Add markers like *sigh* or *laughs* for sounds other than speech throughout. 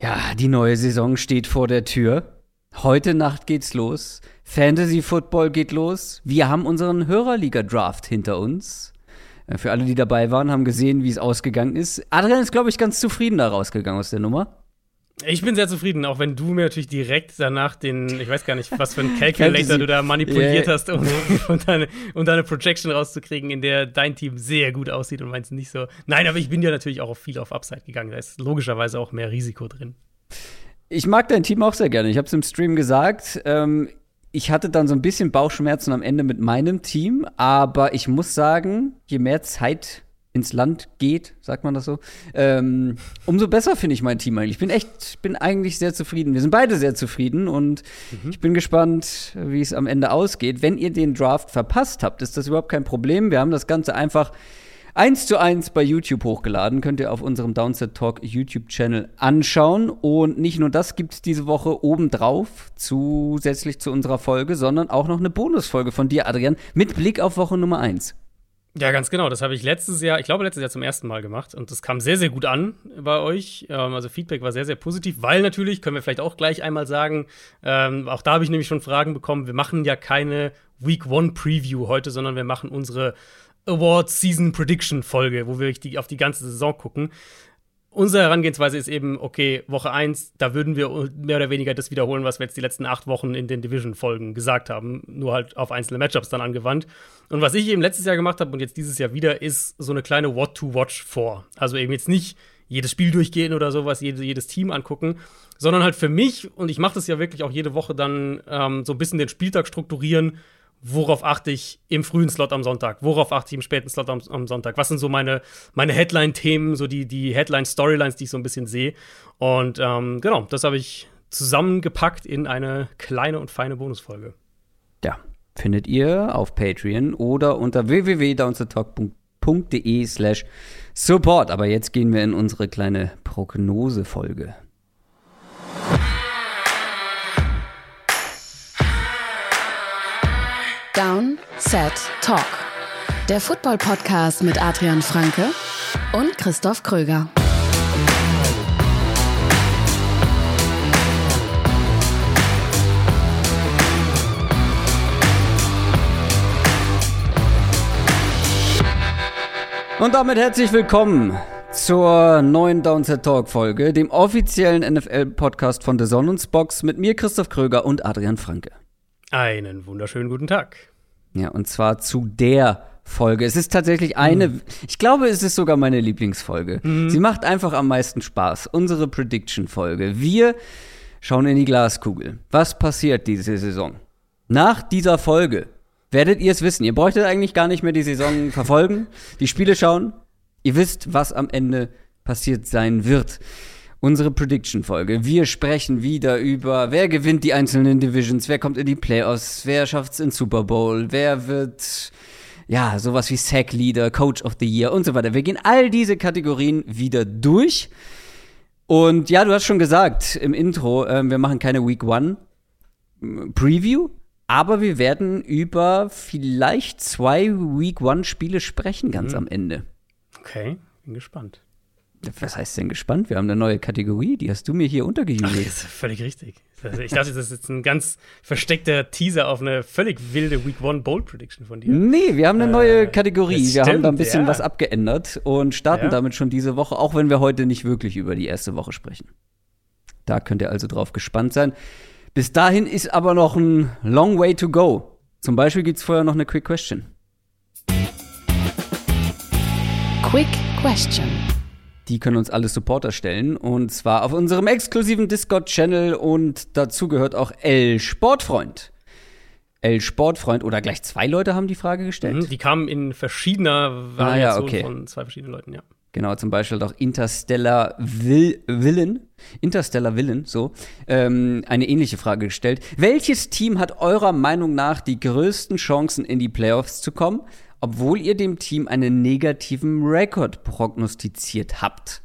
Ja, die neue Saison steht vor der Tür. Heute Nacht geht's los. Fantasy Football geht los. Wir haben unseren Hörerliga-Draft hinter uns. Äh, Für alle, die dabei waren, haben gesehen, wie es ausgegangen ist. Adrian ist, glaube ich, ganz zufrieden da rausgegangen aus der Nummer. Ich bin sehr zufrieden, auch wenn du mir natürlich direkt danach den, ich weiß gar nicht, was für ein *laughs* Calculator du da manipuliert Ja. hast, um, *laughs* um, deine, um deine Projection rauszukriegen, in der dein Team sehr gut aussieht und meins nicht so. Nein, aber ich bin ja natürlich auch auf viel auf Upside gegangen. Da ist logischerweise auch mehr Risiko drin. Ich mag dein Team auch sehr gerne. Ich habe es im Stream gesagt. Ähm, ich hatte dann so ein bisschen Bauchschmerzen am Ende mit meinem Team, aber ich muss sagen, je mehr Zeit ins Land geht, sagt man das so, ähm, umso besser finde ich mein Team eigentlich. Ich bin echt, bin eigentlich sehr zufrieden. Wir sind beide sehr zufrieden und ich bin gespannt, wie es am Ende ausgeht. Wenn ihr den Draft verpasst habt, ist das überhaupt kein Problem. Wir haben das Ganze einfach eins zu eins bei YouTube hochgeladen. Könnt ihr auf unserem Downset Talk YouTube-Channel anschauen. Und nicht nur das gibt es diese Woche obendrauf, zusätzlich zu unserer Folge, sondern auch noch eine Bonusfolge von dir, Adrian, mit Blick auf Woche Nummer eins. Ja, ganz genau. Das habe ich letztes Jahr, ich glaube letztes Jahr zum ersten Mal gemacht und das kam sehr, sehr gut an bei euch. Ähm, also Feedback war sehr, sehr positiv, weil natürlich, können wir vielleicht auch gleich einmal sagen, ähm, auch da habe ich nämlich schon Fragen bekommen, wir machen ja keine Week One Preview heute, sondern wir machen unsere Award Season Prediction Folge, wo wir auf die ganze Saison gucken. Unsere Herangehensweise ist eben, okay, Woche 1, da würden wir mehr oder weniger das wiederholen, was wir jetzt die letzten acht Wochen in den Division-Folgen gesagt haben, nur halt auf einzelne Matchups dann angewandt. Und was ich eben letztes Jahr gemacht habe und jetzt dieses Jahr wieder, ist so eine kleine What to Watch vor. Also eben jetzt nicht jedes Spiel durchgehen oder sowas, jedes, jedes Team angucken, sondern halt für mich, und ich mache das ja wirklich auch jede Woche dann ähm, so ein bisschen den Spieltag strukturieren, worauf achte ich im frühen Slot am Sonntag, worauf achte ich im späten Slot am, am Sonntag, was sind so meine, meine Headline-Themen, so die, die Headline-Storylines, die ich so ein bisschen sehe. Und ähm, genau, das habe ich zusammengepackt in eine kleine und feine Bonusfolge. Ja, findet ihr auf Patreon oder unter www.downsettalk.de slash support. Aber jetzt gehen wir in unsere kleine Prognosefolge. Down, Set, Talk. Der Football-Podcast mit Adrian Franke und Christoph Kröger. Und damit herzlich willkommen zur neuen Downset Talk Folge, dem offiziellen NFL-Podcast von The Sonnensbox mit mir, Christoph Kröger und Adrian Franke. Einen wunderschönen guten Tag. Ja, und zwar zu der Folge. Es ist tatsächlich eine, ich glaube, es ist sogar meine Lieblingsfolge. Sie macht einfach am meisten Spaß. Unsere Prediction-Folge. Wir schauen in die Glaskugel. Was passiert diese Saison? Nach dieser Folge werdet ihr es wissen. Ihr bräuchtet eigentlich gar nicht mehr die Saison *laughs* verfolgen, die Spiele schauen. Ihr wisst, was am Ende passiert sein wird. Unsere Prediction-Folge. Wir sprechen wieder über, wer gewinnt die einzelnen Divisions, wer kommt in die Playoffs, wer schafft's in Super Bowl, wer wird, ja, sowas wie Sack Leader, Coach of the Year und so weiter. Wir gehen all diese Kategorien wieder durch. Und ja, du hast schon gesagt im Intro, ähm, wir machen keine Week One ähm, Preview, aber wir werden über vielleicht zwei Week One Spiele sprechen ganz am Ende. Okay, bin gespannt. Was heißt denn gespannt? Wir haben eine neue Kategorie, die hast du mir hier Ach, untergejubelt. ist völlig richtig. Ich dachte, das ist jetzt ein ganz versteckter Teaser auf eine völlig wilde Week One Bold Prediction von dir. Nee, wir haben eine neue Äh, Kategorie. Wir haben da ein stimmt, bisschen ja. was abgeändert und starten Ja. damit schon diese Woche, auch wenn wir heute nicht wirklich über die erste Woche sprechen. Da könnt ihr also drauf gespannt sein. Bis dahin ist aber noch ein long way to go. Zum Beispiel gibt's vorher noch eine Quick Question. Quick Question. Die können uns alle Supporter stellen und zwar auf unserem exklusiven Discord-Channel und dazu gehört auch L Sportfreund. L Sportfreund oder gleich zwei Leute haben die Frage gestellt. Mhm, Die kamen in verschiedener Ah, ja, Variation okay. von zwei verschiedenen Leuten, ja. Genau, zum Beispiel auch Interstellar Will Villain, Interstellar Villain, so, ähm, eine ähnliche Frage gestellt. Welches Team hat eurer Meinung nach die größten Chancen, in die Playoffs zu kommen, obwohl ihr dem Team einen negativen Rekord prognostiziert habt?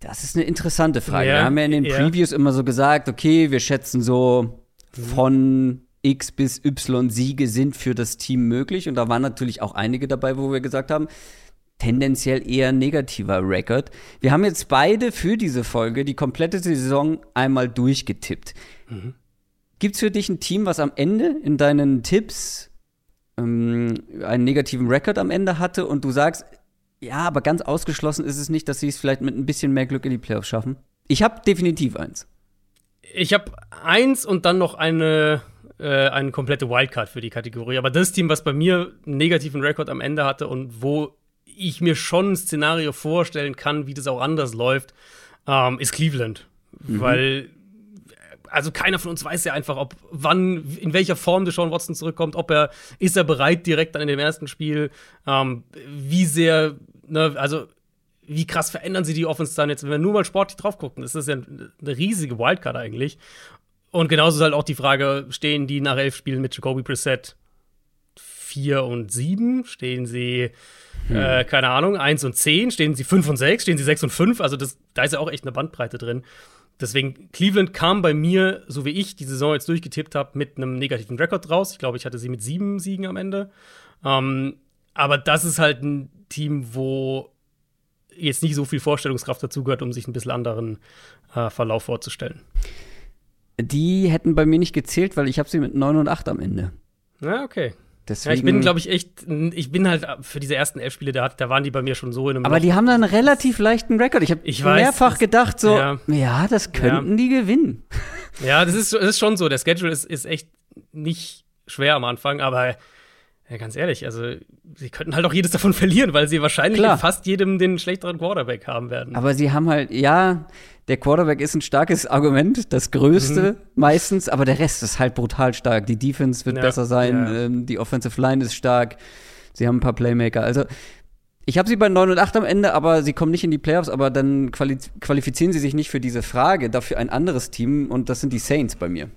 Das ist eine interessante Frage. Ja, wir haben ja in den ja. Previews immer so gesagt, okay, wir schätzen so von X bis Y Siege sind für das Team möglich. Und da waren natürlich auch einige dabei, wo wir gesagt haben, tendenziell eher negativer Rekord. Wir haben jetzt beide für diese Folge die komplette Saison einmal durchgetippt. Mhm. Gibt es für dich ein Team, was am Ende in deinen Tipps ähm, einen negativen Rekord am Ende hatte und du sagst, ja, aber ganz ausgeschlossen ist es nicht, dass sie es vielleicht mit ein bisschen mehr Glück in die Playoffs schaffen? Ich habe definitiv eins. Ich habe eins und dann noch eine, äh, eine komplette Wildcard für die Kategorie. Aber das Team, was bei mir einen negativen Rekord am Ende hatte und wo ich mir schon ein Szenario vorstellen kann, wie das auch anders läuft, ähm, ist Cleveland. Mhm. Weil also keiner von uns weiß ja einfach, ob wann, in welcher Form Deshaun Watson zurückkommt, ob er, ist er bereit direkt dann in dem ersten Spiel, ähm, wie sehr, ne, also wie krass verändern sie die Offense dann jetzt, wenn wir nur mal sportlich drauf gucken, das ist ja eine riesige Wildcard eigentlich. Und genauso ist halt auch die Frage, stehen die nach elf Spielen mit Jacoby Preset 4 und 7? Stehen sie, hm. äh, keine Ahnung, 1 und 10? Stehen sie 5 und 6? Stehen sie 6 und 5? Also das, da ist ja auch echt eine Bandbreite drin. Deswegen, Cleveland kam bei mir, so wie ich die Saison jetzt durchgetippt habe, mit einem negativen Rekord raus. Ich glaube, ich hatte sie mit sieben Siegen am Ende. Ähm, aber das ist halt ein Team, wo jetzt nicht so viel Vorstellungskraft dazugehört, um sich ein bisschen anderen äh, Verlauf vorzustellen. Die hätten bei mir nicht gezählt, weil ich habe sie mit 9 und 8 am Ende. Ja, okay. Deswegen, ja, ich bin, glaube ich, echt, ich bin halt für diese ersten elf Spiele, da, da waren die bei mir schon so in einem. Aber Loch. die haben dann einen relativ leichten Rekord. Ich habe mehrfach weiß, gedacht, so, ja, ja das könnten ja. die gewinnen. Ja, das ist, das ist schon so. Der Schedule ist, ist echt nicht schwer am Anfang, aber ja, ganz ehrlich, also sie könnten halt auch jedes davon *laughs* verlieren, weil sie wahrscheinlich Klar. in fast jedem den schlechteren Quarterback haben werden. Aber sie haben halt, ja, der Quarterback ist ein starkes Argument, das größte mhm. meistens, aber der Rest ist halt brutal stark. Die Defense wird ja, besser sein, ja. ähm, die Offensive Line ist stark, sie haben ein paar Playmaker. Also ich habe sie bei 9 und 8 am Ende, aber sie kommen nicht in die Playoffs, aber dann quali qualifizieren sie sich nicht für diese Frage, dafür ein anderes Team und das sind die Saints bei mir.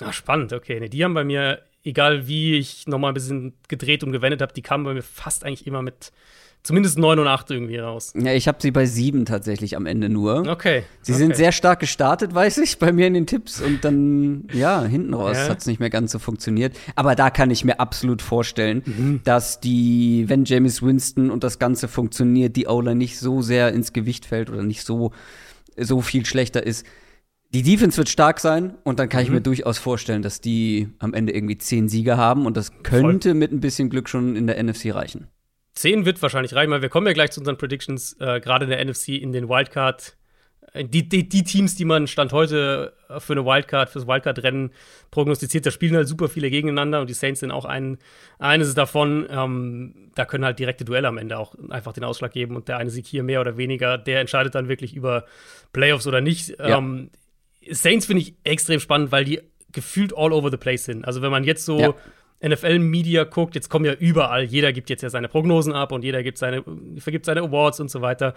Ah, spannend, okay. Nee, die haben bei mir, egal wie ich nochmal ein bisschen gedreht und gewendet habe, die kamen bei mir fast eigentlich immer mit zumindest 9 und 8 irgendwie raus. Ja, ich habe sie bei 7 tatsächlich am Ende nur. Okay. Sie okay. sind sehr stark gestartet, weiß ich, bei mir in den Tipps und dann, ja, hinten raus ja. hat es nicht mehr ganz so funktioniert. Aber da kann ich mir absolut vorstellen, mhm. dass die, wenn James Winston und das Ganze funktioniert, die Ola nicht so sehr ins Gewicht fällt oder nicht so, so viel schlechter ist. Die Defense wird stark sein und dann kann mhm. ich mir durchaus vorstellen, dass die am Ende irgendwie zehn Sieger haben und das könnte Voll. mit ein bisschen Glück schon in der NFC reichen. 10 wird wahrscheinlich reichen, weil wir kommen ja gleich zu unseren Predictions, äh, gerade in der NFC, in den Wildcard. Äh, die, die, die, Teams, die man Stand heute äh, für eine Wildcard, fürs Wildcard-Rennen prognostiziert, da spielen halt super viele gegeneinander und die Saints sind auch ein, eines davon. Ähm, da können halt direkte Duelle am Ende auch einfach den Ausschlag geben und der eine Sieg hier mehr oder weniger, der entscheidet dann wirklich über Playoffs oder nicht. Ja. Ähm, Saints finde ich extrem spannend, weil die gefühlt all over the place sind. Also wenn man jetzt so ja NFL-Media guckt, jetzt kommen ja überall, jeder gibt jetzt ja seine Prognosen ab und jeder gibt seine, vergibt seine Awards und so weiter.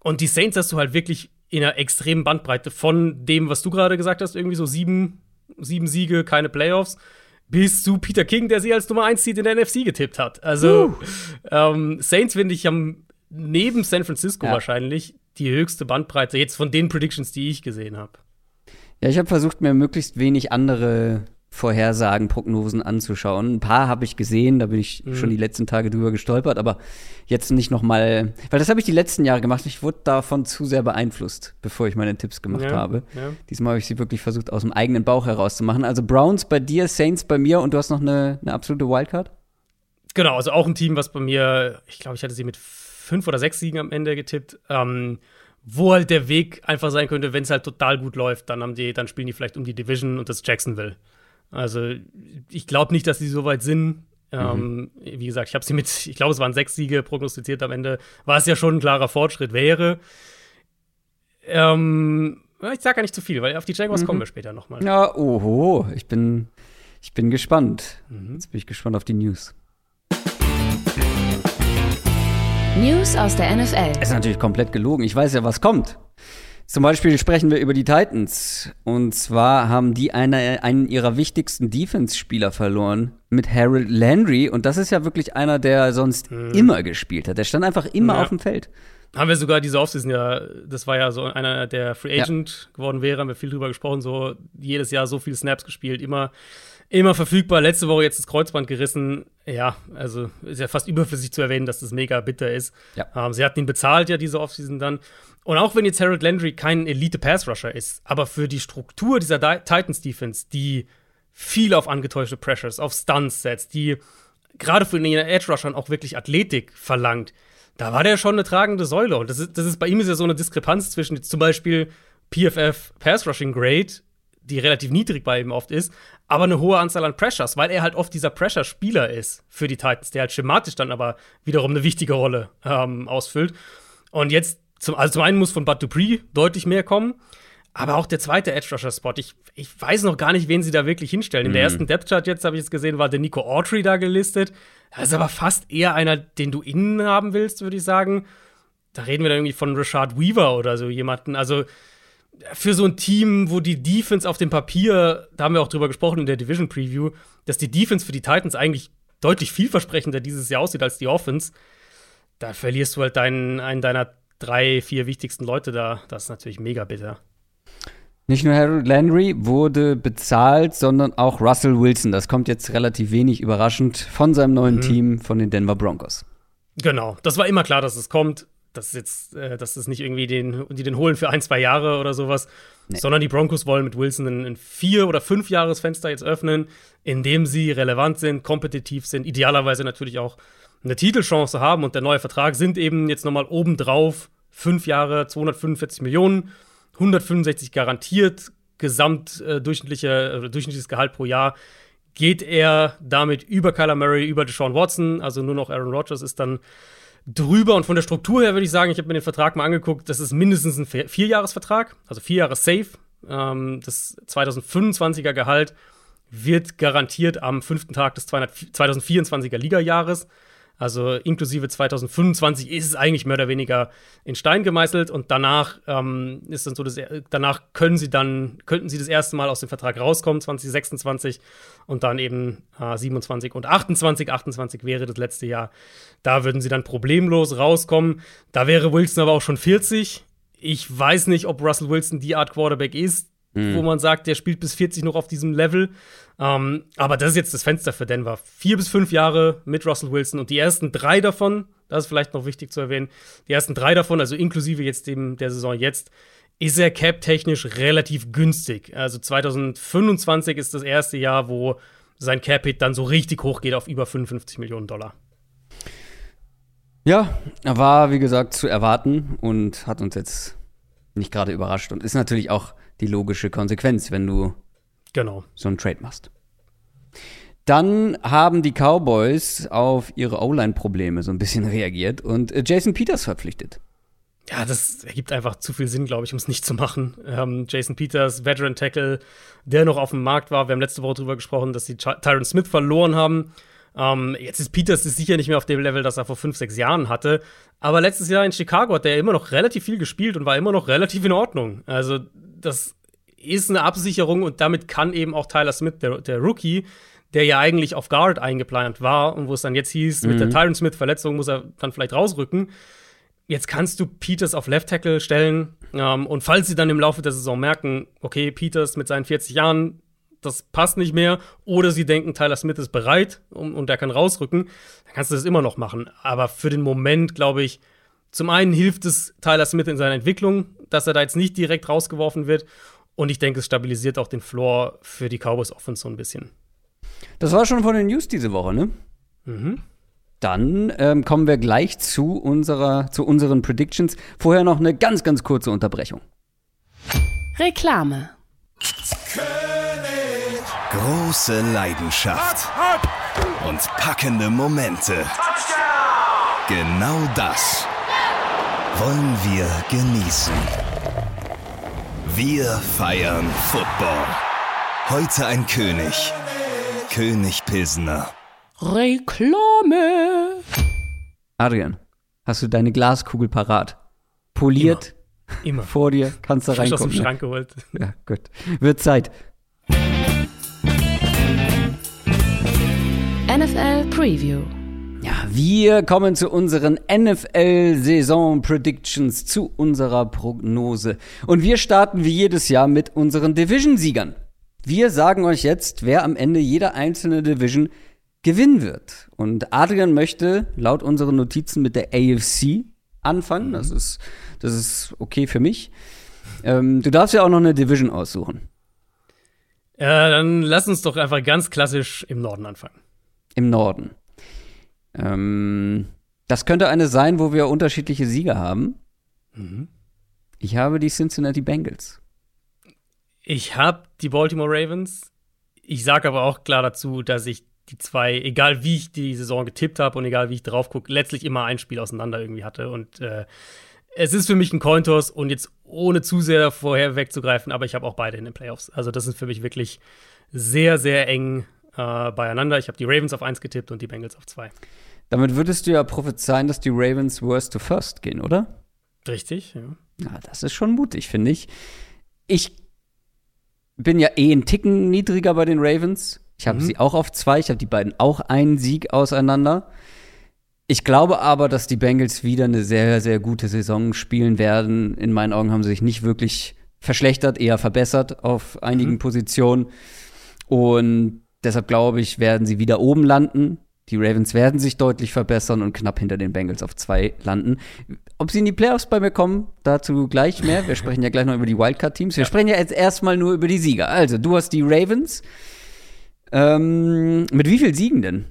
Und die Saints hast du halt wirklich in einer extremen Bandbreite von dem, was du gerade gesagt hast, irgendwie so sieben, sieben Siege, keine Playoffs, bis zu Peter King, der sie als Nummer 1 Seed in der NFC getippt hat. Also uh. ähm, Saints, finde ich, haben neben San Francisco ja. wahrscheinlich die höchste Bandbreite jetzt von den Predictions, die ich gesehen habe. Ja, ich habe versucht, mir möglichst wenig andere Vorhersagen, Prognosen anzuschauen. Ein paar habe ich gesehen, da bin ich mhm. schon die letzten Tage drüber gestolpert, aber jetzt nicht noch mal, weil das habe ich die letzten Jahre gemacht. Ich wurde davon zu sehr beeinflusst, bevor ich meine Tipps gemacht ja, habe. Ja. Diesmal habe ich sie wirklich versucht, aus dem eigenen Bauch herauszumachen. Also Browns bei dir, Saints bei mir und du hast noch eine, eine absolute Wildcard? Genau, also auch ein Team, was bei mir, ich glaube, ich hatte sie mit fünf oder sechs Siegen am Ende getippt. Ähm, wo halt der Weg einfach sein könnte, wenn es halt total gut läuft, dann haben die, dann spielen die vielleicht um die Division und das Jacksonville. Also ich glaube nicht, dass sie so weit sind. Ähm, mhm. Wie gesagt, ich habe sie mit, ich glaube, es waren sechs Siege prognostiziert am Ende, was ja schon ein klarer Fortschritt wäre. Ähm, ich sage gar nicht zu viel, weil auf die Jaguars mhm. kommen wir später nochmal. Ja, oho, ich bin, ich bin gespannt. Mhm. Jetzt bin ich gespannt auf die News. News aus der NFL. Ist natürlich komplett gelogen. Ich weiß ja, was kommt. Zum Beispiel sprechen wir über die Titans. Und zwar haben die eine, einen ihrer wichtigsten Defense-Spieler verloren mit Harold Landry. Und das ist ja wirklich einer, der sonst mhm. immer gespielt hat. Der stand einfach immer ja. auf dem Feld. haben wir sogar diese Offseason ja, das war ja so einer, der Free Agent ja. geworden wäre, haben wir viel drüber gesprochen, so jedes Jahr so viele Snaps gespielt, immer, immer verfügbar. Letzte Woche jetzt das Kreuzband gerissen. Ja, also ist ja fast überflüssig zu erwähnen, dass das mega bitter ist. Ja. Ähm, sie hatten ihn bezahlt ja diese Offseason dann. Und auch wenn jetzt Harold Landry kein Elite-Pass-Rusher ist, aber für die Struktur dieser Titans-Defense, die viel auf angetäuschte Pressures, auf Stunts setzt, die gerade für den Edge-Rushern auch wirklich Athletik verlangt, da war der schon eine tragende Säule. Und das ist, das ist bei ihm ist ja so eine Diskrepanz zwischen zum Beispiel PFF Pass Rushing Grade, die relativ niedrig bei ihm oft ist, aber eine hohe Anzahl an Pressures, weil er halt oft dieser Pressure-Spieler ist für die Titans, der halt schematisch dann aber wiederum eine wichtige Rolle ähm, ausfüllt. Und jetzt, zum, also zum einen muss von Bud Dupree deutlich mehr kommen, aber auch der zweite Edge-Rusher-Spot, ich, ich weiß noch gar nicht, wen sie da wirklich hinstellen. In der mhm. ersten Depth-Chart jetzt, habe ich jetzt gesehen, war der Nico Autry da gelistet. Das ist aber fast eher einer, den du innen haben willst, würde ich sagen. Da reden wir dann irgendwie von Rashad Weaver oder so jemanden. Also für so ein Team, wo die Defense auf dem Papier, da haben wir auch drüber gesprochen in der Division Preview, dass die Defense für die Titans eigentlich deutlich vielversprechender dieses Jahr aussieht als die Offense, da verlierst du halt deinen, einen deiner drei, vier wichtigsten Leute da. Das ist natürlich mega bitter. Nicht nur Harold Landry wurde bezahlt, sondern auch Russell Wilson. Das kommt jetzt relativ wenig überraschend von seinem neuen mhm. Team, von den Denver Broncos. Genau, das war immer klar, dass es kommt. Das ist jetzt, äh, dass es nicht irgendwie den, die den holen für ein, zwei Jahre oder sowas, nee. sondern die Broncos wollen mit Wilson ein, ein vier- oder fünf Jahresfenster jetzt öffnen, in dem sie relevant sind, kompetitiv sind, idealerweise natürlich auch eine Titelchance haben. Und der neue Vertrag sind eben jetzt nochmal obendrauf fünf Jahre, 245 Millionen 165 garantiert, gesamt äh, durchschnittliche, äh, durchschnittliches Gehalt pro Jahr, geht er damit über Kyler Murray, über Deshaun Watson, also nur noch Aaron Rodgers ist dann drüber. Und von der Struktur her würde ich sagen, ich habe mir den Vertrag mal angeguckt, das ist mindestens ein Vierjahresvertrag, also vier Jahre safe. Ähm, das 2025er Gehalt wird garantiert am fünften Tag des 2024er Ligajahres. Also inklusive 2025 ist es eigentlich mehr oder weniger in Stein gemeißelt und danach ähm, ist dann so, dass, danach können sie dann, könnten sie das erste Mal aus dem Vertrag rauskommen, 2026 und dann eben äh, 27 und 28. 28 wäre das letzte Jahr. Da würden sie dann problemlos rauskommen. Da wäre Wilson aber auch schon 40. Ich weiß nicht, ob Russell Wilson die Art Quarterback ist, mhm. wo man sagt, der spielt bis 40 noch auf diesem Level. Ähm, aber das ist jetzt das Fenster für Denver. Vier bis fünf Jahre mit Russell Wilson und die ersten drei davon, das ist vielleicht noch wichtig zu erwähnen, die ersten drei davon, also inklusive jetzt dem, der Saison jetzt, ist er cap-technisch relativ günstig. Also 2025 ist das erste Jahr, wo sein Cap-Hit dann so richtig hoch geht auf über 55 Millionen Dollar. Ja, war wie gesagt zu erwarten und hat uns jetzt nicht gerade überrascht und ist natürlich auch die logische Konsequenz, wenn du Genau. So ein Trade machst. Dann haben die Cowboys auf ihre O-Line-Probleme so ein bisschen *laughs* reagiert und äh, Jason Peters verpflichtet. Ja, das ergibt einfach zu viel Sinn, glaube ich, um es nicht zu machen. Ähm, Jason Peters, Veteran Tackle, der noch auf dem Markt war. Wir haben letzte Woche darüber gesprochen, dass sie Tyron Smith verloren haben. Ähm, jetzt ist Peters ist sicher nicht mehr auf dem Level, das er vor fünf, sechs Jahren hatte. Aber letztes Jahr in Chicago hat er immer noch relativ viel gespielt und war immer noch relativ in Ordnung. Also, das ist eine Absicherung und damit kann eben auch Tyler Smith, der, der Rookie, der ja eigentlich auf Guard eingeplant war und wo es dann jetzt hieß, mhm. mit der mhm. Tyron Smith-Verletzung muss er dann vielleicht rausrücken. Jetzt kannst du Peters auf Left Tackle stellen ähm, und falls sie dann im Laufe der Saison merken, okay, Peters mit seinen 40 Jahren, das passt nicht mehr, oder sie denken, Tyler Smith ist bereit und, und der kann rausrücken, dann kannst du das immer noch machen. Aber für den Moment, glaube ich, zum einen hilft es Tyler Smith in seiner Entwicklung, dass er da jetzt nicht direkt rausgeworfen wird. Und ich denke, es stabilisiert auch den Floor für die Cowboys Offense so ein bisschen. Das war schon von den News diese Woche, ne? Mhm. Dann ähm, kommen wir gleich zu, unserer, zu unseren Predictions. Vorher noch eine ganz, ganz kurze Unterbrechung. Reklame. Große Leidenschaft. Und packende Momente. Genau das wollen wir genießen. Wir feiern Football. Heute ein König. König Pilsner. Reklame. Adrian, hast du deine Glaskugel parat? Poliert? Immer. Immer. Vor dir, kannst du reingucken. aus dem Schrank geholt. Ja, gut. Wird Zeit. NFL Preview. Ja, wir kommen zu unseren NFL-Saison-Predictions, zu unserer Prognose. Und wir starten wie jedes Jahr mit unseren Division-Siegern. Wir sagen euch jetzt, wer am Ende jeder einzelne Division gewinnen wird. Und Adrian möchte laut unseren Notizen mit der AFC anfangen. Das ist, das ist okay für mich. Ähm, du darfst ja auch noch eine Division aussuchen. Ja, dann lass uns doch einfach ganz klassisch im Norden anfangen. Im Norden. Ähm, das könnte eine sein, wo wir unterschiedliche Sieger haben. Mhm. Ich habe die Cincinnati Bengals. Ich habe die Baltimore Ravens. Ich sage aber auch klar dazu, dass ich die zwei, egal wie ich die Saison getippt habe und egal wie ich drauf gucke, letztlich immer ein Spiel auseinander irgendwie hatte. Und äh, es ist für mich ein Cointos und jetzt ohne zu sehr vorher wegzugreifen, aber ich habe auch beide in den Playoffs. Also das sind für mich wirklich sehr, sehr eng äh, beieinander. Ich habe die Ravens auf 1 getippt und die Bengals auf 2. Damit würdest du ja prophezeien, dass die Ravens worst to first gehen, oder? Richtig, ja. Na, das ist schon mutig, finde ich. Ich bin ja eh einen Ticken niedriger bei den Ravens. Ich habe Mhm. sie auch auf zwei. Ich habe die beiden auch einen Sieg auseinander. Ich glaube aber, dass die Bengals wieder eine sehr, sehr gute Saison spielen werden. In meinen Augen haben sie sich nicht wirklich verschlechtert, eher verbessert auf einigen Mhm. Positionen. Und deshalb glaube ich, werden sie wieder oben landen. Die Ravens werden sich deutlich verbessern und knapp hinter den Bengals auf zwei landen. Ob sie in die Playoffs bei mir kommen, dazu gleich mehr. Wir sprechen ja gleich noch über die Wildcard-Teams. Wir sprechen ja jetzt erstmal nur über die Sieger. Also, du hast die Ravens. Ähm, mit wie viel Siegen denn?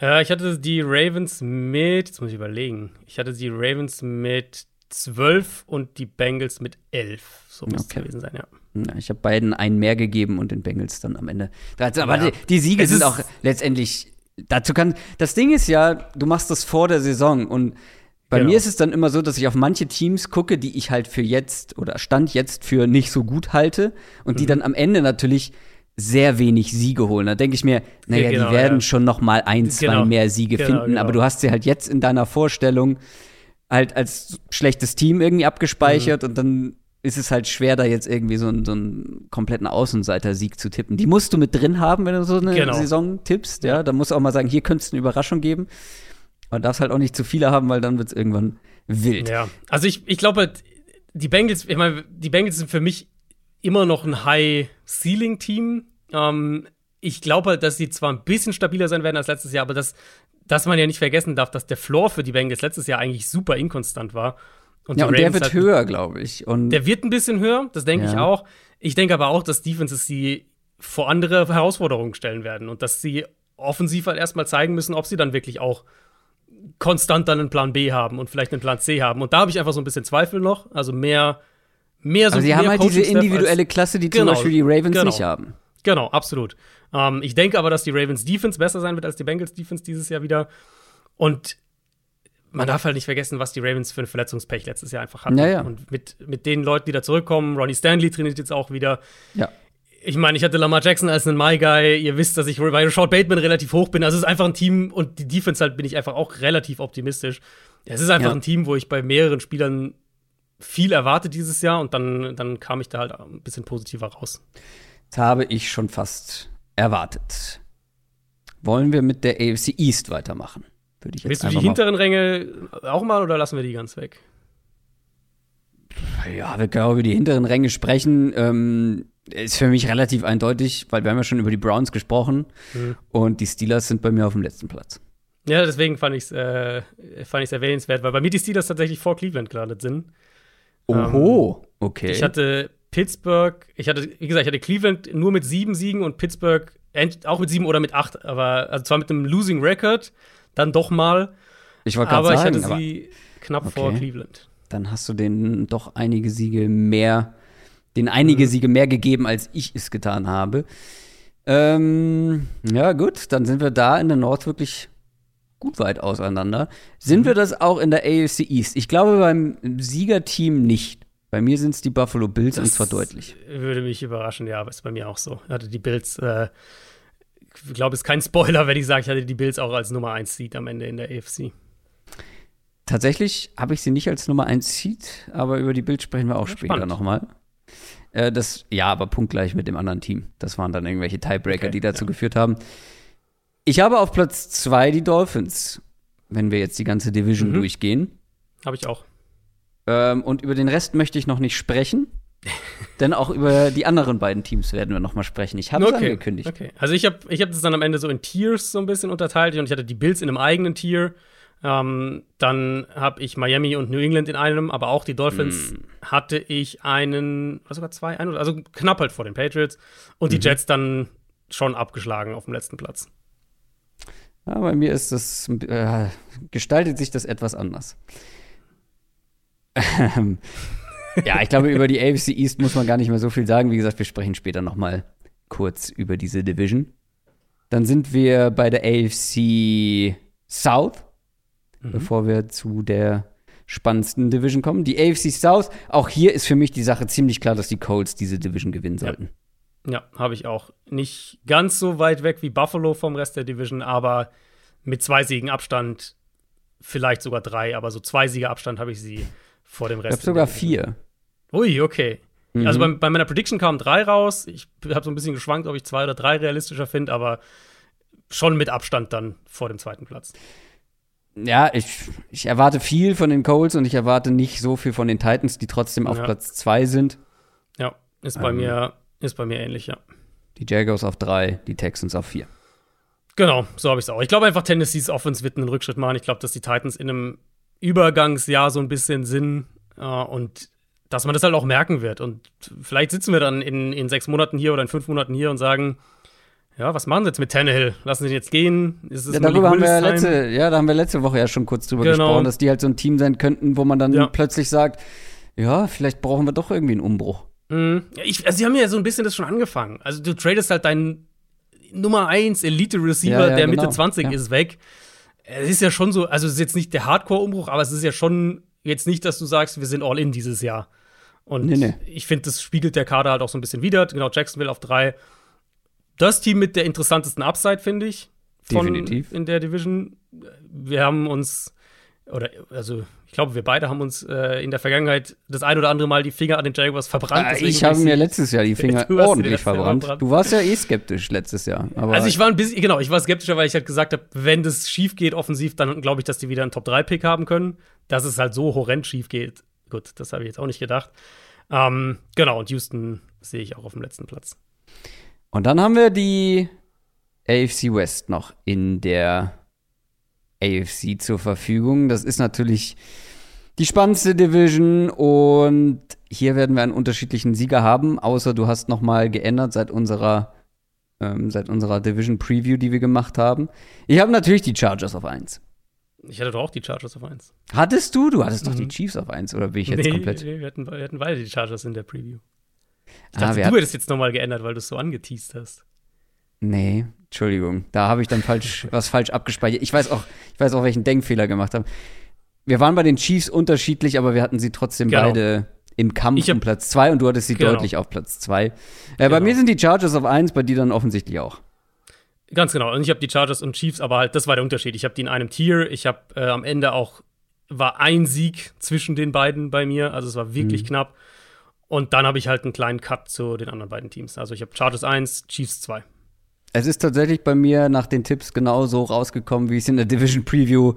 Äh, ich hatte die Ravens mit, jetzt muss ich überlegen, ich hatte die Ravens mit 12 und die Bengals mit 11. So muss Okay. es gewesen sein, ja. Ja, ich habe beiden einen mehr gegeben und den Bengals dann am Ende 13. Aber Ja. die, die Siege Es sind auch letztendlich. Dazu kann. Das Ding ist ja, du machst das vor der Saison und bei Genau. mir ist es dann immer so, dass ich auf manche Teams gucke, die ich halt für jetzt oder Stand jetzt für nicht so gut halte und die Mhm. dann am Ende natürlich sehr wenig Siege holen. Da denke ich mir, naja, Ja, genau, die werden ja. schon noch mal ein, zwei Genau. mehr Siege Genau, finden, genau. aber du hast sie halt jetzt in deiner Vorstellung halt als schlechtes Team irgendwie abgespeichert Mhm. und dann ist es halt schwer, da jetzt irgendwie so, einen- so einen kompletten Außenseiter-Sieg zu tippen. Die musst du mit drin haben, wenn du so eine Genau. Saison tippst, ja. Da musst du auch mal sagen, hier könnte es eine Überraschung geben. Aber darfst halt auch nicht zu viele haben, weil dann wird es irgendwann wild. Ja, also ich, ich glaube, die Bengals, ich meine, die Bengals sind für mich immer noch ein High-Ceiling-Team. Ähm, ich glaube halt, dass sie zwar ein bisschen stabiler sein werden als letztes Jahr, aber dass, dass man ja nicht vergessen darf, dass der Floor für die Bengals letztes Jahr eigentlich super inkonstant war. Und Ja, und der Ravens wird halt- höher, glaube ich. Und Der wird ein bisschen höher, das denke Ja. ich auch. Ich denke aber auch, dass Defenses sie vor andere Herausforderungen stellen werden und dass sie offensiv halt erstmal zeigen müssen, ob sie dann wirklich auch konstant dann einen Plan B haben und vielleicht einen Plan C haben. Und da habe ich einfach so ein bisschen Zweifel noch. Also mehr, mehr so aber sie mehr haben halt diese individuelle Klasse, die Genau, zum Beispiel die Ravens genau. nicht haben. Genau, absolut. Ähm, ich denke aber, dass die Ravens Defense besser sein wird als die Bengals Defense dieses Jahr wieder. Und man darf halt nicht vergessen, was die Ravens für ein Verletzungspech letztes Jahr einfach hatten. Ja, ja. Und mit, mit den Leuten, die da zurückkommen, Ronnie Stanley trainiert jetzt auch wieder. Ja. Ich meine, ich hatte Lamar Jackson als einen My Guy. Ihr wisst, dass ich bei Rashad Bateman relativ hoch bin. Also es ist einfach ein Team und die Defense halt bin ich einfach auch relativ optimistisch. Es ist einfach ein Team, wo ich bei mehreren Spielern viel erwarte dieses Jahr und dann, dann kam ich da halt ein bisschen positiver raus. Das habe ich schon fast erwartet. Wollen wir mit der AFC East weitermachen? Würde ich jetzt Willst du die hinteren Ränge auch mal oder lassen wir die ganz weg? Ja, wir können auch über die hinteren Ränge sprechen. Ähm, ist für mich relativ eindeutig, weil wir haben ja schon über die Browns gesprochen Mhm. und die Steelers sind bei mir auf dem letzten Platz. Ja, deswegen fand ich es äh, fand ich's erwähnenswert, weil bei mir die Steelers tatsächlich vor Cleveland gelandet sind. Oho, okay. Ähm, Ich hatte Pittsburgh, ich hatte, wie gesagt, ich hatte Cleveland nur mit sieben Siegen und Pittsburgh auch mit sieben oder mit acht, aber also zwar mit einem Losing Record, dann doch mal, ich wollte gerade aber sagen, ich hatte sie knapp vor Okay. Cleveland. dann hast du denen doch einige Siege mehr, den einige Mhm. Siege mehr gegeben, als ich es getan habe. Ähm, ja, gut, dann sind wir da in der Nord wirklich gut weit auseinander. Sind Mhm. wir das auch in der AFC East? Ich glaube beim Siegerteam nicht. Bei mir sind es die Buffalo Bills und Das zwar deutlich. Würde mich überraschen, ja, aber ist bei mir auch so. Ich hatte die Bills, äh, glaube, es ist kein Spoiler, wenn ich sage, ich hatte die Bills auch als Nummer 1 Seed am Ende in der AFC. Tatsächlich habe ich sie nicht als Nummer 1 Seed, aber über die Bild sprechen wir auch Ja, später nochmal. Äh, das, ja, aber punktgleich mit dem anderen Team. Das waren dann irgendwelche Tiebreaker, Okay, die dazu ja. geführt haben. Ich habe auf Platz 2 die Dolphins, wenn wir jetzt die ganze Division Mhm. durchgehen. Habe ich auch. Ähm, und über den Rest möchte ich noch nicht sprechen. *laughs* denn auch über die anderen beiden Teams werden wir noch mal sprechen. Ich habe es angekündigt. Okay. Also ich habe ich hab das dann am Ende so in Tiers so ein bisschen unterteilt und ich hatte die Bills in einem eigenen Tier. Ähm, dann habe ich Miami und New England in einem, aber auch die Dolphins Hm. hatte ich einen, oder sogar zwei, einen, also knapp halt vor den Patriots und Mhm. die Jets dann schon abgeschlagen auf dem letzten Platz. Ja, bei mir ist das, äh, gestaltet sich das etwas anders. *laughs* Ja, ich glaube, über die AFC East muss man gar nicht mehr so viel sagen. Wie gesagt, wir sprechen später noch mal kurz über diese Division. Dann sind wir bei der AFC South, bevor wir zu der spannendsten Division kommen. Die AFC South, auch hier ist für mich die Sache ziemlich klar, dass die Colts diese Division gewinnen sollten. Ja, habe ich auch. Nicht ganz so weit weg wie Buffalo vom Rest der Division, aber mit zwei Siegen Abstand, vielleicht sogar drei, aber so zwei Siege Abstand habe ich sie vor dem Ich Rest. habe sogar vier. Ui, okay. Mhm. Also bei, bei meiner Prediction kamen drei raus. Ich habe so ein bisschen geschwankt, ob ich zwei oder drei realistischer finde, aber schon mit Abstand dann vor dem zweiten Platz. Ja, ich, ich erwarte viel von den Colts und ich erwarte nicht so viel von den Titans, die trotzdem auf Ja. Platz 2 sind. Ja, ist bei Ähm. mir ist bei mir ähnlich, ja. Die Jaguars auf 3, die Texans auf 4. Genau, so habe ich es auch. Ich glaube einfach, Tennessees Offense wird einen Rückschritt machen. Ich glaube, dass die Titans in einem Übergangsjahr so ein bisschen sind äh, und dass man das halt auch merken wird. Und vielleicht sitzen wir dann in, in sechs Monaten hier oder in fünf Monaten hier und sagen, ja, was machen sie jetzt mit Tannehill? Lassen sie ihn jetzt gehen? Ist es Ja, darüber haben wir ja letzte, ja, da haben wir letzte Woche ja schon kurz drüber Genau. gesprochen, dass die halt so ein Team sein könnten, wo man dann Ja. plötzlich sagt, ja, vielleicht brauchen wir doch irgendwie einen Umbruch. Mhm. Ja, ich, also sie haben ja so ein bisschen das schon angefangen. Also du tradest halt deinen Nummer 1 Elite-Receiver, der genau. Mitte 20 Ja. ist, weg. Es ist ja schon so, also es ist jetzt nicht der Hardcore-Umbruch, aber es ist ja schon jetzt nicht, dass du sagst, wir sind all in dieses Jahr. Und Nee, nee. ich finde, das spiegelt der Kader halt auch so ein bisschen wider. Genau, Jacksonville auf drei. Das Team mit der interessantesten Upside, finde ich. Von Definitiv. In der Division. Wir haben uns, oder also ich glaube, wir beide haben uns äh, in der Vergangenheit das ein oder andere Mal die Finger an den Jaguars verbrannt. Ah, ich habe mir letztes Jahr die *laughs* Finger ordentlich verbrannt. verbrannt. Du warst ja eh skeptisch letztes Jahr. Also ich war ein bisschen, genau, ich war skeptischer, weil ich halt gesagt habe, wenn das schief geht offensiv, dann glaube ich, dass die wieder einen Top-3-Pick haben können. Dass es halt so horrend schief geht, gut, das habe ich jetzt auch nicht gedacht. Ähm, genau, und Houston sehe ich auch auf dem letzten Platz. Und dann haben wir die AFC West noch in der AFC zur Verfügung. Das ist natürlich die spannendste Division und hier werden wir einen unterschiedlichen Sieger haben, außer du hast noch mal geändert seit unserer ähm, seit unserer Division Preview, die wir gemacht haben. Ich habe natürlich die Chargers auf 1. Ich hatte doch auch die Chargers auf 1. Hattest du? Du hattest doch die Mhm. Chiefs auf 1 oder bin ich jetzt nee, komplett? nee, wir hatten, wir hatten beide die Chargers in der Preview. Ich Ah, dachte, wir du hatten- hättest jetzt nochmal geändert, weil du es so angeteased hast. Nee, Entschuldigung. Da habe ich dann falsch, *laughs* was falsch abgespeichert. Ich weiß auch, ich weiß auch, welchen Denkfehler gemacht habe. Wir waren bei den Chiefs unterschiedlich, aber wir hatten sie trotzdem Genau. beide im Kampf Ich hab- um Platz 2 und du hattest sie Genau. deutlich auf Platz 2. Äh, Bei Genau. mir sind die Chargers auf 1, bei dir dann offensichtlich auch. Ganz genau. Und ich habe die Chargers und Chiefs, aber halt, das war der Unterschied. Ich habe die in einem Tier. Ich habe äh, am Ende auch, war ein Sieg zwischen den beiden bei mir. Also es war wirklich Mhm. knapp. Und dann habe ich halt einen kleinen Cut zu den anderen beiden Teams. Also ich habe Chargers 1, Chiefs 2. Es ist tatsächlich bei mir nach den Tipps genau so rausgekommen, wie ich es in der Division Preview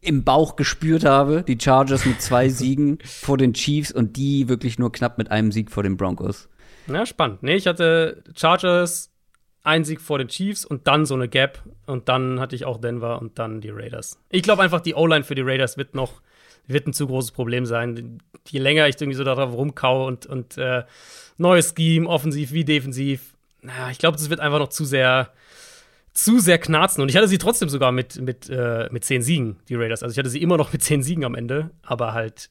im Bauch gespürt habe. Die Chargers mit zwei *laughs* Siegen vor den Chiefs und die wirklich nur knapp mit einem Sieg vor den Broncos. Ja, spannend. Nee, ich hatte Chargers, ein Sieg vor den Chiefs und dann so eine Gap. Und dann hatte ich auch Denver und dann die Raiders. Ich glaube einfach, die O-Line für die Raiders wird noch wird ein zu großes Problem sein. Je länger ich irgendwie so darauf rumkau und, und äh, neues Scheme, offensiv wie defensiv, na, ich glaube, das wird einfach noch zu sehr zu sehr knarzen. Und ich hatte sie trotzdem sogar mit, mit, äh, mit zehn Siegen, die Raiders. Also ich hatte sie immer noch mit zehn Siegen am Ende, aber halt.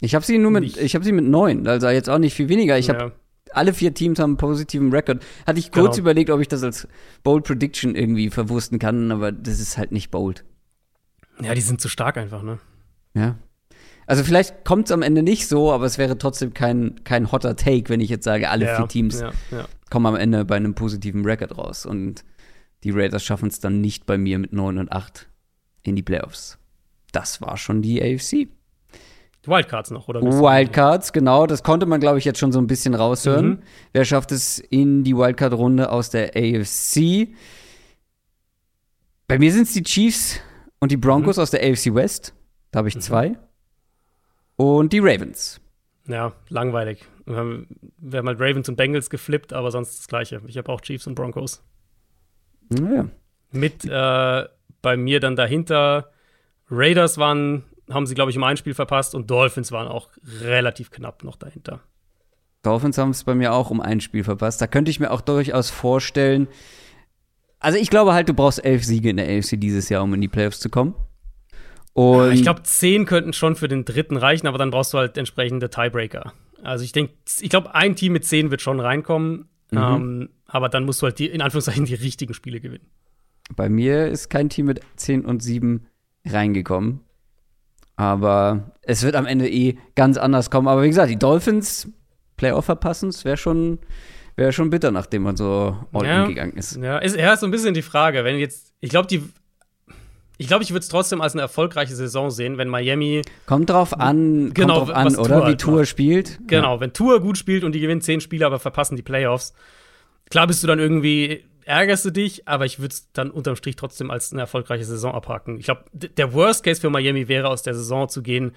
Ich habe sie nur mit, Nicht. ich habe sie mit neun, also jetzt auch nicht viel weniger. Ich habe ja. alle vier Teams haben einen positiven Rekord. Hatte ich kurz Genau. überlegt, ob ich das als Bold Prediction irgendwie verwursten kann, aber das ist halt nicht bold. ja, die sind zu stark einfach, ne? Ja. Also vielleicht kommt es am Ende nicht so, aber es wäre trotzdem kein, kein hotter Take, wenn ich jetzt sage, alle ja, vier Teams Ja, ja. kommen am Ende bei einem positiven Rekord raus. Und die Raiders schaffen es dann nicht bei mir mit 9 und 8 in die Playoffs. Das war schon die AFC. Wildcards noch, oder? Wildcards, genau, das konnte man, glaube ich, jetzt schon so ein bisschen raushören. Mhm. Wer schafft es in die Wildcard-Runde aus der AFC? Bei mir sind es die Chiefs und die Broncos mhm. aus der AFC West. Da habe ich mhm. zwei. Und die Ravens. Ja, langweilig. Wir haben, wir haben halt Ravens und Bengals geflippt, aber sonst das Gleiche. Ich habe auch Chiefs und Broncos. Ja. Mit äh, bei mir dann dahinter Raiders waren, haben sie, glaube ich, im Einspiel verpasst und Dolphins waren auch relativ knapp noch dahinter. Dolphins haben es bei mir auch um ein Spiel verpasst. Da könnte ich mir auch durchaus vorstellen. Also ich glaube halt, du brauchst elf Siege in der AFC dieses Jahr, um in die Playoffs zu kommen. Und ich glaube, zehn könnten schon für den dritten reichen, aber dann brauchst du halt entsprechende Tiebreaker. Also ich denke, ich glaube, ein Team mit zehn wird schon reinkommen, mhm. ähm, aber dann musst du halt die, in Anführungszeichen die richtigen Spiele gewinnen. Bei mir ist kein Team mit 10 und 7 reingekommen. Aber es wird am Ende eh ganz anders kommen. Aber wie gesagt, die Dolphins Playoff verpassen, das wäre schon, wär schon bitter, nachdem man so all ja, gegangen ist. Ja, ist, ja, ist so ein bisschen die Frage. Wenn jetzt, ich glaube, die ich glaube, ich würde es trotzdem als eine erfolgreiche Saison sehen, wenn Miami. Kommt drauf an, genau, kommt drauf an oder? Tour wie Tour macht. spielt. Genau, ja. wenn Tour gut spielt und die gewinnen zehn Spiele, aber verpassen die Playoffs. Klar bist du dann irgendwie, ärgerst du dich, aber ich würde es dann unterm Strich trotzdem als eine erfolgreiche Saison abhaken. Ich glaube, der Worst Case für Miami wäre, aus der Saison zu gehen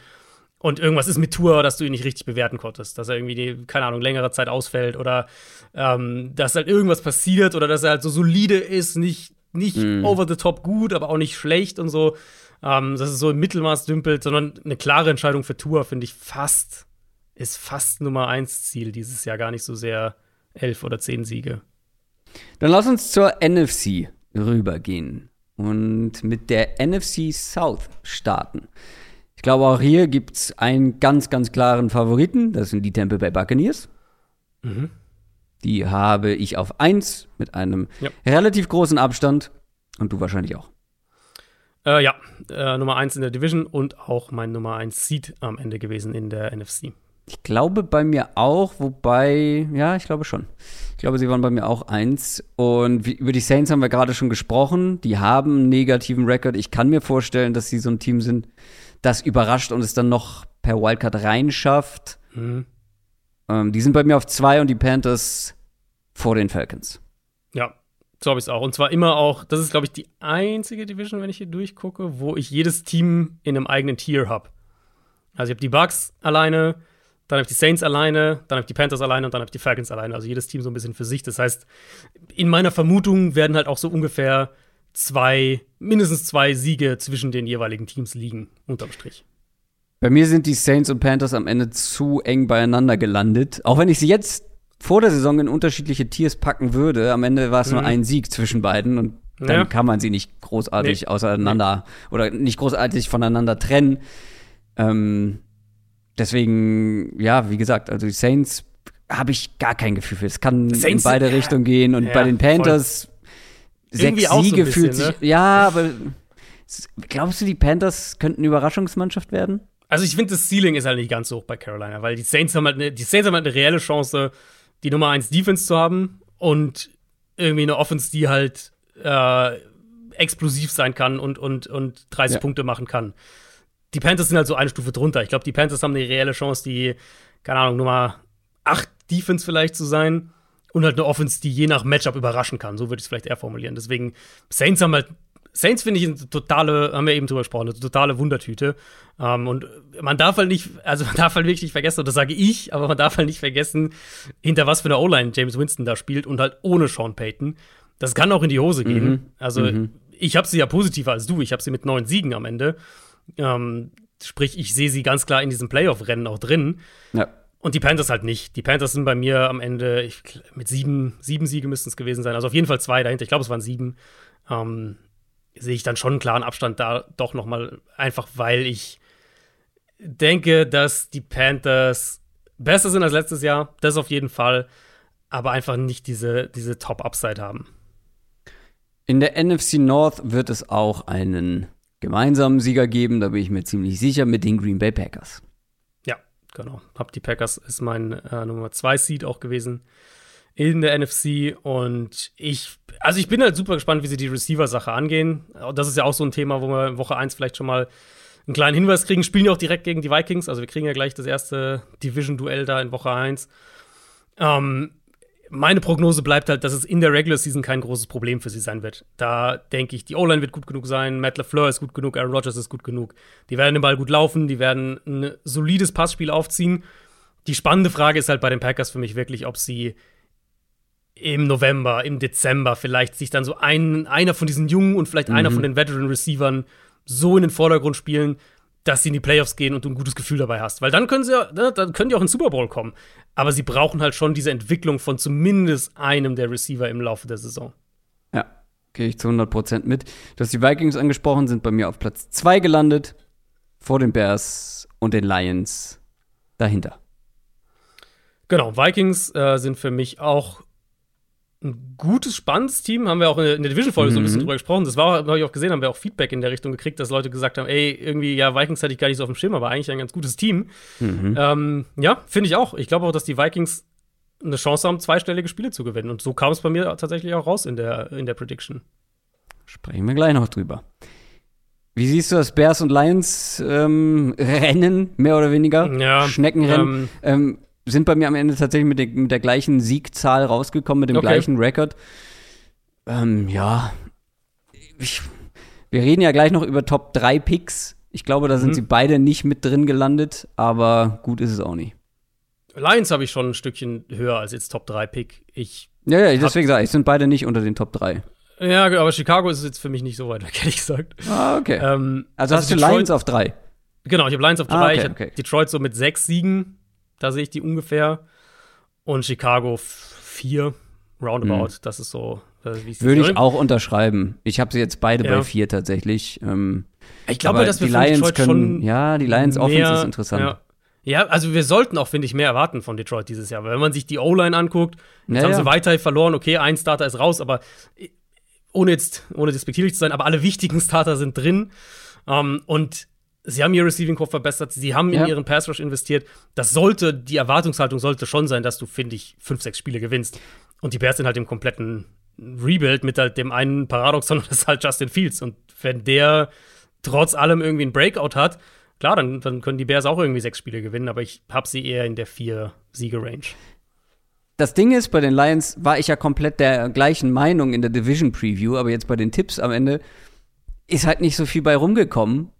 und irgendwas ist mit Tour, dass du ihn nicht richtig bewerten konntest. Dass er irgendwie, die, keine Ahnung, längere Zeit ausfällt oder ähm, dass halt irgendwas passiert oder dass er halt so solide ist, nicht nicht mm. over the top gut, aber auch nicht schlecht und so. Ähm, dass es so im Mittelmaß dümpelt, sondern eine klare Entscheidung für Tour, finde ich fast, ist fast Nummer eins Ziel dieses Jahr, gar nicht so sehr elf oder zehn Siege. Dann lass uns zur NFC rübergehen und mit der NFC South starten. Ich glaube, auch hier gibt es einen ganz, ganz klaren Favoriten. Das sind die Tampa Bay Buccaneers. Mhm. Die habe ich auf 1 mit einem ja. relativ großen Abstand. Und du wahrscheinlich auch. Äh, ja, äh, Nummer 1 in der Division und auch mein Nummer 1 Seed am Ende gewesen in der NFC. Ich glaube bei mir auch, wobei, ja, ich glaube schon. Ich glaube, sie waren bei mir auch eins. Und wie, über die Saints haben wir gerade schon gesprochen. Die haben einen negativen Rekord. Ich kann mir vorstellen, dass sie so ein Team sind, das überrascht und es dann noch per Wildcard reinschafft. Mhm. Ähm, die sind bei mir auf zwei und die Panthers vor den Falcons. Ja, so habe ich es auch. Und zwar immer auch, das ist, glaube ich, die einzige Division, wenn ich hier durchgucke, wo ich jedes Team in einem eigenen Tier habe. Also ich habe die Bucks alleine, dann habe ich die Saints alleine, dann habe ich die Panthers alleine und dann habe ich die Falcons alleine. Also jedes Team so ein bisschen für sich. Das heißt, in meiner Vermutung werden halt auch so ungefähr zwei, mindestens zwei Siege zwischen den jeweiligen Teams liegen, unterm Strich. Bei mir sind die Saints und Panthers am Ende zu eng beieinander gelandet. Auch wenn ich sie jetzt vor der Saison in unterschiedliche Tiers packen würde, am Ende war es mhm. nur ein Sieg zwischen beiden und dann ja. kann man sie nicht großartig nee. auseinander nee. oder nicht großartig voneinander trennen. Ähm, deswegen, ja, wie gesagt, also die Saints habe ich gar kein Gefühl für. Es kann Saints, in beide ja. Richtungen gehen und ja, bei den Panthers voll. sechs Siege so fühlt sich. Ne? Ja, aber glaubst du, die Panthers könnten Überraschungsmannschaft werden? Also ich finde, das Ceiling ist halt nicht ganz so hoch bei Carolina, weil die Saints haben halt eine, die Saints haben halt eine reelle Chance, die Nummer 1 Defense zu haben und irgendwie eine Offense, die halt äh, explosiv sein kann und, und, und 30 ja. Punkte machen kann. Die Panthers sind halt so eine Stufe drunter. Ich glaube, die Panthers haben eine reelle Chance, die, keine Ahnung, Nummer 8 Defense vielleicht zu sein und halt eine Offense, die je nach Matchup überraschen kann. So würde ich es vielleicht eher formulieren. Deswegen, Saints haben halt Saints finde ich eine totale, haben wir eben drüber gesprochen, eine totale Wundertüte. Ähm, und man darf halt nicht, also man darf halt wirklich vergessen, und das sage ich, aber man darf halt nicht vergessen, hinter was für eine O-Line James Winston da spielt und halt ohne Sean Payton. Das kann auch in die Hose gehen. Mhm. Also mhm. ich habe sie ja positiver als du. Ich habe sie mit neun Siegen am Ende. Ähm, sprich, ich sehe sie ganz klar in diesem Playoff-Rennen auch drin. Ja. Und die Panthers halt nicht. Die Panthers sind bei mir am Ende ich, mit sieben, sieben Siege müssten es gewesen sein. Also auf jeden Fall zwei dahinter. Ich glaube, es waren sieben. Ähm, sehe ich dann schon einen klaren Abstand da doch noch mal einfach, weil ich denke, dass die Panthers besser sind als letztes Jahr, das auf jeden Fall, aber einfach nicht diese, diese Top-Upside haben. In der NFC North wird es auch einen gemeinsamen Sieger geben, da bin ich mir ziemlich sicher, mit den Green Bay Packers. Ja, genau. Hab die Packers ist mein äh, Nummer 2 Seed auch gewesen in der NFC und ich, also ich bin halt super gespannt, wie sie die Receiver-Sache angehen. Das ist ja auch so ein Thema, wo wir in Woche 1 vielleicht schon mal einen kleinen Hinweis kriegen. Spielen ja auch direkt gegen die Vikings, also wir kriegen ja gleich das erste Division-Duell da in Woche 1. Ähm, meine Prognose bleibt halt, dass es in der Regular Season kein großes Problem für sie sein wird. Da denke ich, die O-Line wird gut genug sein, Matt LaFleur ist gut genug, Aaron Rodgers ist gut genug. Die werden den Ball gut laufen, die werden ein solides Passspiel aufziehen. Die spannende Frage ist halt bei den Packers für mich wirklich, ob sie im November, im Dezember vielleicht sich dann so ein, einer von diesen Jungen und vielleicht mhm. einer von den Veteran Receivern so in den Vordergrund spielen, dass sie in die Playoffs gehen und du ein gutes Gefühl dabei hast. Weil dann können sie ja, ne, dann können die auch in den Super Bowl kommen. Aber sie brauchen halt schon diese Entwicklung von zumindest einem der Receiver im Laufe der Saison. Ja, gehe ich zu 100% mit. Du hast die Vikings angesprochen, sind bei mir auf Platz 2 gelandet, vor den Bears und den Lions dahinter. Genau, Vikings äh, sind für mich auch ein gutes, spannendes Team. Haben wir auch in der Division-Folge mhm. so ein bisschen mhm. drüber gesprochen. Das war, habe ich auch gesehen, haben wir auch Feedback in der Richtung gekriegt, dass Leute gesagt haben, ey, irgendwie, ja, Vikings hatte ich gar nicht so auf dem Schirm, aber eigentlich ein ganz gutes Team. Mhm. Ähm, ja, finde ich auch. Ich glaube auch, dass die Vikings eine Chance haben, zweistellige Spiele zu gewinnen. Und so kam es bei mir tatsächlich auch raus in der, in der Prediction. Sprechen wir gleich noch drüber. Wie siehst du das Bears und Lions ähm, Rennen, mehr oder weniger? Ja, Schneckenrennen. Ähm, ähm, sind bei mir am Ende tatsächlich mit, der, mit der gleichen Siegzahl rausgekommen, mit dem okay. gleichen Rekord. Ähm, ja, ich, wir reden ja gleich noch über Top 3 Picks. Ich glaube, da sind mhm. sie beide nicht mit drin gelandet, aber gut ist es auch nicht. Lions habe ich schon ein Stückchen höher als jetzt Top 3 Pick. Ich ja, ja, deswegen sage ich, sind beide nicht unter den Top 3. Ja, aber Chicago ist jetzt für mich nicht so weit weg, *laughs* ehrlich gesagt. Ah, okay. Ähm, also, also, hast du Detroit, Lions auf 3? Genau, ich habe Lions auf 3. Ah, okay, ich okay. Detroit so mit 6 Siegen. Da sehe ich die ungefähr. Und Chicago 4, roundabout. Mhm. Das ist so. Äh, Würde ich auch unterschreiben. Ich habe sie jetzt beide ja. bei 4 tatsächlich. Ähm, ich glaube, dass wir die Lions Detroit können, Ja, die Lions mehr, Offense ist interessant. Ja. Ja, also wir sollten auch, finde ich, mehr erwarten von Detroit dieses Jahr. Weil wenn man sich die O-Line anguckt, jetzt ja, haben sie weiter verloren, okay, ein Starter ist raus, aber ohne jetzt, ohne despektierlich zu sein, aber alle wichtigen Starter sind drin. Um, ähm, und sie haben ihr Receiving Core verbessert, sie haben in ihren Pass Rush investiert. Das sollte, die Erwartungshaltung sollte schon sein, dass du, finde ich, fünf, sechs Spiele gewinnst. Und die Bears sind halt im kompletten Rebuild mit halt dem einen Paradoxon, *laughs* das ist halt Justin Fields. Und wenn der trotz allem irgendwie einen Breakout hat, klar, dann, dann können die Bears auch irgendwie sechs Spiele gewinnen, aber ich habe sie eher in der vier Siege-Range. Das Ding ist, bei den Lions war ich ja komplett der gleichen Meinung in der Division Preview, aber jetzt bei den Tipps am Ende ist halt nicht so viel bei rumgekommen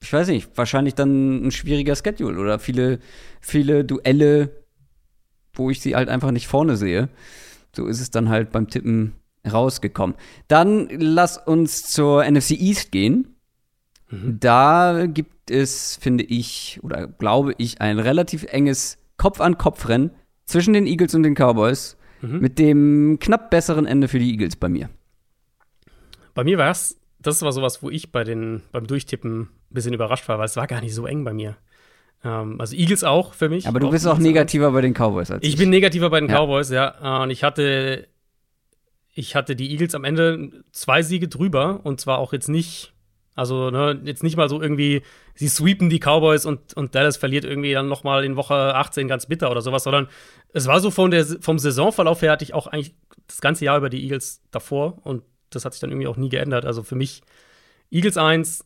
ich weiß nicht, wahrscheinlich dann ein schwieriger Schedule oder viele, viele Duelle, wo ich sie halt einfach nicht vorne sehe. So ist es dann halt beim Tippen rausgekommen. Dann lass uns zur NFC East gehen. Mhm. Da gibt es, finde ich, oder glaube ich, ein relativ enges Kopf-an-Kopf-Rennen zwischen den Eagles und den Cowboys mhm. mit dem knapp besseren Ende für die Eagles bei mir. Bei mir war es, das war sowas, wo ich bei den, beim Durchtippen ein bisschen überrascht war, weil es war gar nicht so eng bei mir. Ähm, also Eagles auch für mich. Aber du bist auch negativer bei den Cowboys als ich. Ich bin negativer bei den ja. Cowboys, ja. Und ich hatte, ich hatte die Eagles am Ende zwei Siege drüber und zwar auch jetzt nicht, also ne, jetzt nicht mal so irgendwie, sie sweepen die Cowboys und, und Dallas verliert irgendwie dann noch mal in Woche 18 ganz bitter oder sowas, sondern es war so von der, vom Saisonverlauf her hatte ich auch eigentlich das ganze Jahr über die Eagles davor und das hat sich dann irgendwie auch nie geändert. Also für mich Eagles 1,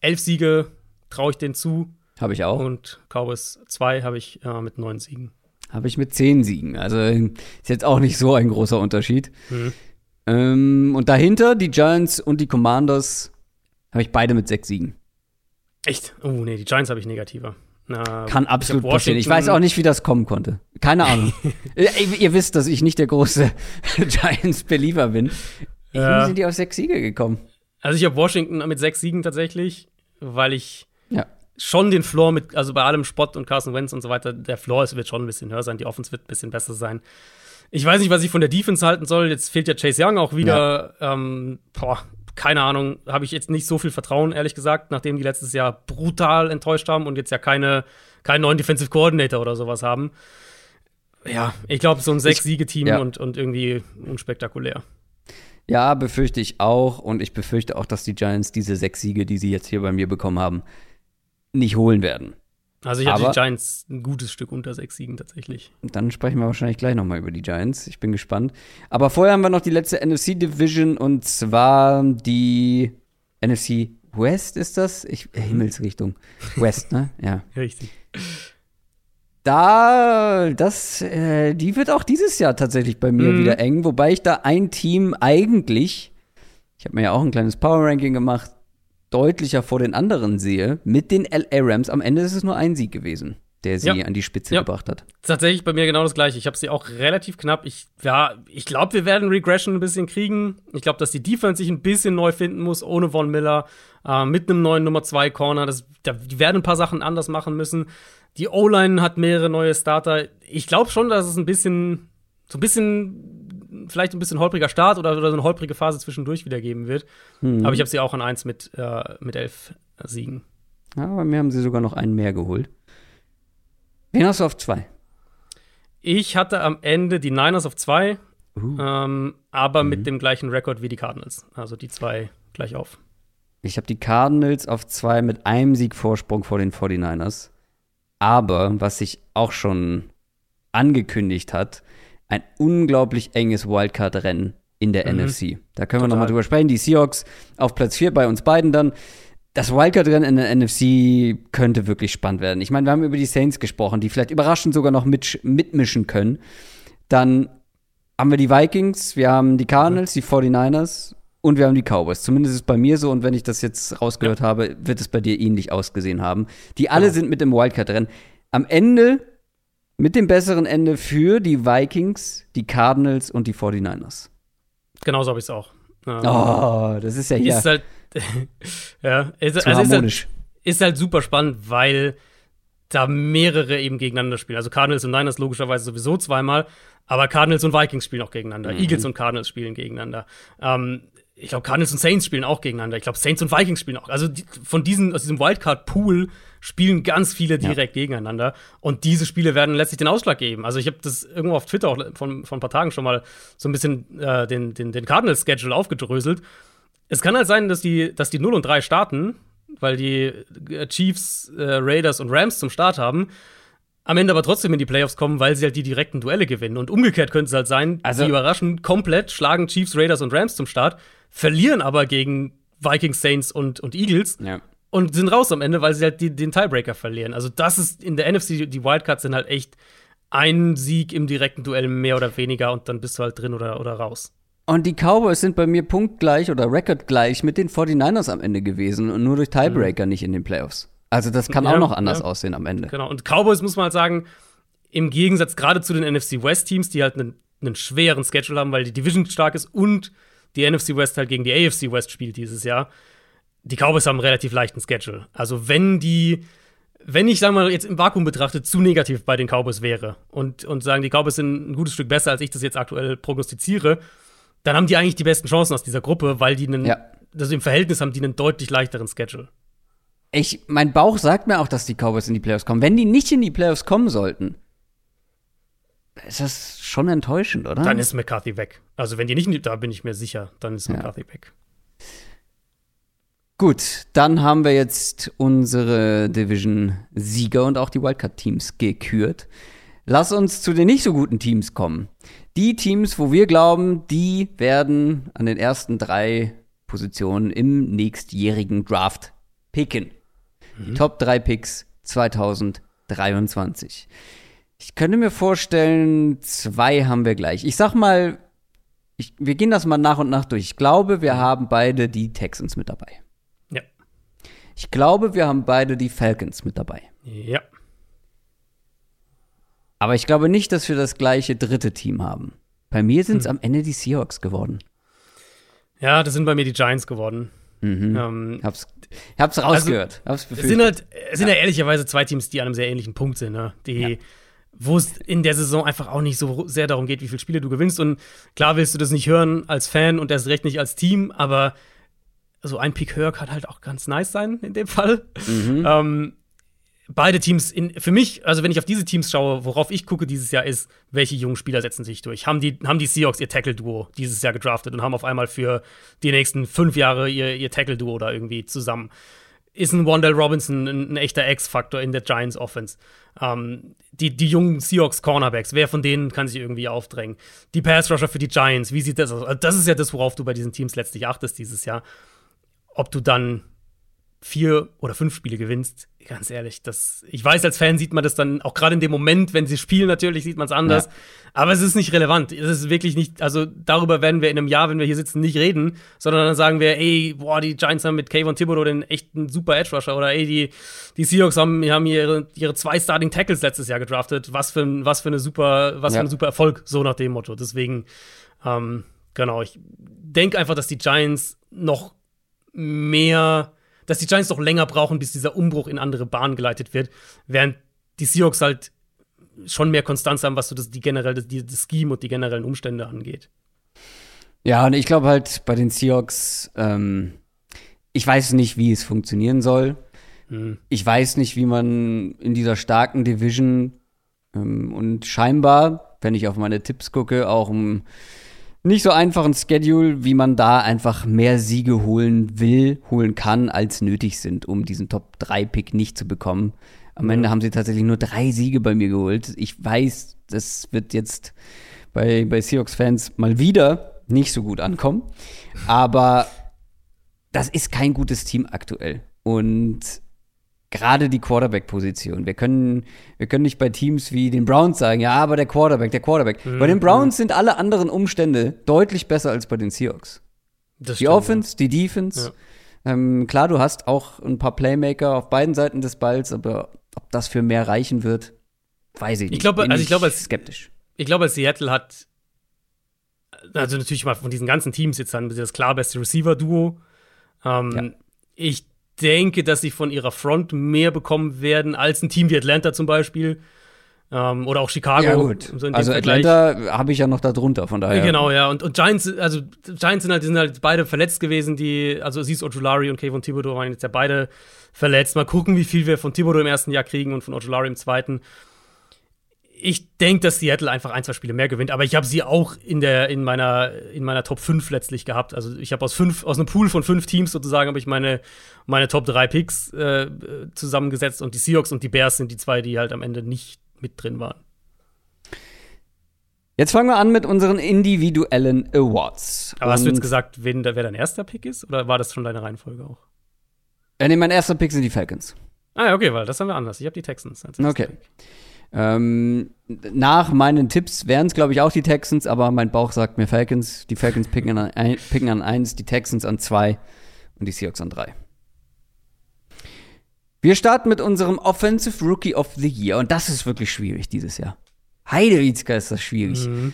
elf Siege traue ich denen zu. Habe ich auch. Und Cowboys 2 habe ich äh, mit neun Siegen. Habe ich mit zehn Siegen. Also ist jetzt auch nicht so ein großer Unterschied. Mhm. Ähm, und dahinter die Giants und die Commanders habe ich beide mit sechs Siegen. Echt? Oh, nee, die Giants habe ich negativer. Na, Kann absolut passieren. Ich weiß auch nicht, wie das kommen konnte. Keine Ahnung. ihr, *laughs* ihr, wisst, dass ich nicht der große *laughs* Giants-Believer bin. Ja. Wie sind die auf sechs Siege gekommen? Also ich habe Washington mit sechs Siegen tatsächlich, weil ich ja. schon den Floor mit, also bei allem Spott und Carson Wentz und so weiter, der Floor ist, wird schon ein bisschen höher sein, die Offense wird ein bisschen besser sein. Ich weiß nicht, was ich von der Defense halten soll. Jetzt fehlt ja Chase Young auch wieder. Ja. Ähm, boah, keine Ahnung, habe ich jetzt nicht so viel Vertrauen, ehrlich gesagt, nachdem die letztes Jahr brutal enttäuscht haben und jetzt ja keine, keinen neuen Defensive Coordinator oder sowas haben. Ja, ich glaube, so ein Sechs-Siege-Team ja. und, und irgendwie unspektakulär. Ja, befürchte ich auch. Und ich befürchte auch, dass die Giants diese sechs Siege, die sie jetzt hier bei mir bekommen haben, nicht holen werden. Also ich hatte die Giants ein gutes Stück unter sechs Siegen tatsächlich. Dann sprechen wir wahrscheinlich gleich noch mal über die Giants. Ich bin gespannt. Aber vorher haben wir noch die letzte NFC Division und zwar die NFC West ist das? Ich, äh, Himmelsrichtung. West, ne? Ja. *laughs* Richtig. Da, das, äh, die wird auch dieses Jahr tatsächlich bei mir Mhm. wieder eng, wobei ich da ein Team eigentlich, ich habe mir ja auch ein kleines Power Ranking gemacht, deutlicher vor den anderen sehe. Mit den LA Rams. Am Ende ist es nur ein Sieg gewesen, der sie Ja. an die Spitze Ja. gebracht hat. Tatsächlich bei mir genau das gleiche. Ich habe sie auch relativ knapp. Ich, ja, ich glaube, wir werden Regression ein bisschen kriegen. Ich glaube, dass die Defense sich ein bisschen neu finden muss, ohne Von Miller, äh, mit einem neuen Nummer 2 Corner. Das, da, die werden ein paar Sachen anders machen müssen. Die O-Line hat mehrere neue Starter. Ich glaube schon, dass es ein bisschen, so ein bisschen, vielleicht ein bisschen holpriger Start oder, oder so eine holprige Phase zwischendurch wieder geben wird. Mhm. Aber ich habe sie auch an 1 mit, äh, mit elf Siegen. Ja, bei mir haben sie sogar noch einen mehr geholt. Wen hast du auf zwei? Ich hatte am Ende die Niners auf 2. Uh. Ähm, aber Mhm. mit dem gleichen Rekord wie die Cardinals. Also die zwei gleich auf. Ich habe die Cardinals auf zwei mit einem Sieg Vorsprung vor den 49ers. Aber, was sich auch schon angekündigt hat, ein unglaublich enges Wildcard-Rennen in der Mhm. NFC. Da können wir nochmal drüber sprechen. Die Seahawks auf Platz 4 bei uns beiden dann. Das Wildcard-Rennen in der NFC könnte wirklich spannend werden. Ich meine, wir haben über die Saints gesprochen, die vielleicht überraschend sogar noch mit, mitmischen können. Dann haben wir die Vikings, wir haben die Cardinals, die 49ers und wir haben die Cowboys. Zumindest ist es bei mir so und wenn ich das jetzt rausgehört habe, wird es bei dir ähnlich ausgesehen haben. Die alle Genau. sind mit dem Wildcard-Rennen. Am Ende mit dem besseren Ende für die Vikings, die Cardinals und die 49ers. Genauso habe ich es auch. Ähm, Oh, das ist ja hier Ist halt, *laughs* ja, ist, also ist, halt, ist halt super spannend, weil da mehrere eben gegeneinander spielen. Also Cardinals und Niners logischerweise sowieso zweimal, aber Cardinals und Vikings spielen auch gegeneinander. Mhm. Eagles und Cardinals spielen gegeneinander. Ähm, ich glaube, Cardinals und Saints spielen auch gegeneinander. Ich glaube, Saints und Vikings spielen auch. Also die, von diesen, aus diesem Wildcard-Pool spielen ganz viele direkt gegeneinander. Und diese Spiele werden letztlich den Ausschlag geben. Also ich habe das irgendwo auf Twitter auch von, von ein paar Tagen schon mal so ein bisschen äh, den, den, den Cardinals-Schedule aufgedröselt. Es kann halt sein, dass die, dass die 0 und 3 starten, weil die äh, Chiefs, äh, Raiders und Rams zum Start haben. Am Ende aber trotzdem in die Playoffs kommen, weil sie halt die direkten Duelle gewinnen. Und umgekehrt könnte es halt sein, Also- sie überraschen komplett, schlagen Chiefs, Raiders und Rams zum Start, verlieren aber gegen Vikings, Saints und, und Eagles Ja. und sind raus am Ende, weil sie halt die, den Tiebreaker verlieren. Also das ist in der NFC, die Wildcards sind halt echt ein Sieg im direkten Duell mehr oder weniger und dann bist du halt drin oder, oder raus. Und die Cowboys sind bei mir punktgleich oder rekordgleich mit den 49ers am Ende gewesen und nur durch Tiebreaker nicht in den Playoffs. Also das kann Mhm. Ja, auch noch anders ja. aussehen am Ende. Genau. Und Cowboys muss man halt sagen, im Gegensatz gerade zu den NFC West Teams, die halt einen, einen schweren Schedule haben, weil die Division stark ist und die NFC West halt gegen die AFC West spielt dieses Jahr. Die Cowboys haben einen relativ leichten Schedule. Also wenn die, wenn ich, sagen wir mal, jetzt im Vakuum betrachtet, zu negativ bei den Cowboys wäre und, und sagen, die Cowboys sind ein gutes Stück besser, als ich das jetzt aktuell prognostiziere, dann haben die eigentlich die besten Chancen aus dieser Gruppe, weil die einen, Ja. also im Verhältnis haben die einen deutlich leichteren Schedule. Ich, mein Bauch sagt mir auch, dass die Cowboys in die Playoffs kommen. Wenn die nicht in die Playoffs kommen sollten, ist das schon enttäuschend, oder? Dann ist McCarthy weg. Also wenn die nicht, da bin ich mir sicher, dann ist Ja. McCarthy weg. Gut, dann haben wir jetzt unsere Division-Sieger und auch die Wildcard-Teams gekürt. Lass uns zu den nicht so guten Teams kommen. Die Teams, wo wir glauben, die werden an den ersten drei Positionen im nächstjährigen Draft picken. Die Top 3 Picks 2023. Ich könnte mir vorstellen, zwei haben wir gleich. Ich sag mal, ich, wir gehen das mal nach und nach durch. Ich glaube, wir haben beide die Texans mit dabei. Ja. Ich glaube, wir haben beide die Falcons mit dabei. Ja. Aber ich glaube nicht, dass wir das gleiche dritte Team haben. Bei mir Hm. sind es am Ende die Seahawks geworden. Ja, das sind bei mir die Giants geworden. Mhm. Ähm, Hab's, hab's rausgehört. hab's es sind halt, es sind ja. ehrlicherweise zwei Teams, die an einem sehr ähnlichen Punkt sind, ne? Die, Ja. Wo es in der Saison einfach auch nicht so sehr darum geht, wie viele Spiele du gewinnst. Und klar willst du das nicht hören als Fan und erst recht nicht als Team, aber so ein Pick höher kann halt auch ganz nice sein in dem Fall. Mhm. Ähm, beide Teams, in, für mich, also wenn ich auf diese Teams schaue, worauf ich gucke dieses Jahr ist, welche jungen Spieler setzen sich durch. Haben die, haben die Seahawks ihr Tackle-Duo dieses Jahr gedraftet und haben auf einmal für die nächsten fünf Jahre ihr, ihr Tackle-Duo da irgendwie zusammen. Ist ein Wandell Robinson ein, ein echter X-Faktor in der Giants Offense. Ähm, die, die jungen Seahawks Cornerbacks, wer von denen kann sich irgendwie aufdrängen? Die Pass-Rusher für die Giants, wie sieht das aus? Also das ist ja das, worauf du bei diesen Teams letztlich achtest dieses Jahr. Ob du dann vier oder fünf Spiele gewinnst, ganz ehrlich, das, ich weiß, als Fan sieht man das dann auch gerade in dem Moment, wenn sie spielen, natürlich sieht man es anders. Ja. Aber es ist nicht relevant. Es ist wirklich nicht, also darüber werden wir in einem Jahr, wenn wir hier sitzen, nicht reden, sondern dann sagen wir, ey, boah, die Giants haben mit Kayvon Thibodeau den echten super Edge Rusher oder ey, die, die Seahawks haben, haben ihre, ihre zwei Starting Tackles letztes Jahr gedraftet. Was für, was für eine super, was ja. für ein super Erfolg, so nach dem Motto. Deswegen, ähm, genau, ich denke einfach, dass die Giants noch mehr dass die Giants noch länger brauchen, bis dieser Umbruch in andere Bahnen geleitet wird, während die Seahawks halt schon mehr Konstanz haben, was so das, die generell, das, das Scheme und die generellen Umstände angeht. Ja, und ich glaube halt bei den Seahawks, ähm, ich weiß nicht, wie es funktionieren soll. Hm. Ich weiß nicht, wie man in dieser starken Division ähm, und scheinbar, wenn ich auf meine Tipps gucke, auch um nicht so einfachen Schedule, wie man da einfach mehr Siege holen will, holen kann, als nötig sind, um diesen Top-3-Pick nicht zu bekommen. Am Ende haben sie tatsächlich nur drei Siege bei mir geholt. Ich weiß, das wird jetzt bei, bei Seahawks-Fans mal wieder nicht so gut ankommen. Aber das ist kein gutes Team aktuell. Und gerade die Quarterback-Position. Wir können, wir können nicht bei Teams wie den Browns sagen, ja, aber der Quarterback, der Quarterback. Mhm. Bei den Browns sind alle anderen Umstände deutlich besser als bei den Seahawks. Das die stimmt, Offense, ja. die Defense. Ja. Ähm, klar, du hast auch ein paar Playmaker auf beiden Seiten des Balls, aber ob das für mehr reichen wird, weiß ich nicht. Ich glaube, also ich glaube, als, skeptisch. Ich glaube, Seattle hat, also natürlich mal von diesen ganzen Teams jetzt dann das klar beste Receiver-Duo. Ähm, ja. Ich denke, dass sie von ihrer Front mehr bekommen werden als ein Team wie Atlanta zum Beispiel. Ähm, oder auch Chicago. Ja, gut. So also Atlanta habe ich ja noch da drunter, von daher. Genau, ja. Und, und Giants, also Giants sind halt, sind halt beide verletzt gewesen, die, also Aziz Ojulari und Kevin Thibodeau waren jetzt ja beide verletzt. Mal gucken, wie viel wir von Thibodeau im ersten Jahr kriegen und von Ojulari im zweiten ich denke, dass Seattle einfach ein, zwei Spiele mehr gewinnt, aber ich habe sie auch in, der, in, meiner, in meiner Top 5 letztlich gehabt. Also ich habe aus fünf, aus einem Pool von fünf Teams sozusagen habe ich meine, meine Top 3 Picks äh, zusammengesetzt und die Seahawks und die Bears sind die zwei, die halt am Ende nicht mit drin waren. Jetzt fangen wir an mit unseren individuellen Awards. Aber und hast du jetzt gesagt, wen, wer dein erster Pick ist? Oder war das schon deine Reihenfolge auch? Äh, nee, mein erster Pick sind die Falcons. Ah, okay, weil das haben wir anders. Ich habe die Texans. okay. Pick. Ähm, nach meinen Tipps wären es, glaube ich, auch die Texans, aber mein Bauch sagt mir Falcons. Die Falcons picken an, ein, picken an eins, die Texans an zwei und die Seahawks an drei. Wir starten mit unserem Offensive Rookie of the Year und das ist wirklich schwierig dieses Jahr. Heidewitzka ist das schwierig. Mhm.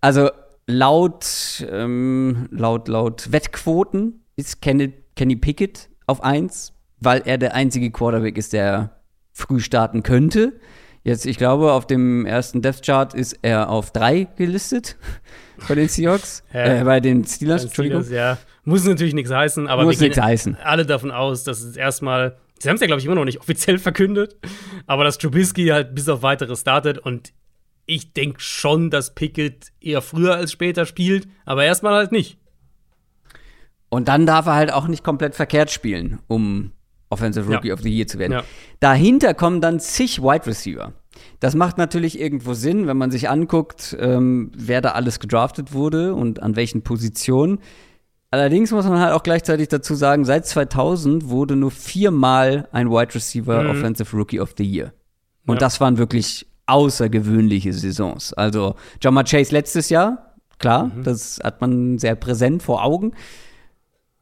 Also laut, ähm, laut, laut Wettquoten ist Kenny, Kenny Pickett auf eins, weil er der einzige Quarterback ist, der früh starten könnte. Jetzt, ich glaube, auf dem ersten Death Chart ist er auf drei gelistet *laughs* bei den Seahawks, *laughs* äh, bei den Steelers, Entschuldigung. Steelers, ja. Muss natürlich nichts heißen, aber Muss wir gehen heißen. alle davon aus, dass es erstmal, sie haben es ja, glaube ich, immer noch nicht offiziell *laughs* verkündet, aber dass Trubisky halt bis auf weiteres startet und ich denke schon, dass Pickett eher früher als später spielt, aber erstmal halt nicht. Und dann darf er halt auch nicht komplett verkehrt spielen, um Offensive Rookie ja. of the Year zu werden. Ja. Dahinter kommen dann zig Wide Receiver. Das macht natürlich irgendwo Sinn, wenn man sich anguckt, ähm, wer da alles gedraftet wurde und an welchen Positionen. Allerdings muss man halt auch gleichzeitig dazu sagen, seit 2000 wurde nur viermal ein Wide Receiver mhm. Offensive Rookie of the Year. Und ja. das waren wirklich außergewöhnliche Saisons. Also Jamar Chase letztes Jahr, klar, mhm. das hat man sehr präsent vor Augen.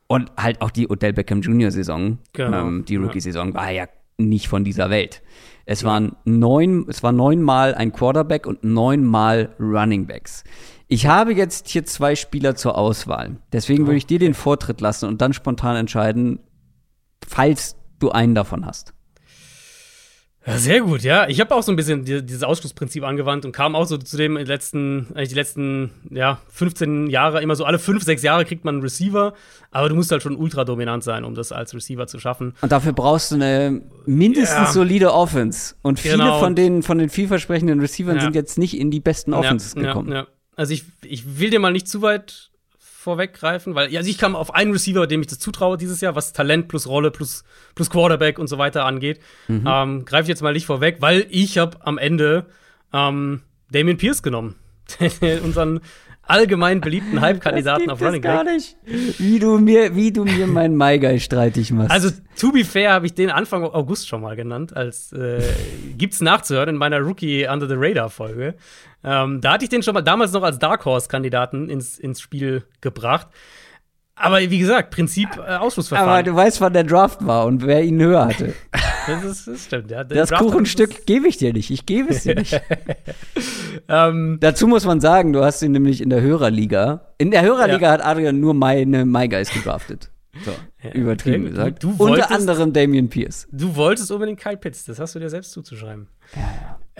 Und halt auch die Odell Beckham Jr. Saison, genau. ähm, die Rookie-Saison, war ja nicht von dieser Welt. Es waren neun, es war neunmal ein Quarterback und neunmal Running Backs. Ich habe jetzt hier zwei Spieler zur Auswahl. Deswegen würde ich dir den Vortritt lassen und dann spontan entscheiden, falls du einen davon hast. Ja, sehr gut, ja. Ich habe auch so ein bisschen die, dieses Ausschlussprinzip angewandt und kam auch so zu dem letzten, eigentlich die letzten, ja, 15 Jahre, immer so alle fünf, sechs Jahre kriegt man einen Receiver, aber du musst halt schon ultra dominant sein, um das als Receiver zu schaffen. Und dafür brauchst du eine mindestens ja. solide Offense. Und viele genau. von den, von den vielversprechenden Receivern ja. sind jetzt nicht in die besten Offenses gekommen. Also ich, ich will dir mal nicht zu weit vorweggreifen, weil also ich kam auf einen Receiver, dem ich das zutraue dieses Jahr, was Talent plus Rolle plus, plus Quarterback und so weiter angeht. Mhm. Ähm, Greife ich jetzt mal nicht vorweg, weil ich habe am Ende ähm, Damien Pierce genommen. *laughs* Unseren allgemein beliebten *laughs* Hype-Kandidaten auf Running Back. gar nicht. Wie du mir, wie du mir meinen MyGuy streitig machst. Also, to be fair, habe ich den Anfang August schon mal genannt, als äh, gibt's nachzuhören in meiner Rookie Under the Radar Folge. Ähm, da hatte ich den schon mal damals noch als Dark Horse-Kandidaten ins, ins Spiel gebracht. Aber wie gesagt, Prinzip äh, Ausschlussverfahren. Aber du weißt, wann der Draft war und wer ihn höher hatte. *laughs* das, ist, das stimmt, ja. Das Kuchenstück gebe ich dir nicht. Ich gebe es dir nicht. *laughs* ähm, Dazu muss man sagen, du hast ihn nämlich in der Hörerliga. In der Hörerliga Ja. hat Adrian nur meine MyGuys gedraftet. So, Ja, übertrieben okay. gesagt. Du- du wolltest- Unter anderem Damian Pierce. Du wolltest unbedingt Kyle Pitts, das hast du dir selbst zuzuschreiben.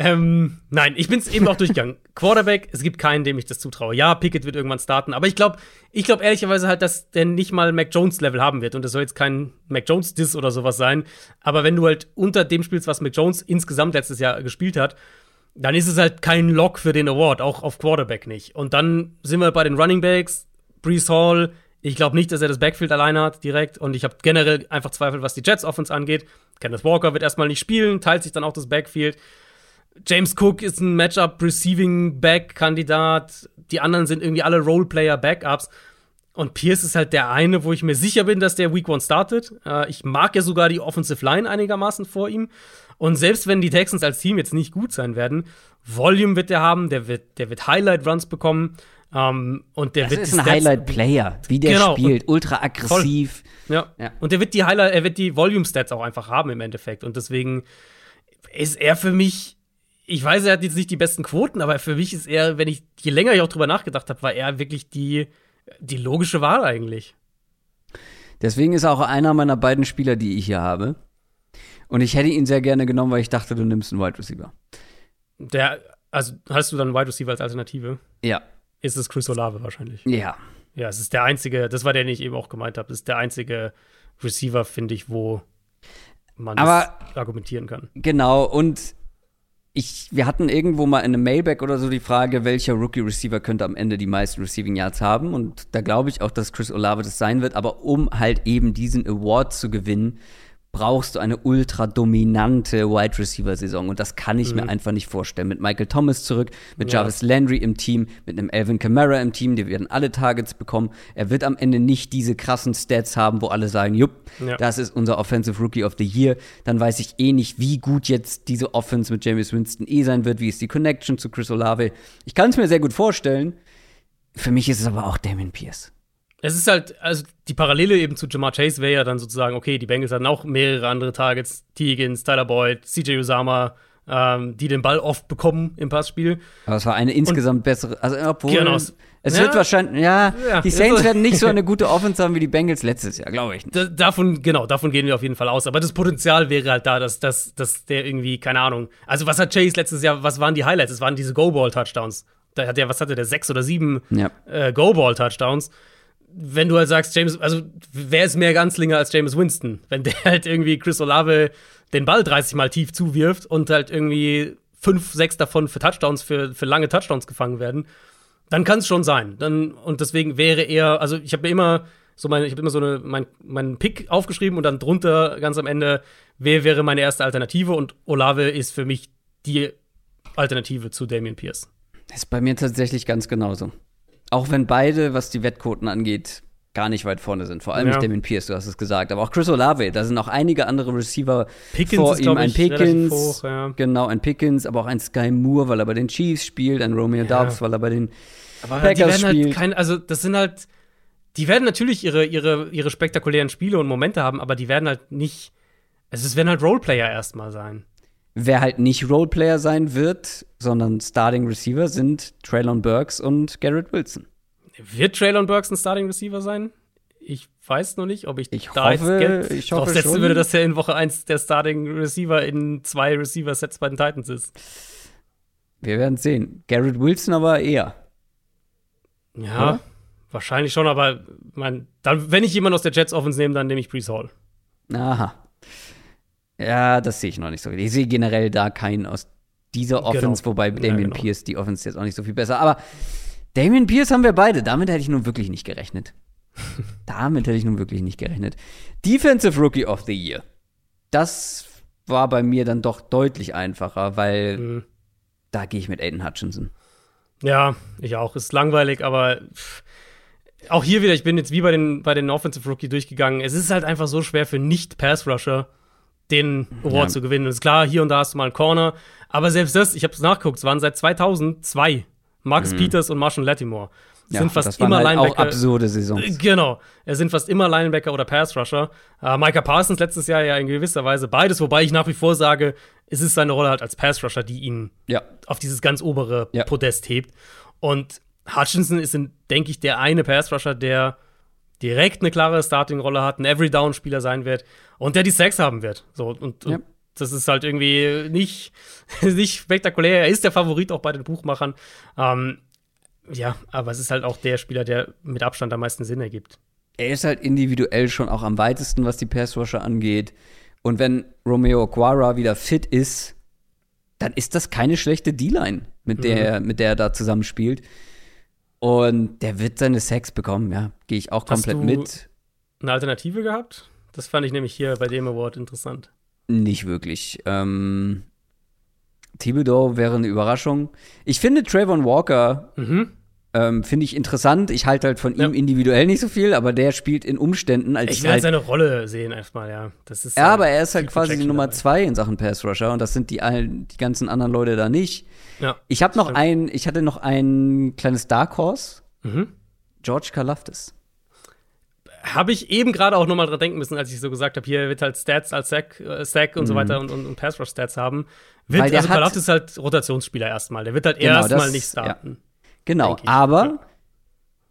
Ähm, nein, ich bin es eben auch durchgegangen. *laughs* Quarterback, es gibt keinen, dem ich das zutraue. Ja, Pickett wird irgendwann starten, aber ich glaube, ich glaube ehrlicherweise halt, dass der nicht mal Mac Jones Level haben wird und das soll jetzt kein Mac Jones Diss oder sowas sein, aber wenn du halt unter dem spielst, was Mac Jones insgesamt letztes Jahr gespielt hat, dann ist es halt kein Lock für den Award, auch auf Quarterback nicht. Und dann sind wir bei den Running Backs, Brees Hall. Ich glaube nicht, dass er das Backfield alleine hat direkt. Und ich habe generell einfach Zweifel, was die Jets Offense angeht. Kenneth Walker wird erstmal nicht spielen, teilt sich dann auch das Backfield. James Cook ist ein Matchup Receiving Back Kandidat. Die anderen sind irgendwie alle Roleplayer Backups. Und Pierce ist halt der eine, wo ich mir sicher bin, dass der Week One startet. Äh, ich mag ja sogar die Offensive Line einigermaßen vor ihm. Und selbst wenn die Texans als Team jetzt nicht gut sein werden, Volume wird der haben, der wird, der wird Highlight Runs bekommen. Ähm, und der Das wird ist ein Highlight-Player, wie der Genau, spielt. Ultra aggressiv. Ja. Ja. Und der wird die Highlight, er wird die Volume Stats auch einfach haben im Endeffekt. Und deswegen ist er für mich, ich weiß, er hat jetzt nicht die besten Quoten, aber für mich ist er, wenn ich, je länger ich auch drüber nachgedacht habe, war er wirklich die, die logische Wahl eigentlich. Deswegen ist er auch einer meiner beiden Spieler, die ich hier habe. Und ich hätte ihn sehr gerne genommen, weil ich dachte, du nimmst einen Wide Receiver. Der, also hast du dann Wide Receiver als Alternative? Ja. Ist es Chris Olave wahrscheinlich? Ja. Ja, es ist der einzige, das war der, den ich eben auch gemeint habe, es ist der einzige Receiver, finde ich, wo man Aber- das argumentieren kann. Genau, und ich, wir hatten irgendwo mal in einem Mailback oder so die Frage, welcher Rookie-Receiver könnte am Ende die meisten Receiving Yards haben. Und da glaube ich auch, dass Chris Olave das sein wird. Aber um halt eben diesen Award zu gewinnen, brauchst du eine ultra dominante Wide Receiver Saison und das kann ich mir einfach nicht vorstellen. Mit Michael Thomas zurück, mit Ja. Jarvis Landry im Team, mit einem Alvin Kamara im Team, die werden alle Targets bekommen. Er wird am Ende nicht diese krassen Stats haben, wo alle sagen, jupp, Ja. das ist unser Offensive Rookie of the Year. Dann weiß ich eh nicht, wie gut jetzt diese Offense mit James Winston eh sein wird, wie ist die Connection zu Chris Olave. Ich kann es mir sehr gut vorstellen. Für mich ist es aber auch Damon Pierce. Es ist halt, also die Parallele eben zu Jamar Chase wäre ja dann sozusagen, okay, die Bengals hatten auch mehrere andere Targets. Higgins, Tyler Boyd, CJ Usama, ähm, die den Ball oft bekommen im Passspiel. Aber es war eine insgesamt bessere, also obwohl Genau. es Ja. wird wahrscheinlich, ja, Ja, die Saints werden nicht so eine gute *laughs* Offense haben wie die Bengals letztes Jahr, glaube ich. Da, davon, genau, davon gehen wir auf jeden Fall aus. Aber das Potenzial wäre halt da, dass, dass, dass der irgendwie, keine Ahnung. Also, was hat Chase letztes Jahr, was waren die Highlights? Es waren diese Go-Ball-Touchdowns. Da hat er, was hatte der, sechs oder sieben Ja. äh, Go-Ball-Touchdowns. Wenn du halt sagst, James, also wer ist mehr Ganzlinger als James Winston? Wenn der halt irgendwie Chris Olave den Ball 30 Mal tief zuwirft und halt irgendwie fünf, sechs davon für Touchdowns, für, für lange Touchdowns gefangen werden, dann kann es schon sein. Dann, und deswegen wäre er, also ich habe mir immer so meine, ich habe immer so eine, mein, meinen Pick aufgeschrieben und dann drunter ganz am Ende, wer wäre meine erste Alternative und Olave ist für mich die Alternative zu Damian Pierce. Das ist bei mir tatsächlich ganz genauso. Auch wenn beide, was die Wettquoten angeht, gar nicht weit vorne sind. Vor allem Ja. nicht Damon Pierce, du hast es gesagt. Aber auch Chris Olave, da sind auch einige andere Receiver Pickens vor ihm. Ein Pickens, hoch, ja. genau, ein Pickens, aber auch ein Sky Moore, weil er bei den Chiefs spielt, ein Romeo Dobbs, weil er bei den Aber Packers die werden halt spielt. kein, also das sind halt, die werden natürlich ihre, ihre, ihre spektakulären Spiele und Momente haben, aber die werden halt nicht, also es werden halt Roleplayer erstmal sein. Wer halt nicht Roleplayer sein wird, sondern Starting Receiver sind Traylon Burks und Garrett Wilson. Wird Traylon Burks ein Starting Receiver sein? Ich weiß noch nicht, ob ich, Ich da hoffe- jetzt Geld draufsetzen schon. würde, dass er in Woche 1 der Starting Receiver in zwei Receiver-Sets bei den Titans ist. Wir werden sehen. Garrett Wilson aber eher. Ja, Oder? wahrscheinlich schon, aber mein, dann, wenn ich jemanden aus der Jets Offense nehme, dann nehme ich Brees Hall. Aha. Ja, das sehe ich noch nicht so. Ich sehe generell da keinen aus dieser Offense, Genau. wobei Ja, Damian genau. Pierce die Offense jetzt auch nicht so viel besser. Aber Damian Pierce haben wir beide. Damit hätte ich nun wirklich nicht gerechnet. *laughs* Damit hätte ich nun wirklich nicht gerechnet. Defensive Rookie of the Year. Das war bei mir dann doch deutlich einfacher, weil Mhm. da gehe ich mit Aiden Hutchinson. Ja, ich auch. Ist langweilig, aber auch hier wieder, ich bin jetzt wie bei den, bei den Offensive Rookie durchgegangen. Es ist halt einfach so schwer für Nicht-Pass-Rusher, den Award Ja. zu gewinnen. Und ist klar, hier und da hast du mal einen Corner. Aber selbst das, ich habe es nachgeguckt, es waren seit 2002 Marcus Peters und Marshall Latimore. Ja, sind fast das waren immer halt auch Linebacker. absurde Saisons. Genau. Es sind fast immer Linebacker oder Pass-Rusher. Äh, Micah Parsons letztes Jahr ja in gewisser Weise beides, wobei ich nach wie vor sage, es ist seine Rolle halt als Pass-Rusher, die ihn Ja. auf dieses ganz obere Ja. Podest hebt. Und Hutchinson ist, denke ich, der eine Pass-Rusher, der direkt eine klare Starting-Rolle hat, ein Every-Down-Spieler sein wird und der die Sex haben wird. So, und, und Ja. das ist halt irgendwie nicht, *laughs* nicht spektakulär. Er ist der Favorit auch bei den Buchmachern. Ähm, ja, aber es ist halt auch der Spieler, der mit Abstand am meisten Sinn ergibt. Er ist halt individuell schon auch am weitesten, was die Pass-Rusher angeht. Und wenn Romeo Aquara wieder fit ist, dann ist das keine schlechte D-Line, mit, der, mit der er da zusammenspielt. Und der wird seine Sex bekommen, ja. Gehe ich auch Hast komplett du- mit. Eine Alternative gehabt? Das fand ich nämlich hier bei dem Award interessant. Nicht wirklich. Ähm, Thibodeau wäre eine Überraschung. Ich finde Trayvon Walker Mhm. ähm, finde ich interessant. Ich halte halt von Ja. ihm individuell nicht so viel, aber der spielt in Umständen als Ich will halt halt seine Rolle sehen, erstmal, ja. Das ist Ja, halt aber er ist halt quasi die Nummer dabei. zwei in Sachen Pass Rusher und das sind die, allen, die ganzen anderen Leute da nicht. Ja. Ich habe noch Stimmt. ein, ich hatte noch ein kleines Dark Horse, Mhm. George Kalafdis. Habe ich eben gerade auch nochmal dran denken müssen, als ich so gesagt habe, hier wird halt Stats als Sack, äh, Sack und so weiter und, und, und Pass Rush Stats haben. Wird, Mhm. Weil der also Kalaf ist halt Rotationsspieler erstmal. Der wird halt Genau, erstmal das- nicht starten. Genau, Denk ich. aber Ja.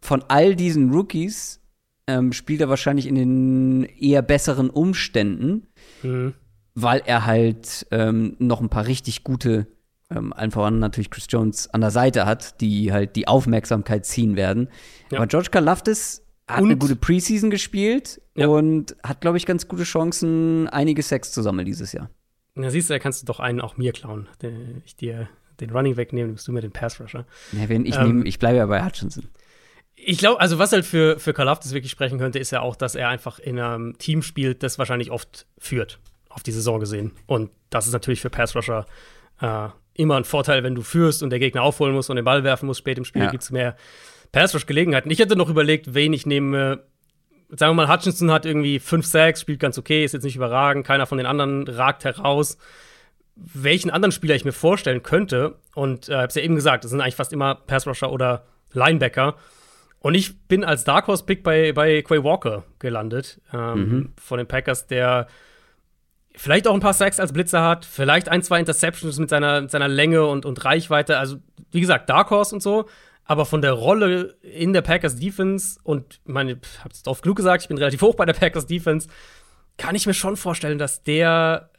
von all diesen Rookies ähm, spielt er wahrscheinlich in den eher besseren Umständen, Mhm. weil er halt ähm, noch ein paar richtig gute, ähm, allen voran natürlich Chris Jones an der Seite hat, die halt die Aufmerksamkeit ziehen werden. Ja. Aber George Kalafdis hat Und- eine gute Preseason gespielt Ja. und hat, glaube ich, ganz gute Chancen, einige Sex zu sammeln dieses Jahr. Na, siehst du, da kannst du doch einen auch mir klauen. Den, ich dir den Running wegnehmen, nimmst du mir den Pass Rusher. Ja, wenn ich Ähm, ich bleibe ja bei Hutchinson. Ich glaube, also was halt für, für Kalafdis wirklich sprechen könnte, ist ja auch, dass er einfach in einem Team spielt, das wahrscheinlich oft führt, auf die Saison gesehen. Und das ist natürlich für Pass Rusher äh, immer ein Vorteil, wenn du führst und der Gegner aufholen muss und den Ball werfen muss spät im Spiel, Ja. gibt es mehr Pass Rush Gelegenheiten. Ich hätte noch überlegt, wen ich nehme. Sagen wir mal, Hutchinson hat irgendwie fünf Sacks, spielt ganz okay, ist jetzt nicht überragend, keiner von den anderen ragt heraus. Welchen anderen Spieler ich mir vorstellen könnte, und äh, hab's ja eben gesagt, das sind eigentlich fast immer Pass Rusher oder Linebacker. Und ich bin als Dark Horse Pick bei, bei Quay Walker gelandet, ähm, von den Packers, der vielleicht auch ein paar Sacks als Blitzer hat, vielleicht ein, zwei Interceptions mit seiner, mit seiner Länge und, und Reichweite. Also, wie gesagt, Dark Horse und so. Aber von der Rolle in der Packers Defense und meine, ich hab's oft genug gesagt, ich bin relativ hoch bei der Packers Defense, kann ich mir schon vorstellen, dass der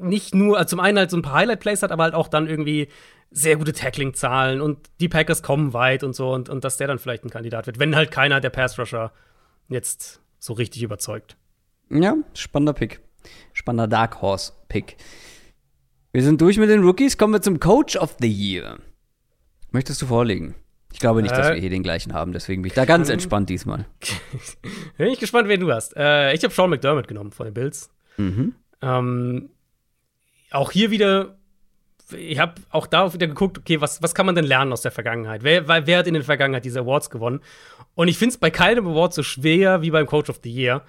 nicht nur, also zum einen halt so ein paar Highlight-Plays hat, aber halt auch dann irgendwie sehr gute Tackling-Zahlen und die Packers kommen weit und so und, und dass der dann vielleicht ein Kandidat wird, wenn halt keiner der Pass-Rusher jetzt so richtig überzeugt. Ja, spannender Pick. Spannender Dark Horse Pick. Wir sind durch mit den Rookies, kommen wir zum Coach of the Year. Möchtest du vorlegen? Ich glaube nicht, dass Äh, wir hier den gleichen haben, deswegen bin ich da ganz kann- entspannt diesmal. *laughs* Bin ich gespannt, wen du hast. Äh, ich habe Sean McDermott genommen von den Bills. Mhm. Ähm, auch hier wieder, ich habe auch da wieder geguckt, okay, was, was kann man denn lernen aus der Vergangenheit? Wer, wer, wer hat in der Vergangenheit diese Awards gewonnen? Und ich finde es bei keinem Award so schwer wie beim Coach of the Year,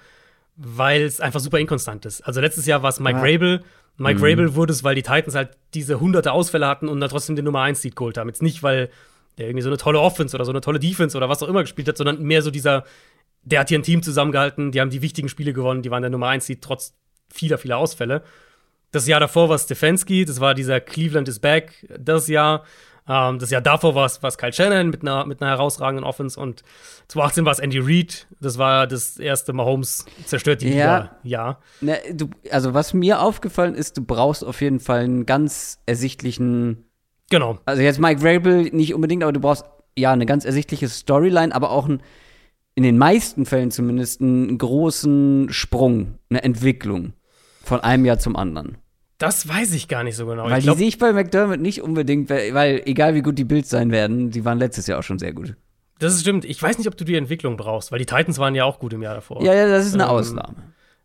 weil es einfach super inkonstant ist. Also letztes Jahr war es Mike Ja. Rabel. Mike Rabel wurde es, weil die Titans halt diese hunderte Ausfälle hatten und dann trotzdem den Nummer 1 Seed geholt haben. Jetzt nicht, weil der irgendwie so eine tolle Offense oder so eine tolle Defense oder was auch immer gespielt hat, sondern mehr so dieser, der hat hier ein Team zusammengehalten, die haben die wichtigen Spiele gewonnen, die waren der Nummer 1 Seed trotz vieler, vieler Ausfälle. Das Jahr davor war Stefanski, das war dieser Cleveland is back das Jahr. Ähm, das Jahr davor war es Kyle Shannon mit einer, mit einer herausragenden Offense und 2018 war es Andy Reid, das war das erste Mahomes zerstört die Ja. Liga. Ja. Na, du, also was mir aufgefallen ist, du brauchst auf jeden Fall einen ganz ersichtlichen, Genau. also jetzt Mike Vrabel nicht unbedingt, aber du brauchst ja eine ganz ersichtliche Storyline, aber auch ein, in den meisten Fällen zumindest einen großen Sprung, eine Entwicklung von einem Jahr zum anderen. Das weiß ich gar nicht so genau. Weil ich die glaub, sehe ich bei McDermott nicht unbedingt, weil, egal wie gut die Bills sein werden, die waren letztes Jahr auch schon sehr gut. das stimmt. Ich weiß nicht, ob du die Entwicklung brauchst, weil die Titans waren ja auch gut im Jahr davor. Ja, ja, das ist eine Ähm. Ausnahme.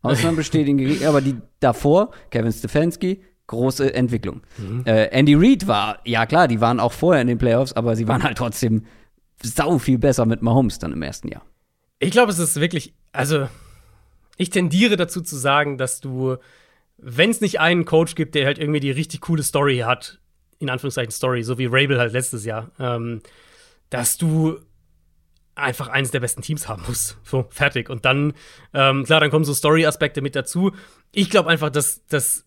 Ausnahmen bestätigen, aber die davor, Kevin Stefanski, große Entwicklung. Mhm. Äh, Andy Reid war, ja klar, die waren auch vorher in den Playoffs, aber sie waren halt trotzdem sau viel besser mit Mahomes dann im ersten Jahr. Ich glaube, es ist wirklich, also ich tendiere dazu zu sagen, dass du, wenn es nicht einen Coach gibt, der halt irgendwie die richtig coole Story hat, in Anführungszeichen Story, so wie Rabel halt letztes Jahr, ähm, dass du einfach eines der besten Teams haben musst. *laughs* So, fertig. Und dann, ähm, klar, dann kommen so Story-Aspekte mit dazu. Ich glaube einfach, dass, dass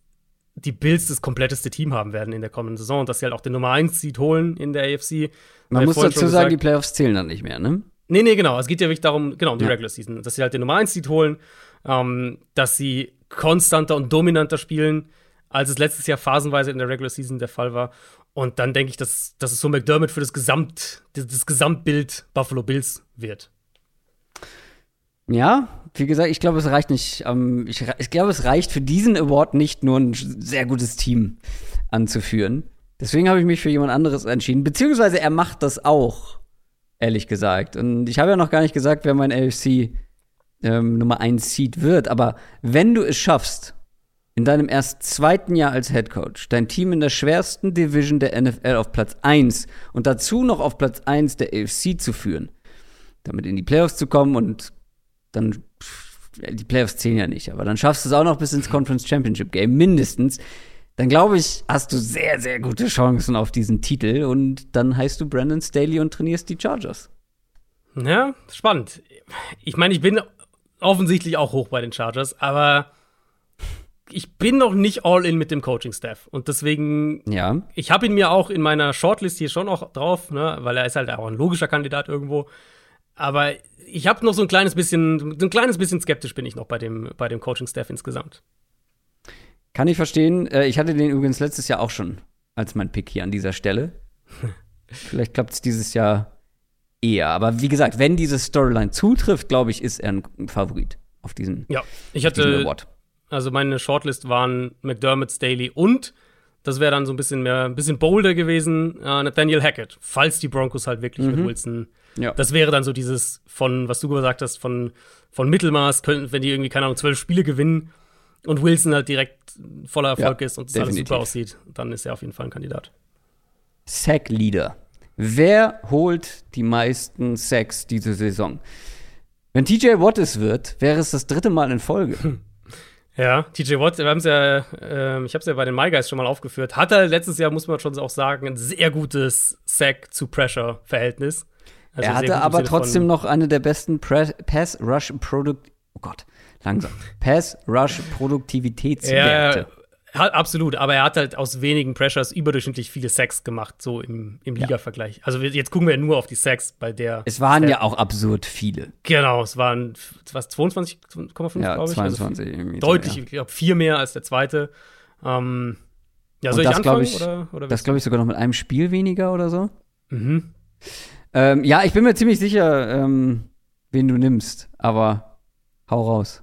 die Bills das kompletteste Team haben werden in der kommenden Saison und dass sie halt auch den Nummer 1 Seed holen in der AFC. Man muss dazu sagen, die Playoffs zählen dann nicht mehr, ne? Nee, nee, genau. Es geht ja wirklich darum, genau, um die ja. Regular Season, dass sie halt den Nummer 1 Seed holen, ähm, dass sie konstanter und dominanter spielen, als es letztes Jahr phasenweise in der Regular Season der Fall war. Und dann denke ich, dass, dass es so McDermott für das, Gesamt, das, das Gesamtbild Buffalo Bills wird. Ja, wie gesagt, ich glaube, es reicht nicht. Ähm, ich, ich glaube, es reicht für diesen Award nicht nur ein sehr gutes Team anzuführen. Deswegen habe ich mich für jemand anderes entschieden. Beziehungsweise er macht das auch, ehrlich gesagt. Und ich habe ja noch gar nicht gesagt, wer mein AFC ähm, Nummer 1 Seed wird. Aber wenn du es schaffst, in deinem erst zweiten Jahr als Head Coach dein Team in der schwersten Division der NFL auf Platz 1 und dazu noch auf Platz 1 der AFC zu führen, damit in die Playoffs zu kommen und dann die Playoffs zählen ja nicht, aber dann schaffst du es auch noch bis ins Conference Championship Game mindestens. Dann glaube ich, hast du sehr, sehr gute Chancen auf diesen Titel und dann heißt du Brandon Staley und trainierst die Chargers. Ja, spannend. Ich meine, ich bin offensichtlich auch hoch bei den Chargers, aber ich bin noch nicht all in mit dem Coaching-Staff. Und deswegen, ja. ich habe ihn mir auch in meiner Shortlist hier schon auch drauf, ne, weil er ist halt auch ein logischer Kandidat irgendwo. Aber ich habe noch so ein kleines bisschen, so ein kleines bisschen skeptisch bin ich noch bei dem, bei dem Coaching-Staff insgesamt. Kann ich verstehen. Äh, ich hatte den übrigens letztes Jahr auch schon als mein Pick hier an dieser Stelle. *laughs* Vielleicht klappt es dieses Jahr eher. Aber wie gesagt, wenn diese Storyline zutrifft, glaube ich, ist er ein Favorit auf diesen, ja, ich hatte, Award. Also meine Shortlist waren McDermott, Staley und das wäre dann so ein bisschen mehr, ein bisschen bolder gewesen, äh, Nathaniel Hackett, falls die Broncos halt wirklich mhm. mit Wilson. Ja. Das wäre dann so dieses von, was du gesagt hast, von, von Mittelmaß, könnten, wenn die irgendwie, keine Ahnung, zwölf Spiele gewinnen und Wilson halt direkt voller Erfolg ja, ist und das alles super aussieht, dann ist er auf jeden Fall ein Kandidat. Sack Leader. Wer holt die meisten Sacks diese Saison? Wenn TJ Watt es wird, wäre es das dritte Mal in Folge. Ja, TJ Watt, wir haben es ja, äh, ich habe es ja bei den My Guys schon mal aufgeführt, hat er letztes Jahr, muss man schon auch sagen, ein sehr gutes Sack-zu-Pressure-Verhältnis. Also er hatte aber trotzdem noch eine der besten Pass-Rush-Produkt, oh Gott, langsam, *laughs* Pass-Rush-Produktivitätswerte. Ja, absolut, aber er hat halt aus wenigen Pressures überdurchschnittlich viele Sacks gemacht, so im, im Liga-Vergleich. Also jetzt gucken wir nur auf die Sacks bei der. Es waren Stat ja auch absurd viele. Genau, es waren was 22,5 ja, glaube ich. 22 also irgendwie deutlich, ja. ich glaube vier mehr als der zweite. Ähm, ja, soll Und das, ich anfangen? Ich, oder, oder das glaube ich sogar noch mit einem Spiel weniger oder so. Mhm. Ähm, ja, ich bin mir ziemlich sicher, ähm, wen du nimmst, aber hau raus.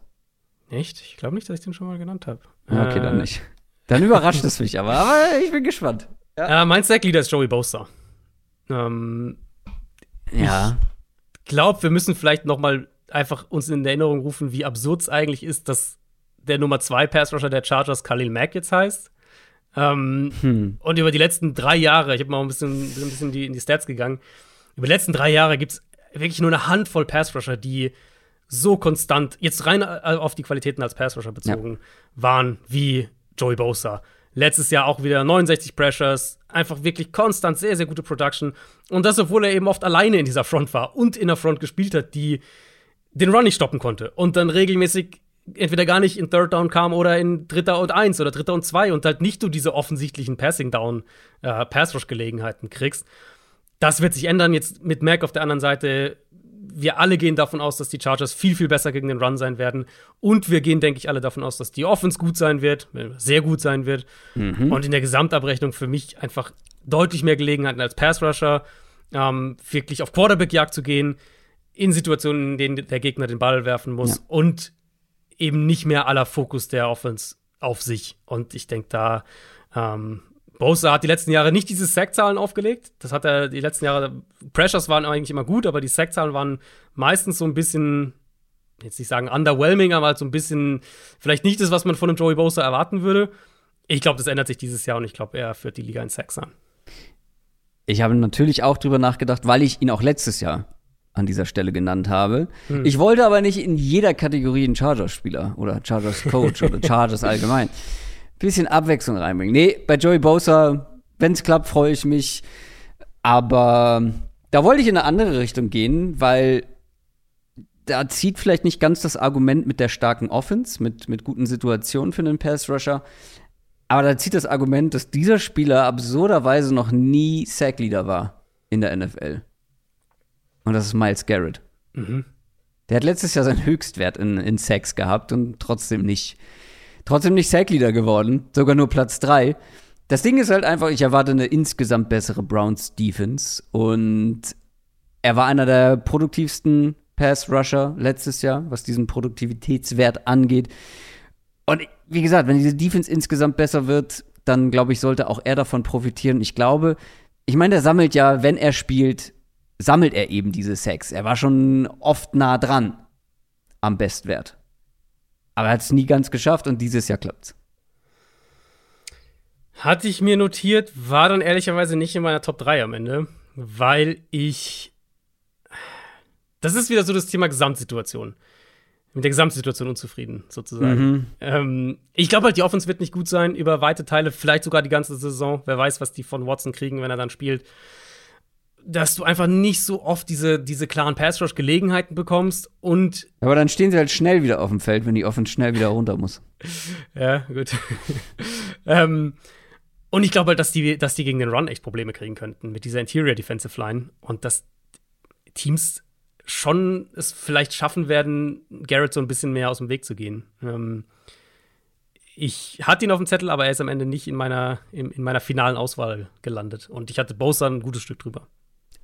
Echt? Ich glaube nicht, dass ich den schon mal genannt habe. Okay, äh, dann nicht. Dann überrascht es mich aber, aber ich bin gespannt. Ja. Äh, mein Stack-Leader ist Joey Bosa. Ähm, ja. Ich glaube, wir müssen vielleicht noch mal einfach uns in Erinnerung rufen, wie absurd es eigentlich ist, dass der Nummer 2 Pass-Rusher der Chargers Khalil Mack jetzt heißt. Ähm, hm. Und über die letzten drei Jahre, ich habe mal ein bisschen, ein bisschen die, in die Stats gegangen, über die letzten drei Jahre gibt es wirklich nur eine Handvoll Pass-Rusher, die so konstant, jetzt rein äh, auf die Qualitäten als Pass-Rusher bezogen, ja. waren wie Joey Bosa. Letztes Jahr auch wieder 69 Pressures, einfach wirklich konstant sehr, sehr gute Production. Und das, obwohl er eben oft alleine in dieser Front war und in der Front gespielt hat, die den Run nicht stoppen konnte. Und dann regelmäßig entweder gar nicht in Third Down kam oder in Dritter und Eins oder Dritter und Zwei und halt nicht du diese offensichtlichen Passing Down, äh, Pass Rush Gelegenheiten kriegst. Das wird sich ändern jetzt mit Mac auf der anderen Seite wir alle gehen davon aus, dass die Chargers viel, viel besser gegen den Run sein werden. Und wir gehen, denke ich, alle davon aus, dass die Offense gut sein wird, sehr gut sein wird. Mhm. Und in der Gesamtabrechnung für mich einfach deutlich mehr Gelegenheiten als Pass-Rusher, ähm, wirklich auf Quarterback-Jagd zu gehen, in Situationen, in denen der Gegner den Ball werfen muss ja. und eben nicht mehr aller Fokus der Offense auf sich. Und ich denke, da ähm, Bosa hat die letzten Jahre nicht diese Sackzahlen aufgelegt. Das hat er die letzten Jahre. Pressures waren eigentlich immer gut, aber die Sackzahlen waren meistens so ein bisschen, jetzt nicht sagen underwhelming, aber halt so ein bisschen, vielleicht nicht das, was man von einem Joey Bosa erwarten würde. Ich glaube, das ändert sich dieses Jahr und ich glaube, er führt die Liga in Sacks an. Ich habe natürlich auch drüber nachgedacht, weil ich ihn auch letztes Jahr an dieser Stelle genannt habe. Hm. Ich wollte aber nicht in jeder Kategorie einen Chargers-Spieler oder Chargers-Coach *laughs* oder Chargers allgemein. Bisschen Abwechslung reinbringen. Nee, bei Joey Bosa, wenn es klappt, freue ich mich. Aber da wollte ich in eine andere Richtung gehen, weil da zieht vielleicht nicht ganz das Argument mit der starken Offense, mit, mit guten Situationen für einen Pass-Rusher. Aber da zieht das Argument, dass dieser Spieler absurderweise noch nie Sackleader war in der NFL. Und das ist Miles Garrett. Mhm. Der hat letztes Jahr seinen Höchstwert in, in Sacks gehabt und trotzdem nicht, trotzdem nicht Sackleader geworden, sogar nur Platz 3. Das Ding ist halt einfach, ich erwarte eine insgesamt bessere Browns Defense und er war einer der produktivsten Pass Rusher letztes Jahr, was diesen Produktivitätswert angeht. Und wie gesagt, wenn diese Defense insgesamt besser wird, dann glaube ich, sollte auch er davon profitieren. Ich glaube, ich meine, der sammelt ja, wenn er spielt, sammelt er eben diese Sex. Er war schon oft nah dran am Bestwert. Aber er hat es nie ganz geschafft und dieses Jahr klappt's. Hatte ich mir notiert, war dann ehrlicherweise nicht in meiner Top 3 am Ende, weil ich. Das ist wieder so das Thema Gesamtsituation mit der Gesamtsituation unzufrieden, sozusagen. Mhm. Ähm, ich glaube halt, die Offense wird nicht gut sein über weite Teile, vielleicht sogar die ganze Saison. Wer weiß, was die von Watson kriegen, wenn er dann spielt. Dass du einfach nicht so oft diese, diese klaren Pass-Rush-Gelegenheiten bekommst und. Aber dann stehen sie halt schnell wieder auf dem Feld, wenn die Offense schnell wieder runter muss. *laughs* ja, gut. *laughs* ähm, und ich glaube halt, dass die, dass die gegen den Run echt Probleme kriegen könnten mit dieser Interior Defensive Line und dass Teams schon es vielleicht schaffen werden, Garrett so ein bisschen mehr aus dem Weg zu gehen. Ähm, ich hatte ihn auf dem Zettel, aber er ist am Ende nicht in meiner, in, in meiner finalen Auswahl gelandet. Und ich hatte Bosa ein gutes Stück drüber.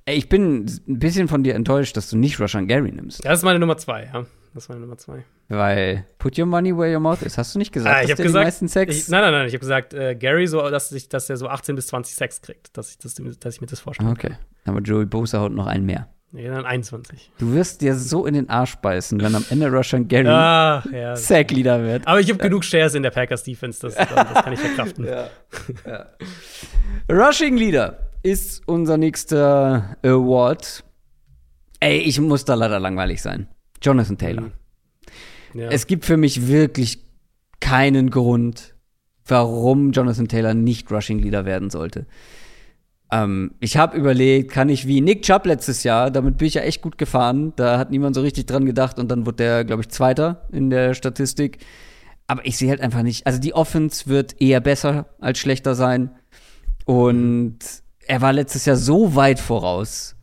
Ey, ich bin ein bisschen von dir enttäuscht, dass du nicht Rashan Gary nimmst. Das ist meine Nummer zwei, ja. Das ist meine Nummer zwei. Weil put your money where your mouth is. Hast du nicht gesagt, ah, ich dass der gesagt, die meisten Sex? Ich, nein, nein, nein. Ich habe gesagt, äh, Gary so, dass, ich, dass er so 18 bis 20 Sex kriegt, dass ich, das, dass ich mir das vorstelle. Okay. Aber Joey Bosa haut noch einen mehr. Nee, dann 21. Du wirst dir so in den Arsch beißen, wenn am Ende Russian Gary ah, ja. Sackleader wird. Aber ich habe ja. genug Shares in der Packers Defense, das, das kann ich verkraften. *laughs* ja. ja. Rushing Leader ist unser nächster Award. Ey, ich muss da leider langweilig sein. Jonathan Taylor. Mhm. Ja. Es gibt für mich wirklich keinen Grund, warum Jonathan Taylor nicht Rushing Leader werden sollte. Ähm, ich habe überlegt, kann ich wie Nick Chubb letztes Jahr, damit bin ich ja echt gut gefahren. Da hat niemand so richtig dran gedacht und dann wurde der, glaube ich, Zweiter in der Statistik. Aber ich sehe halt einfach nicht. Also die Offense wird eher besser als schlechter sein. Und er war letztes Jahr so weit voraus.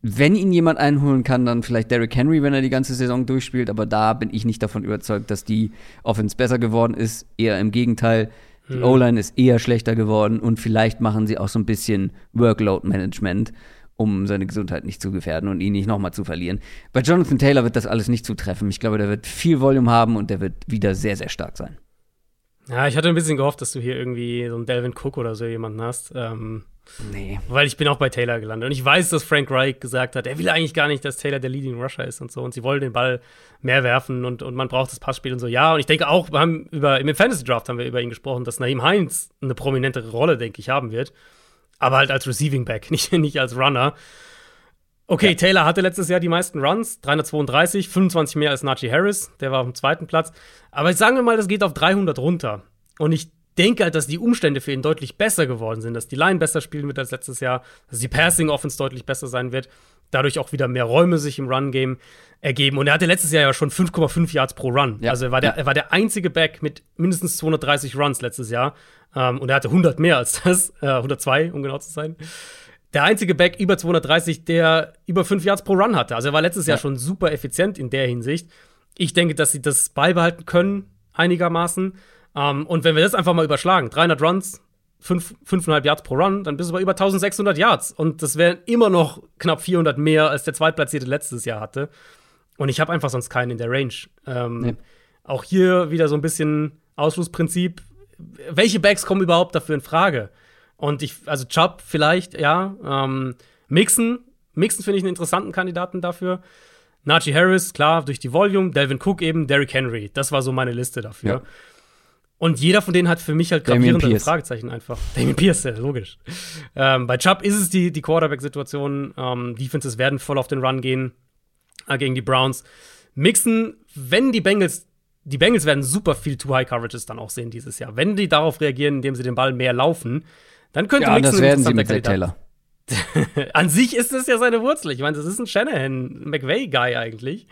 Wenn ihn jemand einholen kann, dann vielleicht Derrick Henry, wenn er die ganze Saison durchspielt. Aber da bin ich nicht davon überzeugt, dass die Offense besser geworden ist. Eher im Gegenteil. Die mhm. O-Line ist eher schlechter geworden und vielleicht machen sie auch so ein bisschen Workload-Management, um seine Gesundheit nicht zu gefährden und ihn nicht nochmal zu verlieren. Bei Jonathan Taylor wird das alles nicht zutreffen. Ich glaube, der wird viel Volume haben und der wird wieder sehr, sehr stark sein. Ja, ich hatte ein bisschen gehofft, dass du hier irgendwie so einen Delvin Cook oder so jemanden hast. Ähm, Nee. Weil ich bin auch bei Taylor gelandet. Und ich weiß, dass Frank Reich gesagt hat, er will eigentlich gar nicht, dass Taylor der Leading Rusher ist und so. Und sie wollen den Ball mehr werfen und, und man braucht das Passspiel und so. Ja, und ich denke auch, wir haben über, im Fantasy Draft haben wir über ihn gesprochen, dass Naheem Heinz eine prominentere Rolle, denke ich, haben wird. Aber halt als Receiving Back, *laughs* nicht, nicht als Runner. Okay, ja. Taylor hatte letztes Jahr die meisten Runs, 332, 25 mehr als Najee Harris, der war auf dem zweiten Platz. Aber sagen wir mal, das geht auf 300 runter. Und ich denke halt, dass die Umstände für ihn deutlich besser geworden sind, dass die Line besser spielen wird als letztes Jahr, dass die Passing Offense deutlich besser sein wird, dadurch auch wieder mehr Räume sich im Run Game ergeben. Und er hatte letztes Jahr ja schon 5,5 Yards pro Run. Ja. Also er war, der, er war der einzige Back mit mindestens 230 Runs letztes Jahr. Ähm, und er hatte 100 mehr als das, *laughs* äh, 102, um genau zu sein. Der einzige Back über 230, der über 5 Yards pro Run hatte. Also er war letztes ja. Jahr schon super effizient in der Hinsicht. Ich denke, dass sie das beibehalten können, einigermaßen. Um, ähm, und wenn wir das einfach mal überschlagen, 300 Runs, 5,5 Yards pro Run, dann bist du bei über 1600 Yards. Und das wären immer noch knapp 400 mehr, als der Zweitplatzierte letztes Jahr hatte. Und ich habe einfach sonst keinen in der Range. Ähm, nee. Auch hier wieder so ein bisschen Ausschlussprinzip. Welche Backs kommen überhaupt dafür in Frage? Und ich, also Chubb vielleicht, ja. Ähm, Mixon, Mixon finde ich einen interessanten Kandidaten dafür. Najee Harris, klar, durch die Volume. Delvin Cook eben, Derrick Henry. Das war so meine Liste dafür. Ja. Und jeder von denen hat für mich halt gravierende Fragezeichen einfach. Damien Pierce, ja, logisch. Ähm, bei Chubb ist es die, die Quarterback-Situation. Ähm, Defenses werden voll auf den Run gehen äh, gegen die Browns. Mixen, wenn die Bengals, die Bengals werden super viel Too-High-Coverages dann auch sehen dieses Jahr. Wenn die darauf reagieren, indem sie den Ball mehr laufen, dann könnte ja, Mixon das werden sie mit Taylor. *laughs* An sich ist das ja seine Wurzel. Ich meine, das ist ein Shanahan-McVay-Guy eigentlich.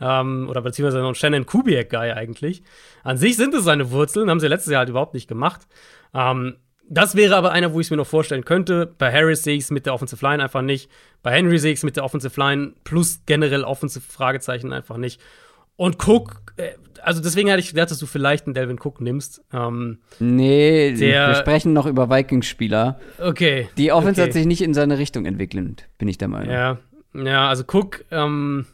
Ähm, oder beziehungsweise ein Shannon-Kubiak-Guy eigentlich. An sich sind es seine Wurzeln, haben sie letztes Jahr halt überhaupt nicht gemacht. Ähm, das wäre aber einer, wo ich es mir noch vorstellen könnte. Bei Harris sehe ich es mit der Offensive Line einfach nicht. Bei Henry sehe ich es mit der Offensive Line plus generell Offensive Fragezeichen einfach nicht. Und Cook, äh, also deswegen hätte ich gedacht, dass du vielleicht einen Delvin Cook nimmst. Ähm, nee, der, wir sprechen noch über Vikings-Spieler. Okay. Die Offense okay. hat sich nicht in seine Richtung entwickelt, bin ich der Meinung. Ja, ja also Cook, ähm,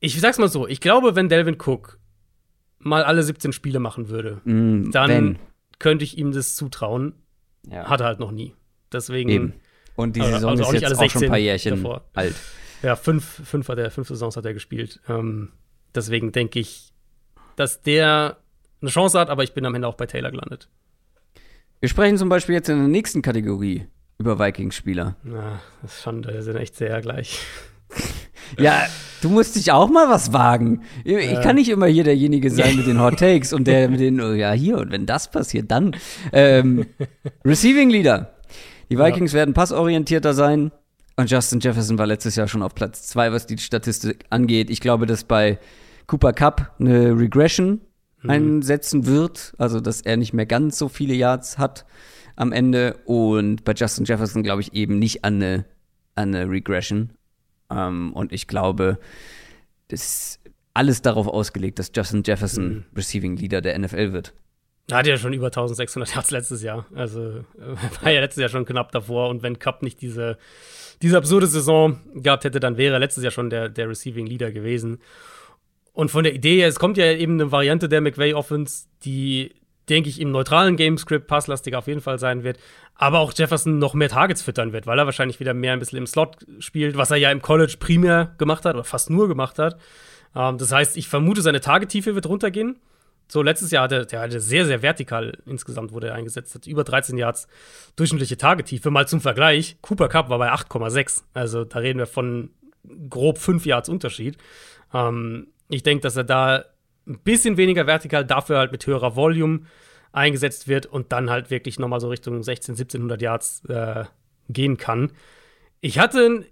ich sag's mal so, ich glaube, wenn Delvin Cook mal alle 17 Spiele machen würde, mm, dann wenn. könnte ich ihm das zutrauen. Ja. Hat er halt noch nie. Deswegen. Eben. Und die also Saison also, also ist jetzt auch schon ein paar Jährchen davor. alt. Ja, fünf, fünf, hat er, fünf Saisons hat er gespielt. Ähm, deswegen denke ich, dass der eine Chance hat, aber ich bin am Ende auch bei Taylor gelandet. Wir sprechen zum Beispiel jetzt in der nächsten Kategorie über Vikings-Spieler. Na, das ist schon, die sind echt sehr gleich. *laughs* ja, du musst dich auch mal was wagen. Ich äh. kann nicht immer hier derjenige sein *laughs* mit den Hot Takes und der mit den, oh ja, hier, und wenn das passiert, dann. Ähm, *laughs* Receiving Leader. Die Vikings ja. werden passorientierter sein. Und Justin Jefferson war letztes Jahr schon auf Platz zwei, was die Statistik angeht. Ich glaube, dass bei Cooper Cup eine Regression mhm. einsetzen wird, also dass er nicht mehr ganz so viele Yards hat am Ende. Und bei Justin Jefferson glaube ich eben nicht an eine, an eine Regression. Ähm, und ich glaube, das ist alles darauf ausgelegt, dass Justin Jefferson mhm. Receiving Leader der NFL wird. Er hat ja schon über 1600 Yards letztes Jahr. Also *laughs* war ja letztes Jahr schon knapp davor. Und wenn Cup nicht diese diese absurde Saison gehabt hätte, dann wäre er letztes Jahr schon der, der Receiving Leader gewesen. Und von der Idee her, es kommt ja eben eine Variante der McVay Offense, die, denke ich, im neutralen Gamescript passlastiger auf jeden Fall sein wird, aber auch Jefferson noch mehr Targets füttern wird, weil er wahrscheinlich wieder mehr ein bisschen im Slot spielt, was er ja im College primär gemacht hat oder fast nur gemacht hat. Ähm, das heißt, ich vermute, seine Targettiefe wird runtergehen. So, letztes Jahr hatte der hatte sehr, sehr vertikal insgesamt wurde er eingesetzt, hat über 13 Yards durchschnittliche Tagetiefe. Mal zum Vergleich, Cooper Cup war bei 8,6. Also da reden wir von grob 5 Yards Unterschied. Ähm, ich denke, dass er da ein bisschen weniger vertikal, dafür halt mit höherer Volume eingesetzt wird und dann halt wirklich nochmal so Richtung 16, 1700 Yards äh, gehen kann. Ich hatte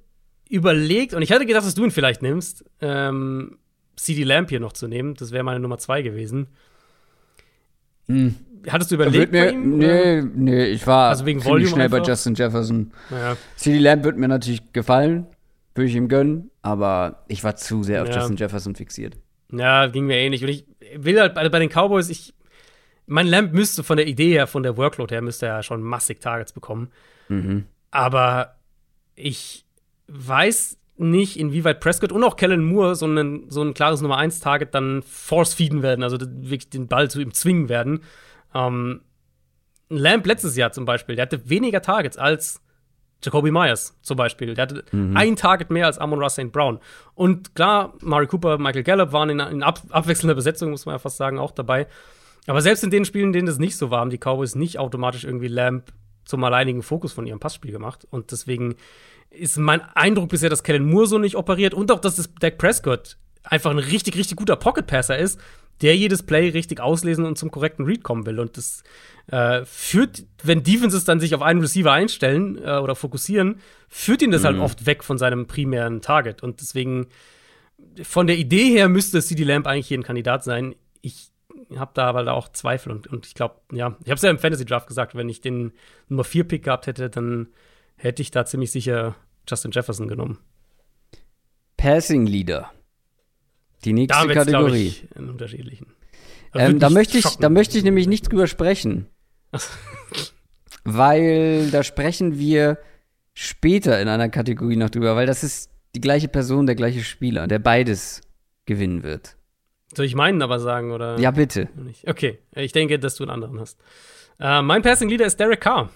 überlegt und ich hatte gedacht, dass du ihn vielleicht nimmst. Ähm, CD Lamp hier noch zu nehmen. Das wäre meine Nummer zwei gewesen. Hm. Hattest du überlegt mir, ihm? Nee, nee, ich war also wegen Volume schnell einfach? bei Justin Jefferson. Ja. CD Lamp wird mir natürlich gefallen, würde ich ihm gönnen, aber ich war zu sehr auf ja. Justin Jefferson fixiert. Ja, ging mir ähnlich. Und ich will halt bei, bei den Cowboys, ich, mein Lamp müsste von der Idee her, von der Workload her, müsste er ja schon massig Targets bekommen. Mhm. Aber ich weiß nicht, inwieweit Prescott und auch Kellen Moore so, einen, so ein klares Nummer 1-Target dann force-feeden werden, also wirklich den Ball zu ihm zwingen werden. Ähm, Lamp letztes Jahr zum Beispiel, der hatte weniger Targets als Jacoby Myers zum Beispiel. Der hatte mhm. ein Target mehr als Amon Ross St. Brown. Und klar, Mari Cooper, Michael Gallup waren in, in ab, abwechselnder Besetzung, muss man ja fast sagen, auch dabei. Aber selbst in den Spielen, in denen das nicht so war, haben die Cowboys nicht automatisch irgendwie Lamp zum alleinigen Fokus von ihrem Passspiel gemacht. Und deswegen ist mein Eindruck bisher, dass Kellen Moore so nicht operiert und auch, dass das Dak Prescott einfach ein richtig, richtig guter Pocket-Passer ist, der jedes Play richtig auslesen und zum korrekten Read kommen will. Und das äh, führt, wenn Defenses dann sich auf einen Receiver einstellen äh, oder fokussieren, führt ihn das halt mhm. halt oft weg von seinem primären Target. Und deswegen, von der Idee her müsste CD Lamp eigentlich hier ein Kandidat sein. Ich habe da aber auch Zweifel und, und ich glaube, ja, ich habe es ja im Fantasy Draft gesagt, wenn ich den Nummer 4 Pick gehabt hätte, dann hätte ich da ziemlich sicher Justin Jefferson genommen. Passing Leader. Die nächste da Kategorie. Ich, in unterschiedlichen. Ähm, da, möchte ich, da möchte ich nämlich nicht drüber sprechen. *laughs* weil da sprechen wir später in einer Kategorie noch drüber, weil das ist die gleiche Person, der gleiche Spieler, der beides gewinnen wird. Soll ich meinen aber sagen, oder? Ja, bitte. Okay, ich denke, dass du einen anderen hast. Äh, mein Passing Leader ist Derek Carr.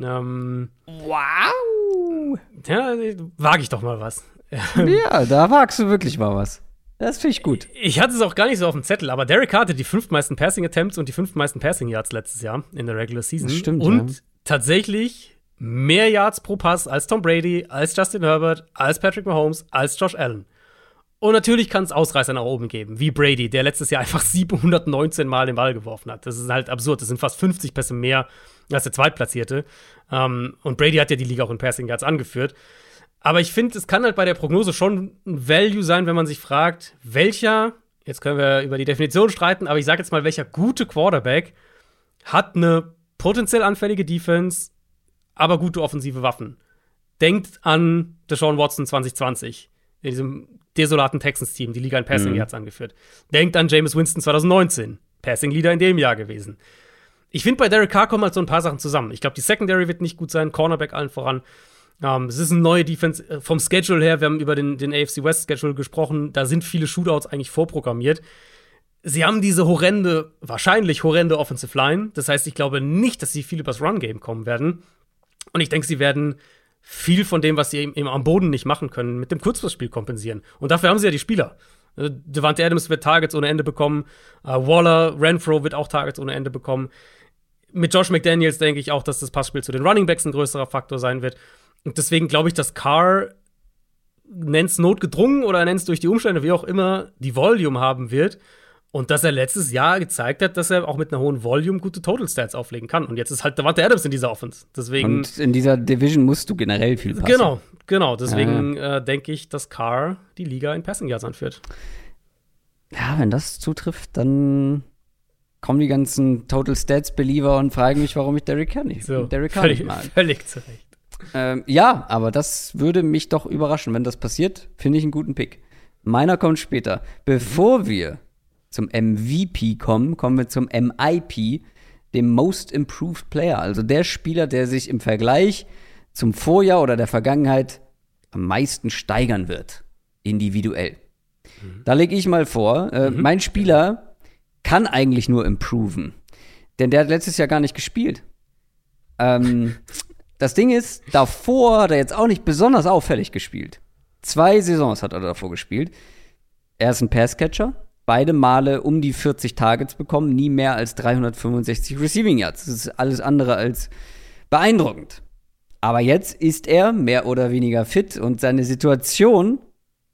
Ähm, wow! Ja, wage ich doch mal was. *laughs* ja, da wagst du wirklich mal was. Das finde ich gut. Ich hatte es auch gar nicht so auf dem Zettel, aber Derek hatte die fünf meisten Passing Attempts und die fünf meisten Passing Yards letztes Jahr in der Regular Season. Das stimmt, und ja. tatsächlich mehr Yards pro Pass als Tom Brady, als Justin Herbert, als Patrick Mahomes, als Josh Allen. Und natürlich kann es Ausreißer nach oben geben, wie Brady, der letztes Jahr einfach *laughs* 719 Mal den Ball geworfen hat. Das ist halt absurd. Das sind fast 50 Pässe mehr als der Zweitplatzierte. Ähm, und Brady hat ja die Liga auch in Passing Yards angeführt. Aber ich finde, es kann halt bei der Prognose schon ein Value sein, wenn man sich fragt, welcher, jetzt können wir über die Definition streiten, aber ich sage jetzt mal, welcher gute Quarterback hat eine potenziell anfällige Defense, aber gute offensive Waffen. Denkt an Deshaun Watson 2020 in diesem desolaten Texans-Team, die Liga in Passing Mhm. Yards angeführt. Denkt an Jameis Winston 2019, Passing Leader in dem Jahr gewesen. Ich finde, bei Derek Carr kommen halt so ein paar Sachen zusammen. Ich glaube, die Secondary wird nicht gut sein, Cornerback allen voran. Ähm, es ist eine neue Defense äh, vom Schedule her. Wir haben über den, den AFC West Schedule gesprochen. Da sind viele Shootouts eigentlich vorprogrammiert. Sie haben diese horrende, wahrscheinlich horrende Offensive Line. Das heißt, ich glaube nicht, dass sie viel übers Run-Game kommen werden. Und ich denke, sie werden viel von dem, was sie eben am Boden nicht machen können, mit dem Kurzpassspiel kompensieren. Und dafür haben sie ja die Spieler. Äh, Devante Adams wird Targets ohne Ende bekommen. Äh, Waller, Renfro wird auch Targets ohne Ende bekommen. Mit Josh McDaniels denke ich auch, dass das Passspiel zu den Running Backs ein größerer Faktor sein wird. Und deswegen glaube ich, dass Carr nennt's notgedrungen oder nennt's durch die Umstände, wie auch immer, die Volume haben wird. Und dass er letztes Jahr gezeigt hat, dass er auch mit einer hohen Volume gute Total Stats auflegen kann. Und jetzt ist halt Devante Adams in dieser Offense. Deswegen. Und in dieser Division musst du generell viel passen. Genau, genau. Deswegen äh, denke ich, dass Carr die Liga in Passing Yards anführt. Ja, wenn das zutrifft, dann kommen die ganzen Total Stats Believer und fragen mich, warum ich Derrick Carr nicht, Derrick Carr völlig, nicht mag. völlig zu Recht. Ähm, ja, aber das würde mich doch überraschen. Wenn das passiert, finde ich einen guten Pick. Meiner kommt später. Bevor wir zum MVP kommen, kommen wir zum MIP, dem Most Improved Player. Also der Spieler, der sich im Vergleich zum Vorjahr oder der Vergangenheit am meisten steigern wird. Individuell. Da lege ich mal vor, äh, mein Spieler kann eigentlich nur improven. Denn der hat letztes Jahr gar nicht gespielt. Ähm, *laughs* das Ding ist, davor hat er jetzt auch nicht besonders auffällig gespielt. Zwei Saisons hat er davor gespielt. Er ist ein Passcatcher, beide Male um die 40 Targets bekommen, nie mehr als 365 Receiving Yards. Das ist alles andere als beeindruckend. Aber jetzt ist er mehr oder weniger fit und seine Situation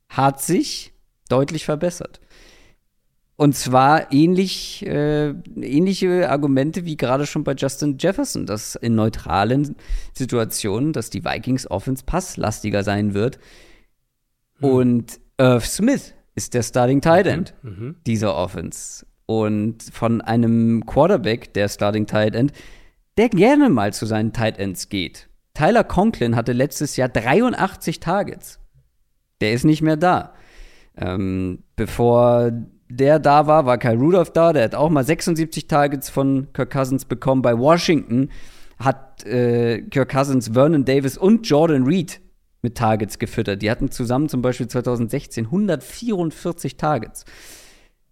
hat sich deutlich verbessert. Und zwar ähnlich, äh, ähnliche Argumente wie gerade schon bei Justin Jefferson, dass in neutralen Situationen, dass die Vikings Offense passlastiger sein wird. Und Irv Smith ist der Starting Tight End dieser Offense. Und von einem Quarterback, der Starting Tight End, der gerne mal zu seinen Tight Ends geht. Tyler Conklin hatte letztes Jahr 83 Targets. Der ist nicht mehr da. Ähm, bevor der da war, war Kyle Rudolph da. Der hat auch mal 76 Targets von Kirk Cousins bekommen. Bei Washington hat äh, Kirk Cousins Vernon Davis und Jordan Reed mit Targets gefüttert. Die hatten zusammen zum Beispiel 2016 144 Targets.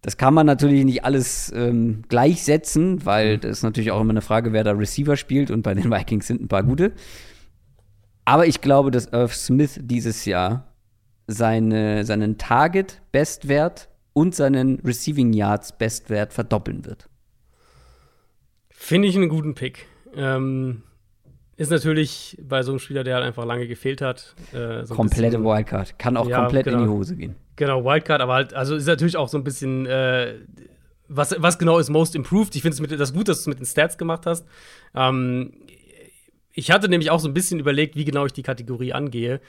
Das kann man natürlich nicht alles ähm, gleichsetzen, weil das ist natürlich auch immer eine Frage, wer da Receiver spielt und bei den *laughs* Vikings sind ein paar gute. Aber ich glaube, dass Irv Smith dieses Jahr seine, seinen Target-Bestwert und seinen Receiving Yards Bestwert verdoppeln wird. Finde ich einen guten Pick. Ähm, ist natürlich bei so einem Spieler, der halt einfach lange gefehlt hat. Äh, so Komplette bisschen- Wildcard. Kann auch Ja, komplett in die genau. Hose gehen. Genau, Wildcard, aber halt, also ist natürlich auch so ein bisschen, äh, was, was genau ist Most Improved? Ich finde es das gut, dass du es mit den Stats gemacht hast. Ähm, ich hatte nämlich auch so ein bisschen überlegt, wie genau ich die Kategorie angehe.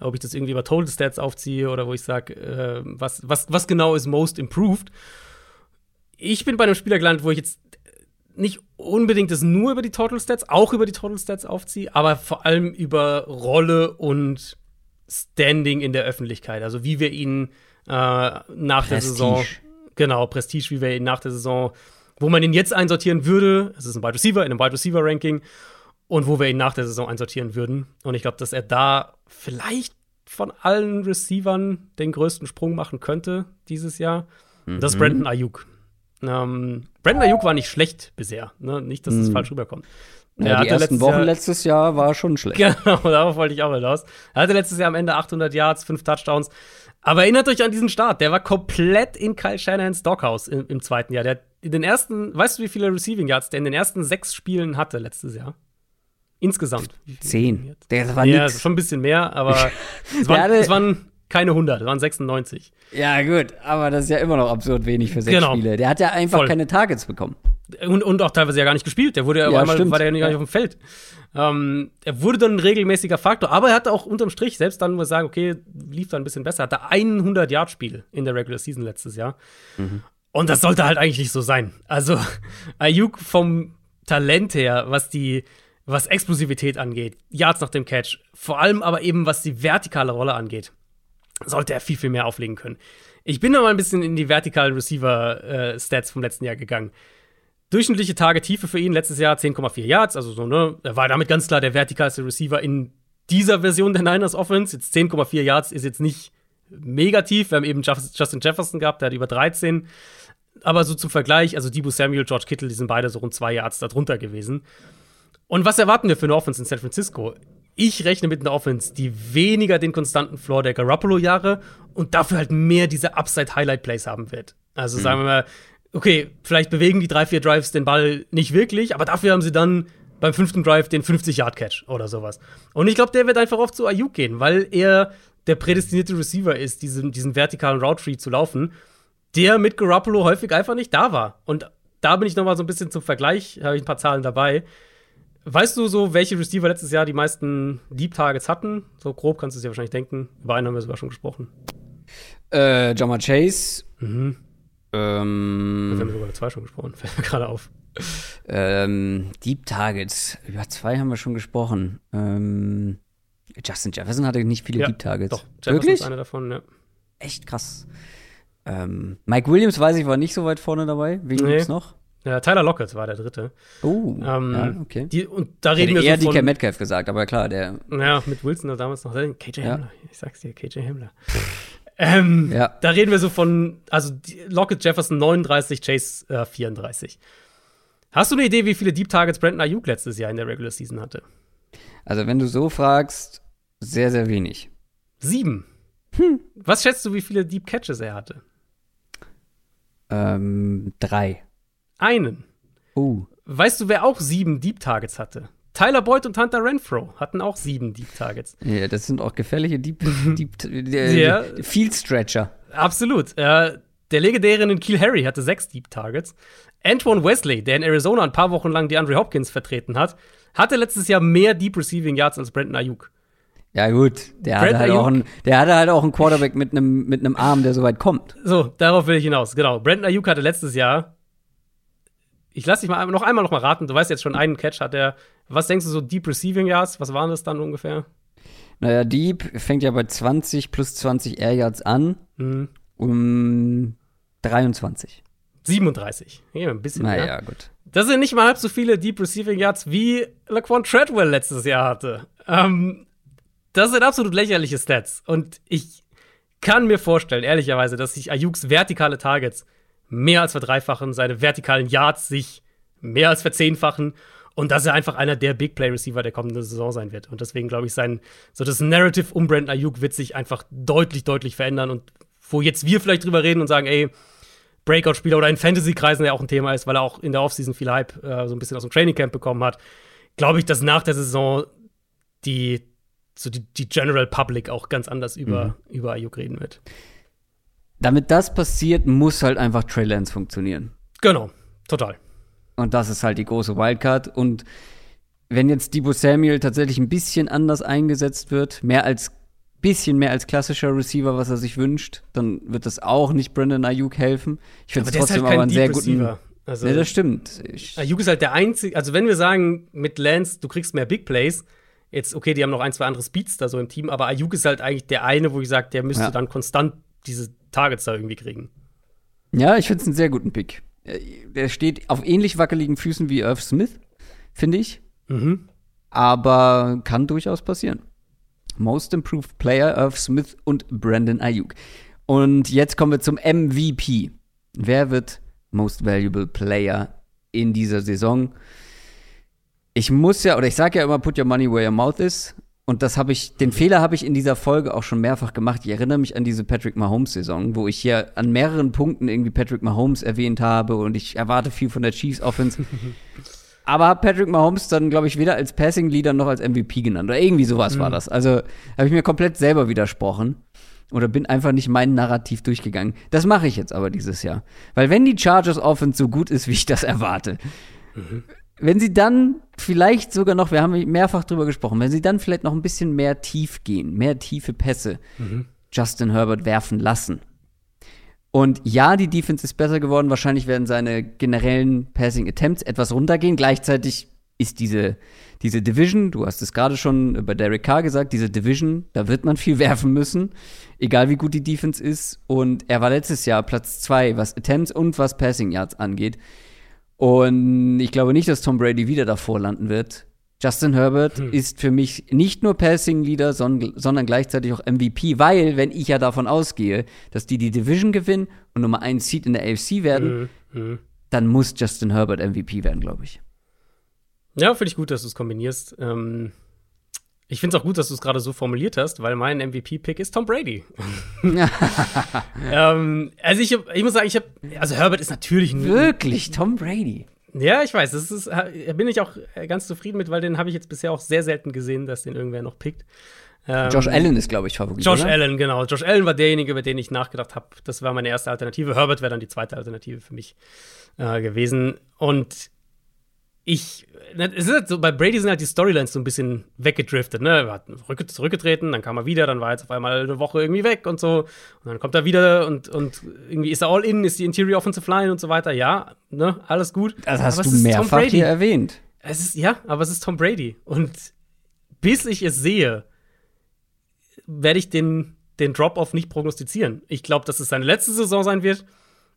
Ob ich das irgendwie über Total Stats aufziehe oder wo ich sage, äh, was, was, was genau ist Most Improved. Ich bin bei einem Spieler gelandet, wo ich jetzt nicht unbedingt das nur über die Total Stats, auch über die Total Stats aufziehe, aber vor allem über Rolle und Standing in der Öffentlichkeit. Also wie wir ihn äh, nach der Prestige. Saison, genau, Prestige, wie wir ihn nach der Saison, wo man ihn jetzt einsortieren würde, es ist ein Wide Receiver in einem Wide Receiver Ranking und wo wir ihn nach der Saison einsortieren würden. Und ich glaube, dass er da vielleicht von allen Receivern den größten Sprung machen könnte dieses Jahr. Und Das ist Brandon Ayuk. Ähm, Brandon Ayuk war nicht schlecht bisher. Ne? Nicht, dass es falsch rüberkommt. Ja, die ersten Wochen Jahr, letztes Jahr war schon *laughs* schlecht. Genau, darauf wollte ich auch hinaus. Er hatte letztes Jahr am Ende 800 Yards, 5 Touchdowns. Aber erinnert euch an diesen Start. Der war komplett in Kyle Shanahans Doghouse im, im zweiten Jahr. Der in den ersten, weißt du, wie viele Receiving Yards der in den ersten sechs Spielen hatte letztes Jahr? Insgesamt. Zehn. Der war ja, nix. schon ein bisschen mehr, aber *laughs* es, waren, es waren keine 100, es waren 96. Ja, gut, aber das ist ja immer noch absurd wenig für sechs genau. Spiele. Der hat ja einfach Voll. keine Targets bekommen. Und, und auch teilweise ja gar nicht gespielt. Der wurde ja, ja einmal, war der ja gar nicht auf dem Feld. Ähm, er wurde dann ein regelmäßiger Faktor, aber er hatte auch unterm Strich, selbst dann, muss ich sagen, okay, lief da ein bisschen besser, hatte 100 Yard Spiel in der Regular Season letztes Jahr. Mhm. Und das sollte halt eigentlich nicht so sein. Also, *laughs* Ayuk vom Talent her, was die, was Explosivität angeht, Yards nach dem Catch, vor allem aber eben was die vertikale Rolle angeht, sollte er viel, viel mehr auflegen können. Ich bin noch mal ein bisschen in die vertikalen Receiver-Stats äh, vom letzten Jahr gegangen. Durchschnittliche Tagetiefe für ihn letztes Jahr 10,4 Yards, also so, ne? Er war damit ganz klar der vertikalste Receiver in dieser Version der Niners Offense. Jetzt 10,4 Yards ist jetzt nicht negativ. Wir haben eben Justin Jefferson gehabt, der hat über 13. Aber so zum Vergleich, also Debo Samuel, George Kittle, die sind beide so rund zwei Yards darunter gewesen. Und was erwarten wir für eine Offense in San Francisco? Ich rechne mit einer Offense, die weniger den konstanten Floor der Garoppolo-Jahre und dafür halt mehr diese Upside-Highlight-Plays haben wird. Also mhm. sagen wir mal, okay, vielleicht bewegen die drei, vier Drives den Ball nicht wirklich, aber dafür haben sie dann beim fünften Drive den 50-Yard-Catch oder sowas. Und ich glaube, der wird einfach oft zu Ayuk gehen, weil er der prädestinierte Receiver ist, diesen, diesen vertikalen Route-Tree zu laufen, der mit Garoppolo häufig einfach nicht da war. Und da bin ich noch mal so ein bisschen zum Vergleich, habe ich ein paar Zahlen dabei. Weißt du so, welche Receiver letztes Jahr die meisten Deep Targets hatten? So grob kannst du es ja wahrscheinlich denken. Über einen haben wir sogar schon gesprochen. Äh, Jama Chase. Mhm. Ähm, wir haben sogar über zwei schon gesprochen, *laughs* fällt mir gerade auf. Ähm, Deep Targets. Über zwei haben wir schon gesprochen. Ähm, Justin Jefferson hatte nicht viele ja, Deep Targets. Doch, Jefferson Wirklich? ist einer davon, ja. Echt krass. Ähm, Mike Williams, weiß ich, war nicht so weit vorne dabei. Wen nee. gibt's noch? Ja, Tyler Lockett war der dritte. Oh, ähm, ja, okay. Die, und da reden wir eher so von, DK Metcalf gesagt, aber klar, der. Ja, mit Wilson damals noch. KJ ja. Hamler, ich sag's dir, KJ Hamler. Ähm, ja. Da reden wir so von, also Lockett Jefferson 39, Chase äh, 34. Hast du eine Idee, wie viele Deep Targets Brandon Ayuk letztes Jahr in der Regular Season hatte? Also, wenn du so fragst, sehr, sehr wenig. Sieben. Hm. Was schätzt du, wie viele Deep Catches er hatte? Ähm, drei. Einen. Uh. Weißt du, wer auch sieben Deep Targets hatte? Tyler Boyd und Hunter Renfro hatten auch sieben Deep Targets. Ja, das sind auch gefährliche Deep, *laughs* Deep äh, ja. Field Stretcher. Absolut. Äh, der legendäre Kiel Harry hatte sechs Deep Targets. Antoine Wesley, der in Arizona ein paar Wochen lang die Andre Hopkins vertreten hat, hatte letztes Jahr mehr Deep Receiving Yards als Brandon Ayuk. Ja, gut, der hatte, halt auch ein, der hatte halt auch einen Quarterback mit einem mit Arm, der so weit kommt. So, darauf will ich hinaus. Genau. Brandon Ayuk hatte letztes Jahr ich lasse dich mal noch einmal noch mal raten. Du weißt jetzt schon, einen Catch hat er. Was denkst du so Deep Receiving Yards? Was waren das dann ungefähr? Naja, Deep fängt ja bei 20 plus 20 Air Yards an. Mhm. Um 23. 37. Ja, ein bisschen naja, mehr. gut. Das sind nicht mal halb so viele Deep Receiving Yards, wie Laquan Treadwell letztes Jahr hatte. Ähm, das sind absolut lächerliche Stats. Und ich kann mir vorstellen, ehrlicherweise, dass sich Ayuks vertikale Targets mehr als verdreifachen, seine vertikalen Yards sich mehr als verzehnfachen und dass er einfach einer der Big Play Receiver der kommenden Saison sein wird. Und deswegen glaube ich, sein so das Narrative um Brandon Ayuk wird sich einfach deutlich, deutlich verändern und wo jetzt wir vielleicht drüber reden und sagen, ey, Breakout-Spieler oder in Fantasy-Kreisen ja auch ein Thema ist, weil er auch in der Offseason viel Hype äh, so ein bisschen aus dem Training Camp bekommen hat, glaube ich, dass nach der Saison die so die, die General Public auch ganz anders über, mhm. über Ayuk reden wird damit das passiert, muss halt einfach Trey Lance funktionieren. Genau, total. Und das ist halt die große Wildcard. Und wenn jetzt Debo Samuel tatsächlich ein bisschen anders eingesetzt wird, mehr als bisschen mehr als klassischer Receiver, was er sich wünscht, dann wird das auch nicht Brandon Ayuk helfen. Ich finde es trotzdem halt aber einen sehr guten. Receiver. Also, ja, das stimmt. Ich Ayuk ist halt der einzige, also wenn wir sagen, mit Lance, du kriegst mehr Big Plays, jetzt, okay, die haben noch ein, zwei andere Speeds da so im Team, aber Ayuk ist halt eigentlich der eine, wo ich sage, der müsste ja. dann konstant diese Targets da irgendwie kriegen. Ja, ich finde es einen sehr guten Pick. Äh, der steht auf ähnlich wackeligen Füßen wie Irv Smith, finde ich. Mhm. Aber kann durchaus passieren. Most Improved Player, Irv Smith und Brandon Ayuk. Und jetzt kommen wir zum MVP. Wer wird Most Valuable Player in dieser Saison? ich muss ja, oder ich sage ja immer, put your money where your mouth is. Und das habe ich, den Fehler habe ich in dieser Folge auch schon mehrfach gemacht. Ich erinnere mich an diese Patrick Mahomes-Saison, wo ich hier an mehreren Punkten irgendwie Patrick Mahomes erwähnt habe und ich erwarte viel von der Chiefs Offense. *laughs* Aber habe Patrick Mahomes dann, glaube ich, weder als Passing Leader noch als MVP genannt. Oder irgendwie sowas mhm. war das. Also habe ich mir komplett selber widersprochen. Oder bin einfach nicht mein Narrativ durchgegangen. Das mache ich jetzt aber dieses Jahr. Weil wenn die Chargers Offense so gut ist, wie ich das erwarte, mhm wenn sie dann vielleicht sogar noch, wir haben mehrfach drüber gesprochen, wenn sie dann vielleicht noch ein bisschen mehr tief gehen, mehr tiefe Pässe mhm. Justin Herbert werfen lassen. Und ja, die Defense ist besser geworden. Wahrscheinlich werden seine generellen Passing Attempts etwas runtergehen. Gleichzeitig ist diese, diese Division, du hast es gerade schon bei Derek Carr gesagt, diese Division, da wird man viel *laughs* werfen müssen, egal wie gut die Defense ist. Und er war letztes Jahr Platz zwei, was Attempts und was Passing Yards angeht. Und ich glaube nicht, dass Tom Brady wieder davor landen wird. Justin Herbert hm. ist für mich nicht nur Passing Leader, sondern gleichzeitig auch MVP, weil, wenn ich ja davon ausgehe, dass die die Division gewinnen und Nummer 1 Seed in der AFC werden, hm. Hm. dann muss Justin Herbert MVP werden, glaube ich. Ja, finde ich gut, dass du es kombinierst. Ähm, ich finde es auch gut, dass du es gerade so formuliert hast, weil mein MVP-Pick ist Tom Brady. *laughs* ähm, also ich, ich muss sagen, ich habe, also Herbert ist natürlich ein wirklich Tom Brady. Ja, ich weiß, das ist, da bin ich auch ganz zufrieden mit, weil den habe ich jetzt bisher auch sehr selten gesehen, dass den irgendwer noch pickt. Ähm, Josh Allen ist, glaube ich, Favorit. Josh oder? Allen, genau. Josh Allen war derjenige, über den ich nachgedacht habe. Das war meine erste Alternative. Herbert wäre dann die zweite Alternative für mich äh, gewesen. Und ich, es ist halt so, bei Brady sind halt die Storylines so ein bisschen weggedriftet, ne? Er hat zurückgetreten, dann kam er wieder, dann war er jetzt auf einmal eine Woche irgendwie weg und so. Und dann kommt er wieder und, und irgendwie ist er all in, ist die Interior Offensive Line und so weiter. Ja, ne? Alles gut. Das hast aber du mehrfach hier erwähnt. Es ist, ja, aber es ist Tom Brady. Und bis ich es sehe, werde ich den, den Drop-Off nicht prognostizieren. Ich glaube, dass es seine letzte Saison sein wird.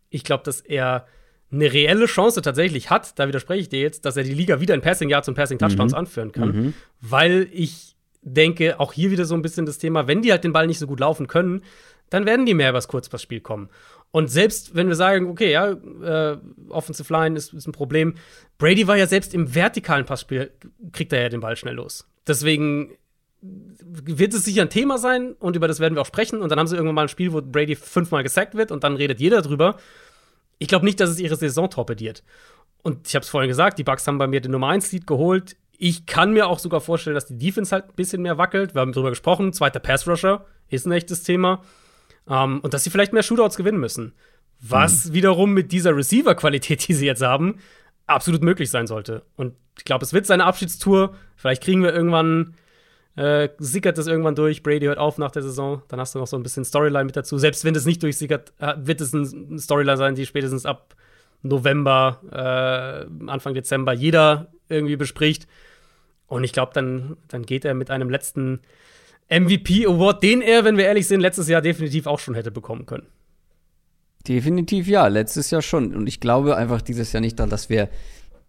Ich glaube, dass er eine reelle Chance tatsächlich hat, da widerspreche ich dir jetzt, dass er die Liga wieder in Passing Yards und Passing Touchdowns mhm. anführen kann, mhm. weil ich denke, auch hier wieder so ein bisschen das Thema, wenn die halt den Ball nicht so gut laufen können, dann werden die mehr übers Kurzpassspiel kommen. Und selbst wenn wir sagen, okay, ja, äh, Offensive Line ist, ist ein Problem, Brady war ja selbst im vertikalen Passspiel, kriegt er ja den Ball schnell los. Deswegen wird es sicher ein Thema sein und über das werden wir auch sprechen. Und dann haben sie irgendwann mal ein Spiel, wo Brady fünfmal gesackt wird und dann redet jeder drüber ich glaube nicht, dass es ihre Saison torpediert. Und ich habe es vorhin gesagt, die Bucks haben bei mir den Nummer 1 Lead geholt. Ich kann mir auch sogar vorstellen, dass die Defense halt ein bisschen mehr wackelt. Wir haben darüber gesprochen. Zweiter Pass Rusher ist ein echtes Thema. Um, ähm, und dass sie vielleicht mehr Shootouts gewinnen müssen. Was mhm. wiederum mit dieser Receiver-Qualität, die sie jetzt haben, absolut möglich sein sollte. Und ich glaube, es wird seine Abschiedstour. Vielleicht kriegen wir irgendwann äh, sickert das irgendwann durch, Brady hört auf nach der Saison, dann hast du noch so ein bisschen Storyline mit dazu. Selbst wenn das nicht durchsickert, äh, wird es eine Storyline sein, die spätestens ab November, äh, Anfang Dezember jeder irgendwie bespricht. Und ich glaube, dann, dann geht er mit einem letzten MVP-Award, den er, wenn wir ehrlich sind, letztes Jahr definitiv auch schon hätte bekommen können. Definitiv ja, letztes Jahr schon. Und ich glaube einfach dieses Jahr nicht, dass wir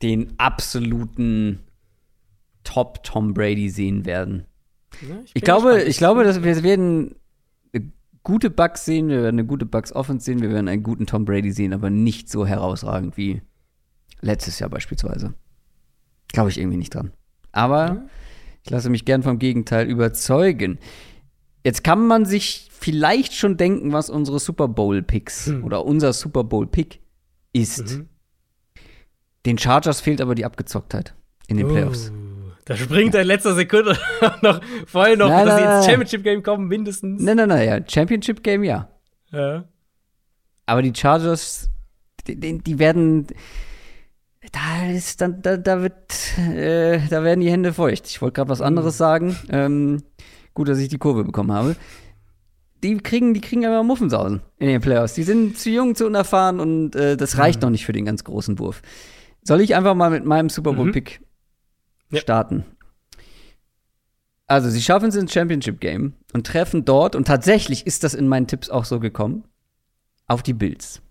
den absoluten Top Tom Brady sehen werden. Ja, ich, ich glaube, ich glaube, dass wir werden gute Bugs sehen, wir werden eine gute Bugs Offense sehen, wir werden einen guten Tom Brady sehen, aber nicht so herausragend wie letztes Jahr beispielsweise. Glaube ich irgendwie nicht dran. Aber ja. ich lasse mich gern vom Gegenteil überzeugen. Jetzt kann man sich vielleicht schon denken, was unsere Super Bowl Picks hm. oder unser Super Bowl Pick ist. Mhm. Den Chargers fehlt aber die Abgezocktheit in den Playoffs. Da springt er in letzter Sekunde *laughs* noch vorher noch, nein, dass sie ins Championship Game kommen, mindestens. Nein, nein, nein, ja. Championship Game, ja. Ja. Aber die Chargers, die, die werden. Da ist dann, da, da wird, äh, da werden die Hände feucht. Ich wollte gerade was anderes mhm. sagen. Ähm, gut, dass ich die Kurve bekommen habe. Die kriegen, die kriegen aber Muffensausen in den Playoffs. Die sind zu jung, zu unerfahren und äh, das reicht mhm. noch nicht für den ganz großen Wurf. Soll ich einfach mal mit meinem Super Bowl-Pick mhm ja. starten. Also, sie schaffen es ins Championship Game und treffen dort, und tatsächlich ist das in meinen Tipps auch so gekommen, auf die Bills.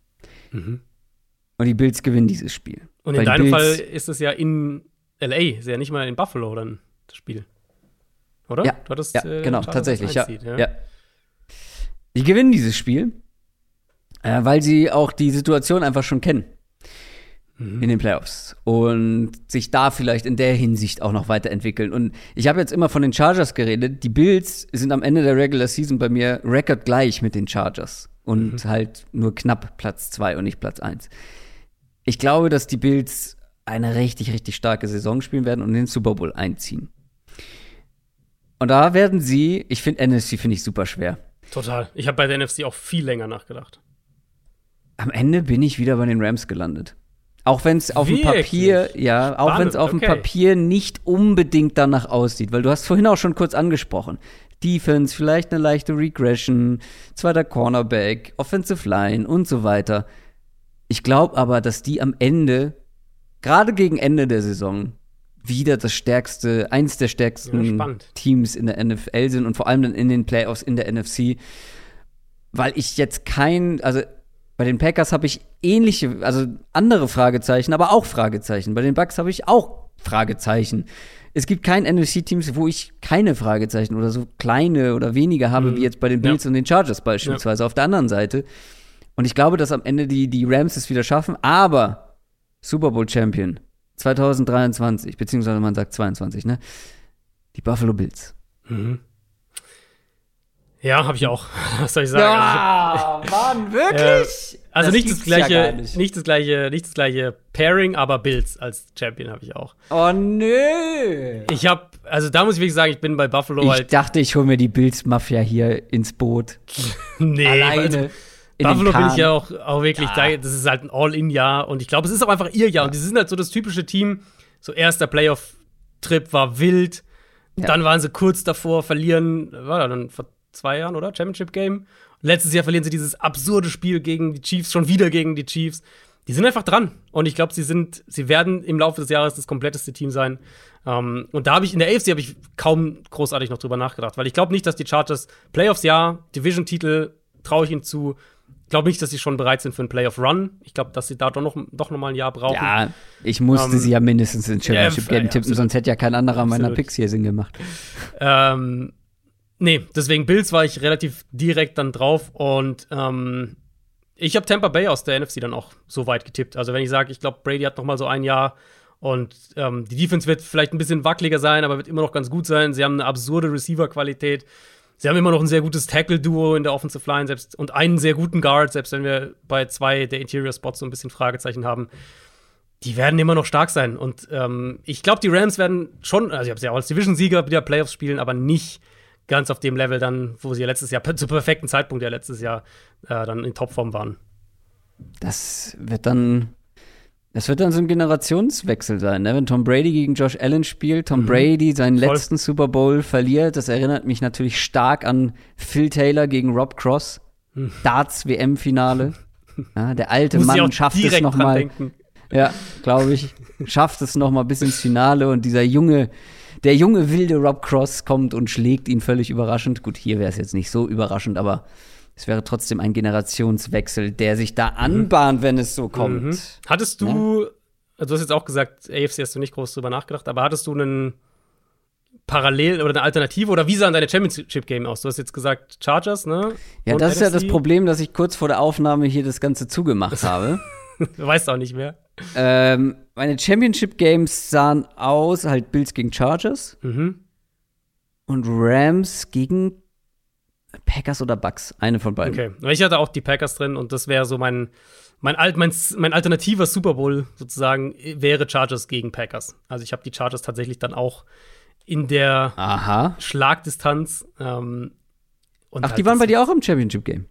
Mhm. Und die Bills gewinnen dieses Spiel. Und in deinem Fall ist es ja in LA, ist ja nicht mal in Buffalo dann das Spiel. Oder? Ja, du hattest, ja äh, genau, tatsächlich, ja, ja. ja. Die gewinnen dieses Spiel, äh, weil sie auch die Situation einfach schon kennen. In den Playoffs und sich da vielleicht in der Hinsicht auch noch weiterentwickeln. Und ich habe jetzt immer von den Chargers geredet. Die Bills sind am Ende der Regular Season bei mir rekordgleich mit den Chargers und mhm. halt nur knapp Platz zwei und nicht Platz eins. Ich glaube, dass die Bills eine richtig, richtig starke Saison spielen werden und den Super Bowl einziehen. Und da werden sie, ich finde NFC finde ich super schwer. Total. Ich habe bei der NFC auch viel länger nachgedacht. Am Ende bin ich wieder bei den Rams gelandet. Auch wenn es auf dem Papier, ja, auch wenn es auf dem okay. Papier nicht unbedingt danach aussieht, weil du hast vorhin auch schon kurz angesprochen. Defense, vielleicht eine leichte Regression, zweiter Cornerback, Offensive Line und so weiter. Ich glaube aber, dass die am Ende, gerade gegen Ende der Saison, wieder das stärkste, eins der stärksten ja, Teams in der NFL sind und vor allem dann in den Playoffs in der NFC. Weil ich jetzt kein, also bei den Packers habe ich ähnliche, also andere Fragezeichen, aber auch Fragezeichen. Bei den Bucks habe ich auch Fragezeichen. Es gibt kein NFC-Team, wo ich keine Fragezeichen oder so kleine oder weniger habe, mhm. wie jetzt bei den Bills ja. und den Chargers beispielsweise ja. auf der anderen Seite. Und ich glaube, dass am Ende die, die Rams es wieder schaffen, aber Super Bowl Champion 2023, beziehungsweise man sagt 22, ne? Die Buffalo Bills. Mhm. Ja, habe ich auch. *laughs* Was soll ich sagen? Ja, Mann, *laughs* wirklich? Äh, also das nicht das gleiche, ja nicht. nicht. das gleiche, nicht das gleiche Pairing, aber Bills als Champion habe ich auch. Oh nö. Ich habe, also da muss ich wirklich sagen, ich bin bei Buffalo ich halt. dachte, ich hole mir die Bills Mafia hier ins Boot. *laughs* nee, Alleine. Buffalo bin ich ja auch, auch wirklich, ja. das ist halt ein All-In-Jahr und ich glaube, es ist auch einfach ihr Jahr ja. und die sind halt so das typische Team. So erster Playoff-Trip war wild, dann waren sie kurz davor, verlieren, war dann zwei Jahren, oder? Championship Game. Letztes Jahr verlieren sie dieses absurde Spiel gegen die Chiefs, schon wieder gegen die Chiefs. Die sind einfach dran. Und ich glaube, sie sind, sie werden im Laufe des Jahres das kompletteste Team sein. Um, ähm, und da habe ich in der AFC habe ich kaum großartig noch drüber nachgedacht, weil ich glaube nicht, dass die Chargers Playoffs ja, Division-Titel traue ich ihnen zu. Ich glaube nicht, dass sie schon bereit sind für einen Playoff-Run. Ich glaube, dass sie da doch noch, doch noch mal ein Jahr brauchen. Ja, ich musste um, sie ja mindestens ins Championship-Game ja, tippen, ja, sonst hätte ja kein anderer absolut. meiner Picks hier Sinn gemacht. Ähm, Nee, deswegen Bills war ich relativ direkt dann drauf und ähm, ich habe Tampa Bay aus der NFC dann auch so weit getippt. Also wenn ich sage, ich glaube, Brady hat noch mal so ein Jahr und ähm, die Defense wird vielleicht ein bisschen wackeliger sein, aber wird immer noch ganz gut sein. Sie haben eine absurde Receiver-Qualität. Sie haben immer noch ein sehr gutes Tackle-Duo in der Offensive Line selbst und einen sehr guten Guard, selbst wenn wir bei zwei der Interior-Spots so ein bisschen Fragezeichen haben. Die werden immer noch stark sein. Und ähm, ich glaube, die Rams werden schon, also ich habe sie ja auch als Division-Sieger wieder Playoffs spielen, aber nicht ganz auf dem Level dann, wo sie letztes Jahr, *laughs* zu perfekten Zeitpunkt ja letztes Jahr äh, dann in Topform waren. Das wird dann, das wird dann so ein Generationswechsel sein, ne? Wenn Tom Brady gegen Josh Allen spielt, Tom mhm. Brady seinen Voll. letzten Super Bowl verliert, das erinnert mich natürlich stark an Phil Taylor gegen Rob Cross. Mhm. Darts WM-Finale. *laughs* Ja, der alte Muss Mann schafft es noch mal. Ja, glaube ich. *laughs* Schafft es noch mal bis ins Finale und dieser junge der junge wilde Rob Cross kommt und schlägt ihn völlig überraschend. Gut, hier wäre es jetzt nicht so überraschend, aber es wäre trotzdem ein Generationswechsel, der sich da anbahnt, mhm. wenn es so kommt. Mhm. Hattest du, ja? also du hast jetzt auch gesagt, AFC hast du nicht groß drüber nachgedacht, aber hattest du einen Parallel oder eine Alternative oder wie sah deine Championship Game aus? Du hast jetzt gesagt Chargers, ne? Ja, Und das ist ja das Problem, dass ich kurz vor der Aufnahme hier das Ganze zugemacht *laughs* habe. du weißt auch nicht mehr. Ähm, meine Championship Games sahen aus, halt Bills gegen Chargers mhm. und Rams gegen Packers oder Bucks, eine von beiden. Okay, ich hatte auch die Packers drin und das wäre so mein, mein, mein, mein alternativer Super Bowl sozusagen wäre Chargers gegen Packers. Also ich habe die Chargers tatsächlich dann auch in der Aha. Schlagdistanz. Ähm, Ach, halt die waren bei dir auch im Championship Game?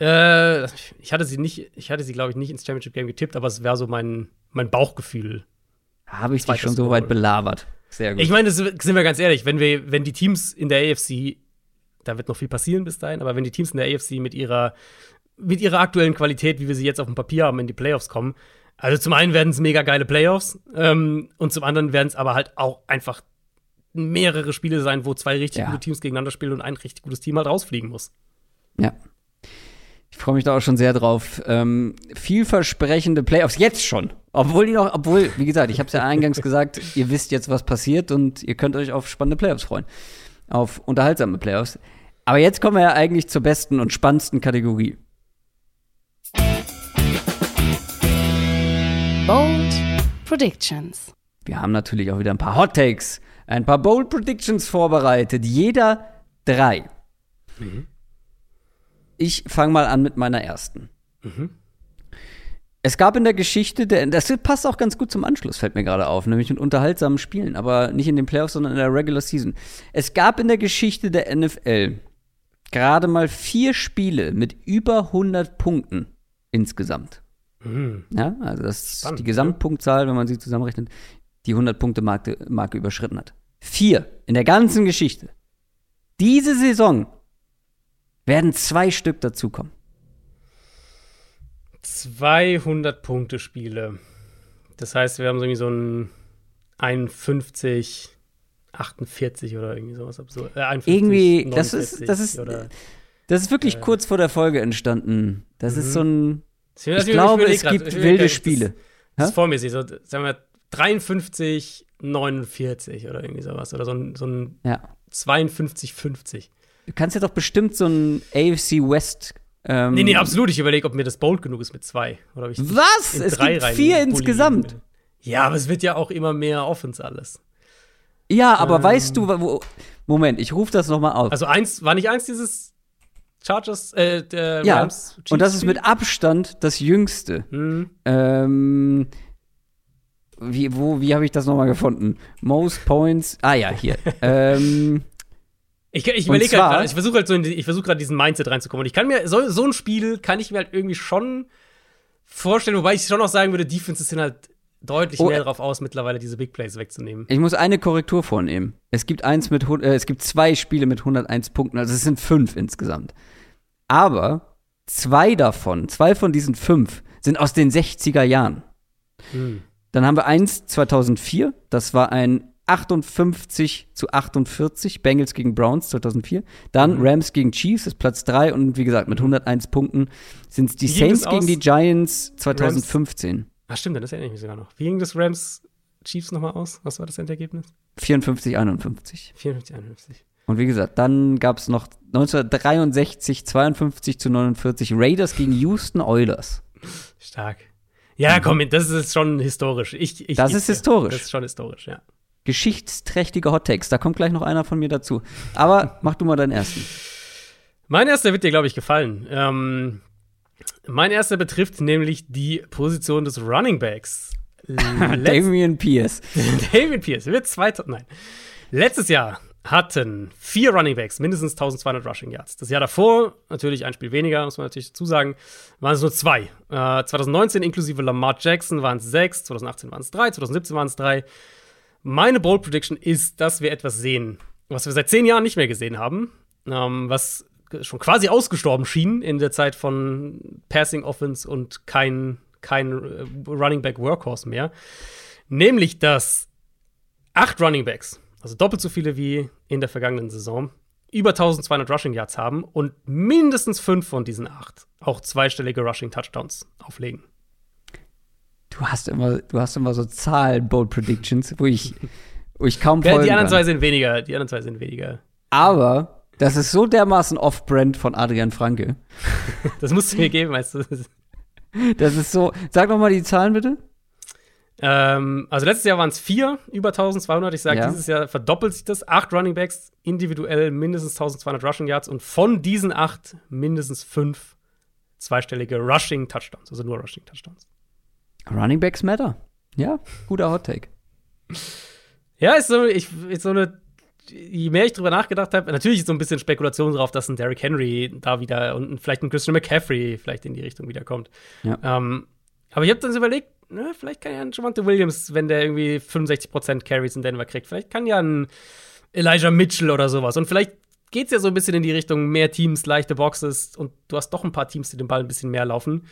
Äh, ich hatte sie nicht, ich hatte sie, glaube ich, nicht ins Championship Game getippt, aber es wäre so mein, mein Bauchgefühl. Habe ich dich schon so weit belabert. Sehr gut. Ich meine, sind wir ganz ehrlich, wenn wir, wenn die Teams in der AFC, da wird noch viel passieren bis dahin, aber wenn die Teams in der AFC mit ihrer, mit ihrer aktuellen Qualität, wie wir sie jetzt auf dem Papier haben, in die Playoffs kommen, also zum einen werden es mega geile Playoffs ähm, und zum anderen werden es aber halt auch einfach mehrere Spiele sein, wo zwei richtig ja. gute Teams gegeneinander spielen und ein richtig gutes Team halt rausfliegen muss. Ja, ich freue mich da auch schon sehr drauf. Ähm, vielversprechende Playoffs, jetzt schon. Obwohl die noch, obwohl, wie gesagt, ich habe es ja eingangs gesagt, ihr wisst jetzt, was passiert und ihr könnt euch auf spannende Playoffs freuen. Auf unterhaltsame Playoffs. Aber jetzt kommen wir ja eigentlich zur besten und spannendsten Kategorie. Bold Predictions. Wir haben natürlich auch wieder ein paar Hot Takes, ein paar Bold Predictions vorbereitet. Jeder drei. Ich fange mal an mit meiner ersten. Es gab in der Geschichte, der, das passt auch ganz gut zum Anschluss, fällt mir gerade auf, nämlich mit unterhaltsamen Spielen, aber nicht in den Playoffs, sondern in der Regular Season. Es gab in der Geschichte der NFL gerade mal vier Spiele mit über 100 Punkten insgesamt. Ja, also das ist Spannend, die Gesamtpunktzahl, wenn man sie zusammenrechnet, die 100-Punkte-Marke Marke überschritten hat. Vier in der ganzen Geschichte. Diese Saison werden zwei Stück dazukommen. 200 Punkte Spiele. Das heißt, wir haben so irgendwie so ein 51, 48 oder irgendwie sowas absurd. Äh, 51, Irgendwie, das ist- 49 das ist- Oder, Das ist wirklich Äh. kurz vor der Folge entstanden. Das ist so ein. ich Ich glaube, es gibt wilde Spiele. Das Hä? ist vor mir, so, sagen wir 53, 49 oder irgendwie sowas. Oder so ein, so ein Ja. 52, 50. Du kannst ja doch bestimmt so ein AFC West. Ähm, Nee, nee, absolut. Ich überlege, ob mir das bold genug ist mit zwei. Oder ob ich Was? Es drei gibt vier insgesamt. will. Ja, aber es wird ja auch immer mehr Offense alles. Ja, aber Ähm. weißt du, wo. Moment, ich rufe das nochmal auf. Also eins, war nicht eins dieses Chargers, äh, der ja, Rams und das ist mit Abstand das jüngste. Mhm. Ähm, wie wo, wie habe ich das nochmal gefunden? Most Points. Ah ja, hier. *laughs* ähm, Ich, ich überlege halt gerade, ich versuche halt so in die, ich versuche gerade diesen Mindset reinzukommen. Und ich kann mir, so, so ein Spiel kann ich mir halt irgendwie schon vorstellen, wobei ich schon auch sagen würde, Defenses sind halt deutlich Oh, mehr äh, darauf aus, mittlerweile diese Big Plays wegzunehmen. ich muss eine Korrektur vornehmen. Es gibt eins mit, äh, es gibt zwei Spiele mit 101 Punkten, also es sind fünf insgesamt. Aber zwei davon, zwei von diesen fünf, sind aus den 60er Jahren. Hm. Dann haben wir eins 2004, das war ein 58 zu 48, Bengals gegen Browns 2004. Dann Mhm. Rams gegen Chiefs ist Platz 3 und wie gesagt, mit 101 Punkten sind es die Saints gegen die Giants 2015. Ah, stimmt, das erinnere ich mich sogar noch. Wie ging das Rams Chiefs nochmal aus? Was war das Endergebnis? 54, 51. 54, 51. Und wie gesagt, dann gab es noch 1963 52 zu 49 Raiders gegen Houston Oilers. Stark. Ja, komm, das ist schon historisch. Ich, ich, Das ist historisch. Das ist schon historisch, ja. Geschichtsträchtige Hottakes, da kommt gleich noch einer von mir dazu. Aber mach du mal deinen ersten. Mein erster wird dir, glaube ich, gefallen. Ähm, mein erster betrifft nämlich die Position des Running Backs. *laughs* Letz Damian Pierce. *laughs* David Pierce wird zweiter. Nein. Letztes Jahr hatten vier Running Backs mindestens 1200 Rushing Yards. Das Jahr davor, natürlich ein Spiel weniger, muss man natürlich dazu sagen, waren es nur zwei. Äh, 2019 inklusive Lamar Jackson waren es sechs, 2018 waren es drei, 2017 waren es drei. Meine Bold Prediction ist, dass wir etwas sehen, was wir seit zehn Jahren nicht mehr gesehen haben, ähm, was schon quasi ausgestorben schien in der Zeit von Passing Offense und kein, kein äh, Running Back Workhorse mehr. Nämlich, dass acht Running Backs, also doppelt so viele wie in der vergangenen Saison, über 1200 Rushing Yards haben und mindestens fünf von diesen acht auch zweistellige Rushing Touchdowns auflegen. Du hast immer, du hast immer so Zahlen, Bold Predictions, wo ich, wo ich kaum folgen die anderen zwei kann. sind weniger, die anderen zwei sind weniger. Aber das ist so dermaßen off-brand von Adrian Franke. *laughs* Das musst du mir geben, weißt du. *laughs* Das ist so. Sag noch mal die Zahlen bitte. Ähm, also letztes Jahr waren es vier, über 1200. Ich sage, Ja. dieses Jahr verdoppelt sich das. Acht Running Backs, individuell mindestens 1200 Rushing Yards und von diesen acht mindestens fünf zweistellige Rushing Touchdowns, also nur Rushing Touchdowns. Running Backs matter. Ja, guter Hot Take. Ja, ist so, ich, ist so eine, je mehr ich drüber nachgedacht habe, natürlich ist so ein bisschen Spekulation drauf, dass ein Derrick Henry da wieder und vielleicht ein Christian McCaffrey vielleicht in die Richtung wiederkommt. Ja. Ähm, aber ich habe dann so überlegt, na, vielleicht kann ja ein Javante Williams, wenn der irgendwie 65% Carries in Denver kriegt, vielleicht kann ja ein Elijah Mitchell oder sowas. Und vielleicht geht's ja so ein bisschen in die Richtung mehr Teams, leichte Boxes und du hast doch ein paar Teams, die den Ball ein bisschen mehr laufen.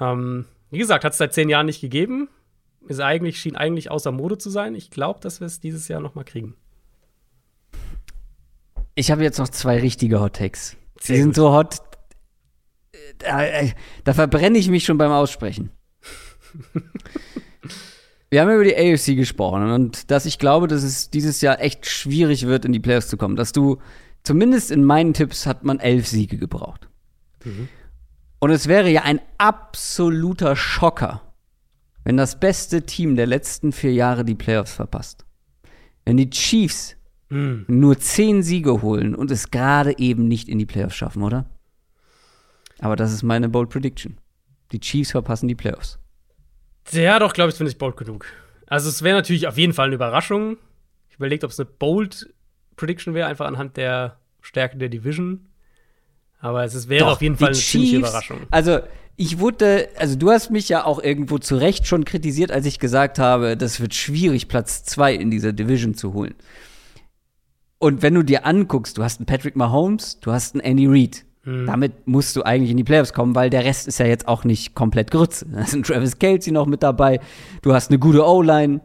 Ähm, wie gesagt, hat es seit zehn Jahren nicht gegeben. Ist eigentlich, schien eigentlich außer Mode zu sein. Ich glaube, dass wir es dieses Jahr noch mal kriegen. Ich habe jetzt noch zwei richtige Hot Takes. Sehr sind so hot. Da, äh, da verbrenne ich mich schon beim Aussprechen. *laughs* Wir haben über die AFC gesprochen und dass ich glaube, dass es dieses Jahr echt schwierig wird, in die Playoffs zu kommen. Dass du, zumindest in meinen Tipps, hat man elf Siege gebraucht. Und es wäre ja ein absoluter Schocker, wenn das beste Team der letzten vier Jahre die Playoffs verpasst. Wenn die Chiefs Hm. nur zehn Siege holen und es gerade eben nicht in die Playoffs schaffen, oder? Aber das ist meine Bold Prediction. Die Chiefs verpassen die Playoffs. Ja, doch, glaube ich, finde ich bold genug. Also, es wäre natürlich auf jeden Fall eine Überraschung. Ich überlegt, ob es eine bold Prediction wäre, einfach anhand der Stärke der Division. Aber es ist, wäre Doch, auf jeden Fall eine ziemliche Chiefs- Überraschung. Also, ich wurde, also du hast mich ja auch irgendwo zu Recht schon kritisiert, als ich gesagt habe, das wird schwierig, Platz zwei in dieser Division zu holen. Und wenn du dir anguckst, du hast einen Patrick Mahomes, du hast einen Andy Reid. Damit musst du eigentlich in die Playoffs kommen, weil der Rest ist ja jetzt auch nicht komplett Grütze. Da ist ein Travis Kelsey noch mit dabei. Du hast eine gute O-Line.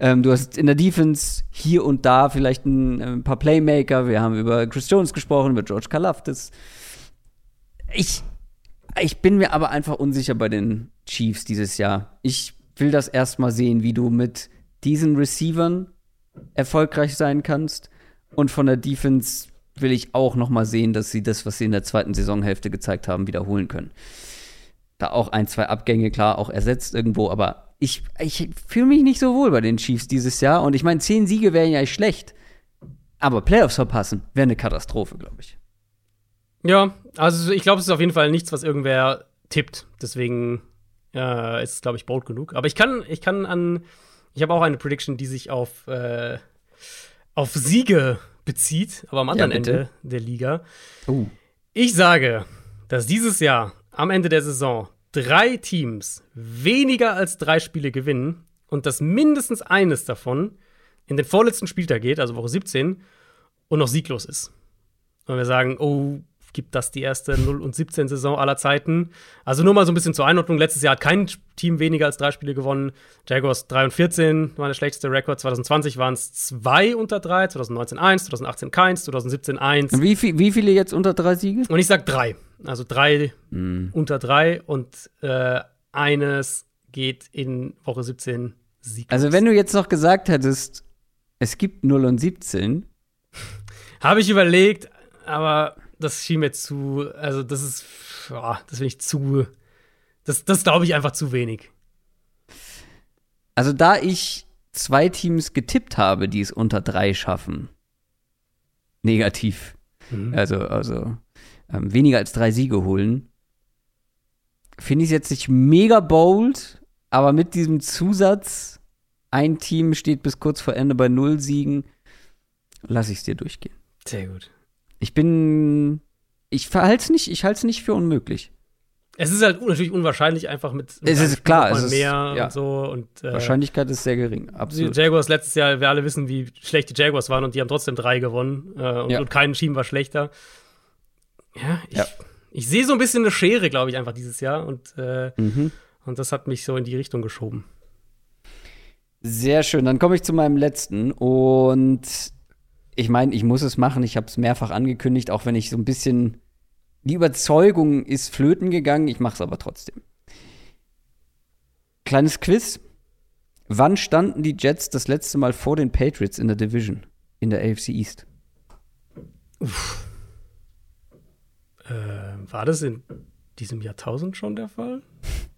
Ähm, du hast in der Defense hier und da vielleicht ein, äh, ein paar Playmaker. Wir haben über Chris Jones gesprochen, über George Kalafdis. Ich, ich bin mir aber einfach unsicher bei den Chiefs dieses Jahr. Ich will das erstmal sehen, wie du mit diesen Receivern erfolgreich sein kannst. Und von der Defense will ich auch noch mal sehen, dass sie das, was sie in der zweiten Saisonhälfte gezeigt haben, wiederholen können. Da auch ein, zwei Abgänge, klar, auch ersetzt irgendwo, aber ich, ich fühle mich nicht so wohl bei den Chiefs dieses Jahr. Und ich meine, zehn Siege wären ja nicht schlecht. Aber Playoffs verpassen wäre eine Katastrophe, glaube ich. Ja, also ich glaube, es ist auf jeden Fall nichts, was irgendwer tippt. Deswegen äh, ist es, glaube ich, bold genug. Aber ich kann, ich kann an, ich habe auch eine Prediction, die sich auf, äh, auf Siege bezieht, aber am anderen bitte. Ende der Liga. Oh. Ich sage, dass dieses Jahr am Ende der Saison drei Teams weniger als drei Spiele gewinnen und dass mindestens eines davon in den vorletzten Spieltag geht, also Woche 17, und noch sieglos ist. Und wir sagen, oh, gibt das die erste 0 und 17 Saison aller Zeiten. Also nur mal so ein bisschen zur Einordnung. Letztes Jahr hat kein Team weniger als drei Spiele gewonnen. Jaguars 3 und 14 war der schlechteste Rekord. 2020 waren es zwei unter drei, 2019 eins, 2018 keins, 2017 eins. Und wie, viel, wie viele jetzt unter drei Siege? Und ich sag drei. Also drei Hm. unter drei und äh, eines geht in Woche 17 sieglos. Also, wenn du jetzt noch gesagt hättest, es gibt 0 und 17, *laughs* Habe ich überlegt, aber das schien mir zu, also das ist, boah, das finde ich zu, das, das glaube ich einfach zu wenig. also da ich zwei Teams getippt habe, die es unter drei schaffen, negativ, also, also ähm, weniger als drei Siege holen, finde ich es jetzt nicht mega bold, aber mit diesem Zusatz, ein Team steht bis kurz vor Ende bei null Siegen, lasse ich es dir durchgehen. Sehr gut. Ich bin, ich halte es nicht, ich halte es nicht für unmöglich. Es ist halt natürlich unwahrscheinlich einfach mit, mit Es ist klar, es ist- mehr ja. und so und äh, Wahrscheinlichkeit ist sehr gering, die absolut. Jaguars letztes Jahr, wir alle wissen, wie schlecht die Jaguars waren und die haben trotzdem drei gewonnen äh, und, Ja. und kein Team war schlechter. Ja, ich, Ja. ich sehe so ein bisschen eine Schere, glaube ich, einfach dieses Jahr und, äh, Mhm. und das hat mich so in die Richtung geschoben. Sehr schön. Dann komme ich zu meinem letzten. Und ich meine, ich muss es machen. Ich habe es mehrfach angekündigt, auch wenn ich so ein bisschen. Die Überzeugung ist flöten gegangen. Ich mache es aber trotzdem. Kleines Quiz. Wann standen die Jets das letzte Mal vor den Patriots in der Division? In der AFC East? Äh, war das in diesem Jahrtausend schon der Fall?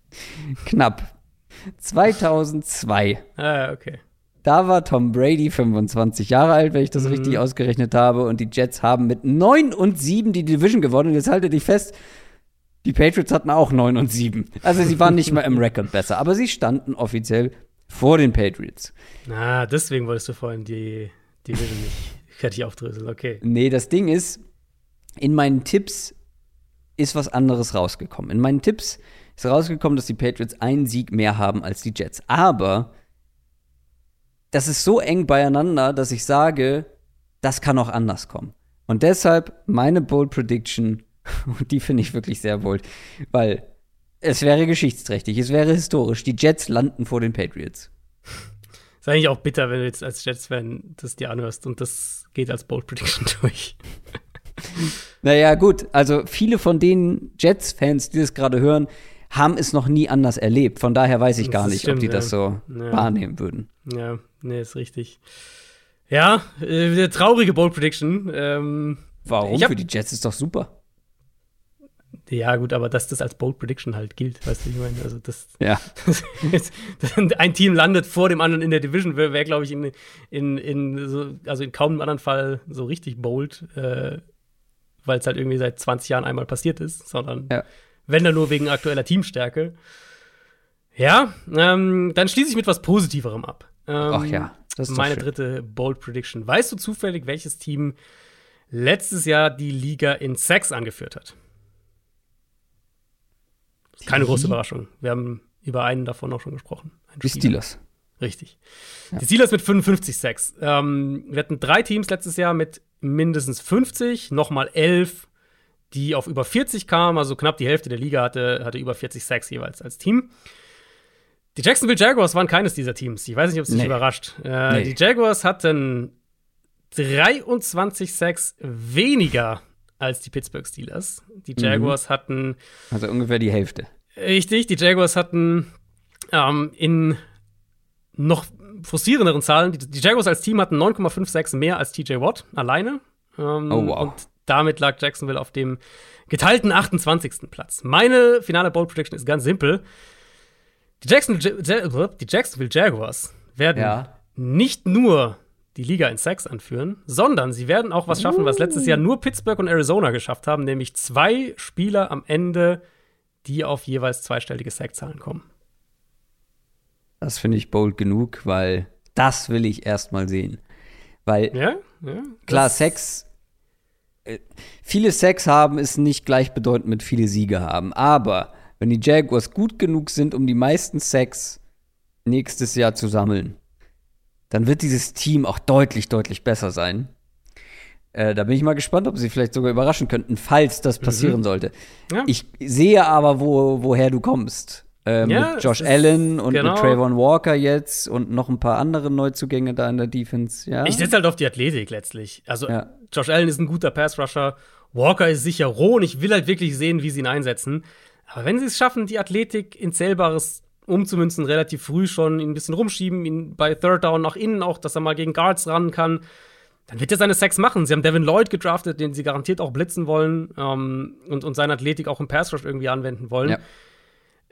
*laughs* Knapp. 2002. Ah, okay. Da war Tom Brady 25 Jahre alt, wenn ich das richtig ausgerechnet habe. Und die Jets haben mit 9 und 7 die Division gewonnen. Und jetzt haltet dich fest, die Patriots hatten auch 9 und 7. Also sie waren nicht mal im Rekord besser. Aber sie standen offiziell vor den Patriots. Na, deswegen wolltest du vorhin die Division nicht fertig aufdröseln. Okay. Nee, das Ding ist, in meinen Tipps ist was anderes rausgekommen. In meinen Tipps ist rausgekommen, dass die Patriots einen Sieg mehr haben als die Jets. Aber das ist so eng beieinander, dass ich sage, das kann auch anders kommen. Und deshalb meine Bold Prediction, *laughs* und die finde ich wirklich sehr bold, weil es wäre geschichtsträchtig, es wäre historisch. Die Jets landen vor den Patriots. Ist eigentlich auch bitter, wenn du jetzt als Jets-Fan das dir anhörst und das geht als Bold Prediction *laughs* durch. Naja, gut, also viele von den Jets-Fans, die das gerade hören, haben es noch nie anders erlebt. Von daher weiß ich gar Das nicht, ob stimmt, die ja. das so Ja. wahrnehmen würden. Ja, nee, ist richtig. Ja, äh, traurige Bold Prediction. Ähm, Warum? Hab- Für die Jets ist doch super. Ja, gut, aber dass das als Bold Prediction halt gilt, weißt du, ich meine, also das. Ja. *laughs* ein Team landet vor dem anderen in der Division, wäre, wär, glaube ich, in, in, in so, also in kaum einem anderen Fall so richtig bold, äh, weil es halt irgendwie seit 20 Jahren einmal passiert ist, sondern ja. Wenn dann nur wegen aktueller Teamstärke. Ja, ähm, dann schließe ich mit was Positiverem ab. Ähm, Ach ja, das ist meine dritte Bold Prediction. Weißt du zufällig, welches Team letztes Jahr die Liga in Sex angeführt hat? Keine große Überraschung. Wir haben über einen davon auch schon gesprochen. Die Steelers. Richtig. Ja. Die Steelers mit 55 Sacks. Ähm, wir hatten drei Teams letztes Jahr mit mindestens 50, nochmal elf, die auf über 40 kamen. Also knapp die Hälfte der Liga hatte, hatte über 40 Sacks jeweils als Team. Die Jacksonville Jaguars waren keines dieser Teams. Ich weiß nicht, ob es dich nee. überrascht. Äh, nee. Die Jaguars hatten 23 Sacks weniger als die Pittsburgh Steelers. Die mhm. Jaguars mhm. hatten. Also ungefähr die Hälfte. Richtig, die Jaguars hatten ähm, in noch frustrierenderen Zahlen, die, die Jaguars als Team hatten 9,56 mehr als TJ Watt alleine. Ähm, oh, wow. Und damit lag Jacksonville auf dem geteilten 28. Platz. Meine finale Bold Prediction ist ganz simpel. Die Jacksonville, die Jacksonville Jaguars werden ja. nicht nur die Liga in Sacks anführen, sondern sie werden auch was schaffen, was letztes Jahr nur Pittsburgh und Arizona geschafft haben, nämlich zwei Spieler am Ende, die auf jeweils zweistellige Sackzahlen kommen. Das finde ich bold genug, weil das will ich erstmal sehen. Weil, ja, ja, klar, Sex, viele Sex haben ist nicht gleichbedeutend mit viele Siege haben. Aber wenn die Jaguars gut genug sind, um die meisten Sex nächstes Jahr zu sammeln, dann wird dieses Team auch deutlich, deutlich besser sein. Äh, da bin ich mal gespannt, ob sie vielleicht sogar überraschen könnten, falls das mhm. passieren mhm. sollte. Ja. Ich sehe aber, wo, woher du kommst. Äh, ja, mit Josh Allen und genau. mit Trayvon Walker jetzt und noch ein paar andere Neuzugänge da in der Defense. Ja? Ich setze halt auf die Athletik letztlich. Also ja. Josh Allen ist ein guter Pass-Rusher, Walker ist sicher roh und ich will halt wirklich sehen, wie sie ihn einsetzen. Aber wenn sie es schaffen, die Athletik in Zählbares umzumünzen, relativ früh schon, ihn ein bisschen rumschieben, ihn bei Third Down nach innen auch, dass er mal gegen Guards ran kann, dann wird er seine Sex machen. Sie haben Devin Lloyd gedraftet, den sie garantiert auch blitzen wollen ähm, und, und seine Athletik auch im Pass Rush irgendwie anwenden wollen. Ja.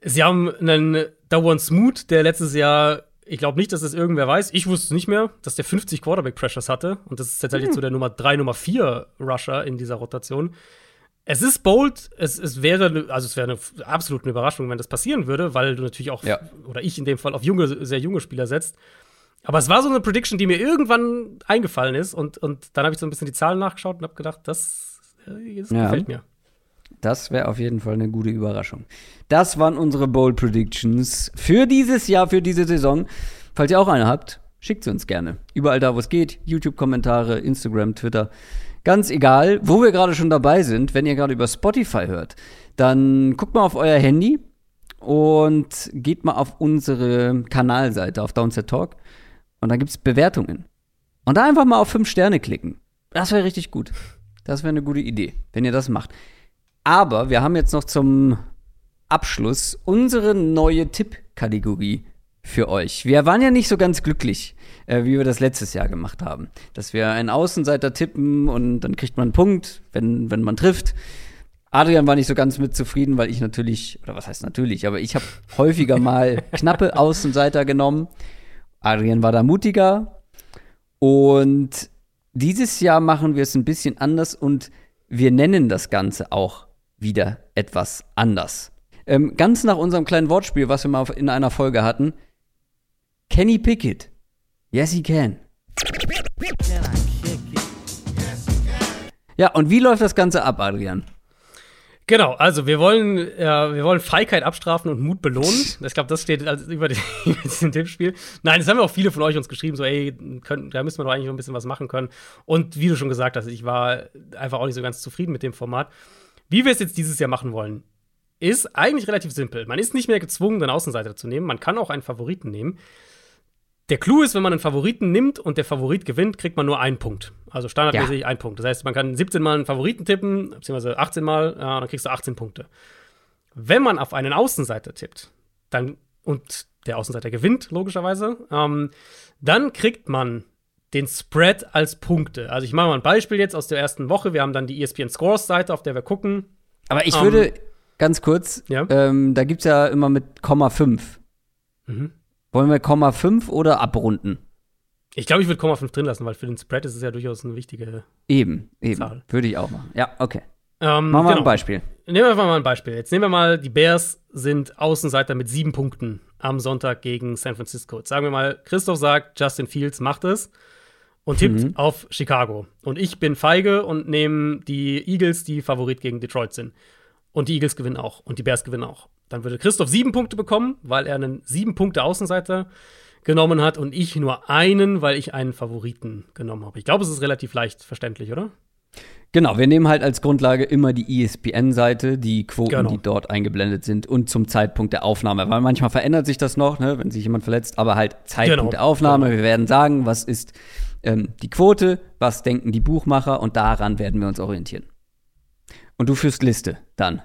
Sie haben einen Dawan Smoot, der letztes Jahr, ich glaube nicht, dass das irgendwer weiß, ich wusste es nicht mehr, dass der 50 Quarterback Pressures hatte und das ist tatsächlich hm. so der Nummer 3, Nummer 4 Rusher in dieser Rotation. Es ist bold, es, es wäre, also es wäre eine absolute Überraschung, wenn das passieren würde, weil du natürlich auch, ja. oder ich in dem Fall, auf junge, sehr junge Spieler setzt. Aber es war so eine Prediction, die mir irgendwann eingefallen ist und, und dann habe ich so ein bisschen die Zahlen nachgeschaut und habe gedacht, das, äh, das ja. gefällt mir. Das wäre auf jeden Fall eine gute Überraschung. Das waren unsere Bold Predictions für dieses Jahr, für diese Saison. Falls ihr auch eine habt, schickt sie uns gerne. Überall da, wo es geht. YouTube-Kommentare, Instagram, Twitter. Ganz egal, wo wir gerade schon dabei sind, wenn ihr gerade über Spotify hört, dann guckt mal auf euer Handy und geht mal auf unsere Kanalseite, auf Downset Talk. Und da gibt es Bewertungen. Und da einfach mal auf fünf Sterne klicken. Das wäre richtig gut. Das wäre eine gute Idee, wenn ihr das macht. Aber wir haben jetzt noch zum Abschluss unsere neue Tippkategorie für euch. Wir waren ja nicht so ganz glücklich, äh, wie wir das letztes Jahr gemacht haben. Dass wir einen Außenseiter tippen und dann kriegt man einen Punkt, wenn, wenn man trifft. Adrian war nicht so ganz mit zufrieden, weil ich natürlich, oder was heißt natürlich, aber ich habe häufiger mal *laughs* knappe Außenseiter genommen. Adrian war da mutiger. Und dieses Jahr machen wir es ein bisschen anders und wir nennen das Ganze auch wieder etwas anders. Ähm, ganz nach unserem kleinen Wortspiel, was wir mal in einer Folge hatten. Kenny Pickett. Yes, he can. Ja, und wie läuft das Ganze ab, Adrian? Genau, also wir wollen, äh, wir wollen Feigheit abstrafen und Mut belohnen. *laughs* Ich glaube, das steht also über, *laughs* über diesem Tippspiel. Nein, das haben ja auch viele von euch uns geschrieben, so, ey, können, da müssen wir doch eigentlich noch ein bisschen was machen können. Und wie du schon gesagt hast, ich war einfach auch nicht so ganz zufrieden mit dem Format. Wie wir es jetzt dieses Jahr machen wollen, ist eigentlich relativ simpel. Man ist nicht mehr gezwungen, einen Außenseiter zu nehmen. Man kann auch einen Favoriten nehmen. Der Clou ist, wenn man einen Favoriten nimmt und der Favorit gewinnt, kriegt man nur einen Punkt. Also standardmäßig ja. einen Punkt. Das heißt, man kann 17 Mal einen Favoriten tippen, beziehungsweise 18 Mal, äh, dann kriegst du 18 Punkte. Wenn man auf einen Außenseiter tippt, dann und der Außenseiter gewinnt, logischerweise, ähm, dann kriegt man den Spread als Punkte. Also ich mache mal ein Beispiel jetzt aus der ersten Woche. Wir haben dann die ESPN Scores Seite, auf der wir gucken. Aber ich Ähm, würde ganz kurz, Ja. ähm, da gibt es ja immer mit Komma 5. Mhm. Wollen wir Komma 5 oder abrunden? Ich glaube, ich würde 0,5 drin lassen, weil für den Spread ist es ja durchaus eine wichtige. Eben, eben. Zahl. Würde ich auch machen. Ja, okay. Ähm, Machen wir genau. ein Beispiel. Nehmen wir einfach mal ein Beispiel. Jetzt nehmen wir mal, die Bears sind Außenseiter mit sieben Punkten am Sonntag gegen San Francisco. Jetzt sagen wir mal, Christoph sagt, Justin Fields macht es und tippt Mhm. auf Chicago. Und ich bin feige und nehme die Eagles, die Favorit gegen Detroit sind. Und die Eagles gewinnen auch. Und die Bears gewinnen auch. Dann würde Christoph sieben Punkte bekommen, weil er einen sieben Punkte Außenseiter genommen hat und ich nur einen, weil ich einen Favoriten genommen habe. Ich glaube, es ist relativ leicht verständlich, oder? Genau, wir nehmen halt als Grundlage immer die ESPN-Seite, die Quoten, Genau. die dort eingeblendet sind und zum Zeitpunkt der Aufnahme. Weil manchmal verändert sich das noch, ne, wenn sich jemand verletzt, aber halt Zeitpunkt Genau, der Aufnahme. Wir werden sagen, was ist ähm, die Quote, was denken die Buchmacher und daran werden wir uns orientieren. Und du führst Liste dann.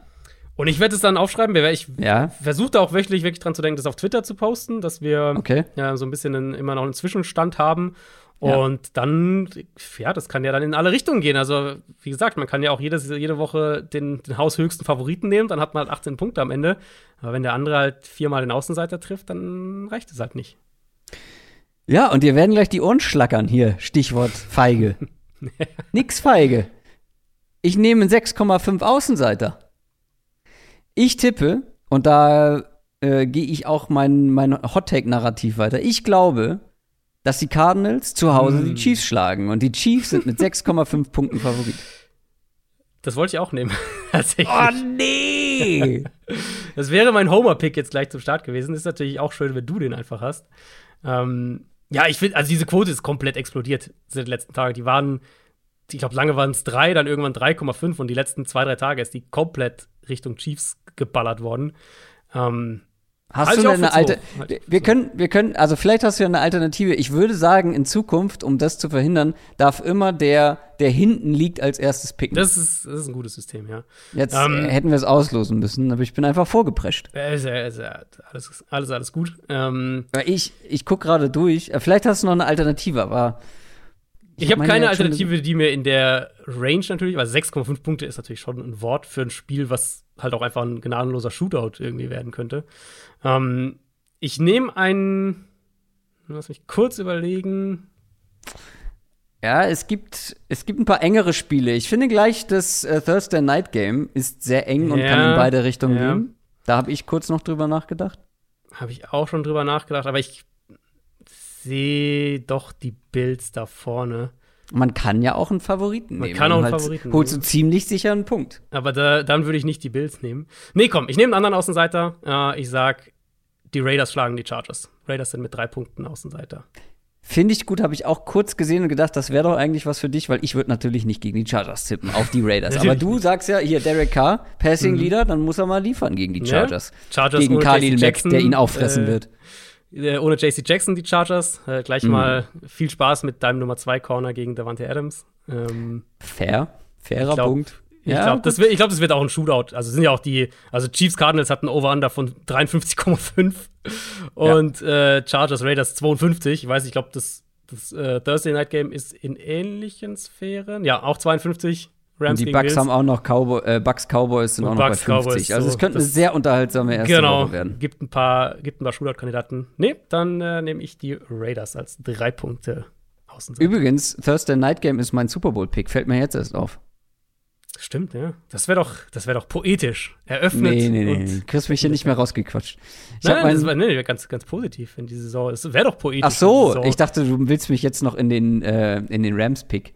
Und ich werde es dann aufschreiben. Ich Ja, versuche da auch wöchentlich wirklich dran zu denken, das auf Twitter zu posten, dass wir okay. ja so ein bisschen einen, immer noch einen Zwischenstand haben. Ja. Und dann, ja, das kann ja dann in alle Richtungen gehen. Also, wie gesagt, man kann ja auch jedes, jede Woche den, den haushöchsten Favoriten nehmen, dann hat man halt 18 Punkte am Ende. Aber wenn der andere halt viermal den Außenseiter trifft, dann reicht es halt nicht. Ja, und dir werden gleich die Ohren schlackern hier. Stichwort Feige. *laughs* Nix Feige. Ich nehme einen 6,5 Außenseiter. Ich tippe, und da äh, gehe ich auch mein, mein Hot-Take-Narrativ weiter. Ich glaube, dass die Cardinals zu Hause die Chiefs schlagen. Und die Chiefs sind mit *laughs* 6,5 Punkten Favorit. Das wollte ich auch nehmen. *laughs* Tatsächlich. nee! Das wäre mein Homer-Pick jetzt gleich zum Start gewesen. Ist natürlich auch schön, wenn du den einfach hast. Ähm, ja, ich finde, also diese Quote ist komplett explodiert seit den letzten Tagen. Die waren, ich glaube, lange waren es drei, dann irgendwann 3,5 und die letzten zwei, drei Tage ist die komplett Richtung Chiefs geballert worden. Ähm, Hast Halte du ich eine alte. ich Wir können, wir können, also vielleicht hast du ja eine Alternative. Ich würde sagen, in Zukunft, um das zu verhindern, darf immer der, der hinten liegt, als erstes picken. das, ist, das ist ein gutes System, ja. Jetzt ähm, äh, hätten wir es auslosen müssen, aber ich bin einfach vorgeprescht. Äh, ist, ja alles, alles, alles gut. Ähm, ich, ich guck gerade durch. Äh, Vielleicht hast du noch eine Alternative, aber. Ich habe meine keine Alternative, die mir in der Range natürlich, weil 6,5 Punkte ist natürlich schon ein Wort für ein Spiel, was halt auch einfach ein gnadenloser Shootout irgendwie werden könnte. Ähm, ich nehme einen, lass mich kurz überlegen. Ja, es gibt, es gibt ein paar engere Spiele. Ich finde gleich, das äh, Thursday Night Game ist sehr eng und Ja, kann in beide Richtungen ja. gehen. Da habe ich kurz noch drüber nachgedacht. Habe ich auch schon drüber nachgedacht, aber ich sehe doch die Bills da vorne. Man kann ja auch einen Favoriten Man nehmen. kann auch einen halt Favoriten Holst du nehmen. ziemlich sicher einen Punkt. Aber da, dann würde ich nicht die Bills nehmen. Nee, komm, ich nehme einen anderen Außenseiter. Äh, ich sag, die Raiders schlagen die Chargers. Raiders sind mit drei Punkten Außenseiter. Finde ich gut, habe ich auch kurz gesehen und gedacht, das wäre doch eigentlich was für dich, weil ich würde natürlich nicht gegen die Chargers tippen, auf die Raiders. *laughs* Aber du sagst ja, hier Derek Carr, Passing Leader, dann muss er mal liefern gegen die Ja. Chargers. Chargers gegen Khalil Mack, der ihn auffressen äh, wird. Äh, ohne JC Jackson die Chargers. Äh, gleich Mhm. mal viel Spaß mit deinem Nummer 2 Corner gegen Davante Adams. Ähm, Fair, fairer glaub- Punkt. ich glaube, das, glaub, das wird auch ein Shootout. Also sind ja auch die, also Chiefs Cardinals hatten Over-Under von 53,5 und äh, Chargers Raiders 52. Ich weiß, ich glaube, das, das äh, Thursday Night Game ist in ähnlichen Sphären. Ja, auch 52. Rams und die Bucks haben auch noch Cowboy, äh, Bucks Cowboys sind Und auch noch Bucks bei 50. Cowboys, also es könnte eine das- sehr unterhaltsame erste genau, Woche werden. gibt ein paar, gibt ein paar Shootout-Kandidaten. Nee, dann äh, nehme ich die Raiders als drei Punkte Außenseiter. Übrigens, Thursday Night Game ist mein Super Bowl Pick, fällt mir jetzt erst auf. Stimmt, ja. Das wäre doch, das wäre doch poetisch. Eröffnet. Nee, nee, nee. Du kriegst mich hier nicht mehr rausgequatscht. Ich Nein, das war nee, ganz, ganz positiv in die Saison. Es wäre doch poetisch. Ach so, ich dachte, du willst mich jetzt noch in den, äh, in den Rams-Pick.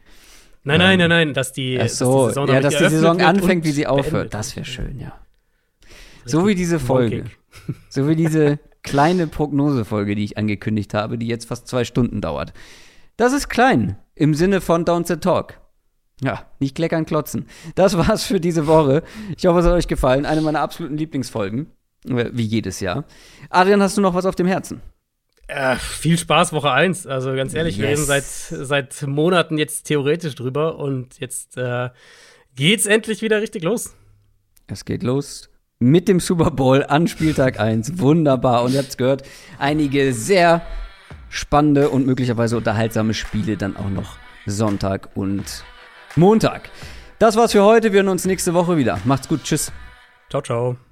Nein, nein, nein, nein, dass die, Ach dass die so, Saison ja, dass die Saison anfängt, wie sie aufhört. beendet Das wäre schön, ja. So wie diese Folge. So wie diese kleine Prognosefolge, die ich angekündigt habe, die jetzt fast zwei Stunden dauert. Das ist klein, im Sinne von Don't Sit Talk. Ja, nicht kleckern, klotzen. Das war's für diese Woche. Ich hoffe, es hat euch gefallen. Eine meiner absoluten Lieblingsfolgen. äh, Wie jedes Jahr. Adrian, hast du noch was auf dem Herzen? Äh, viel Spaß, Woche 1. Also ganz ehrlich, wir Yes. reden seit, seit Monaten jetzt theoretisch drüber und jetzt äh, geht's endlich wieder richtig los. Es geht los mit dem Super Bowl an Spieltag 1. Wunderbar. Und ihr habt's gehört, einige sehr spannende und möglicherweise unterhaltsame Spiele dann auch noch Sonntag und Montag. Das war's für heute. Wir hören uns nächste Woche wieder. Macht's gut. Tschüss. Ciao, ciao.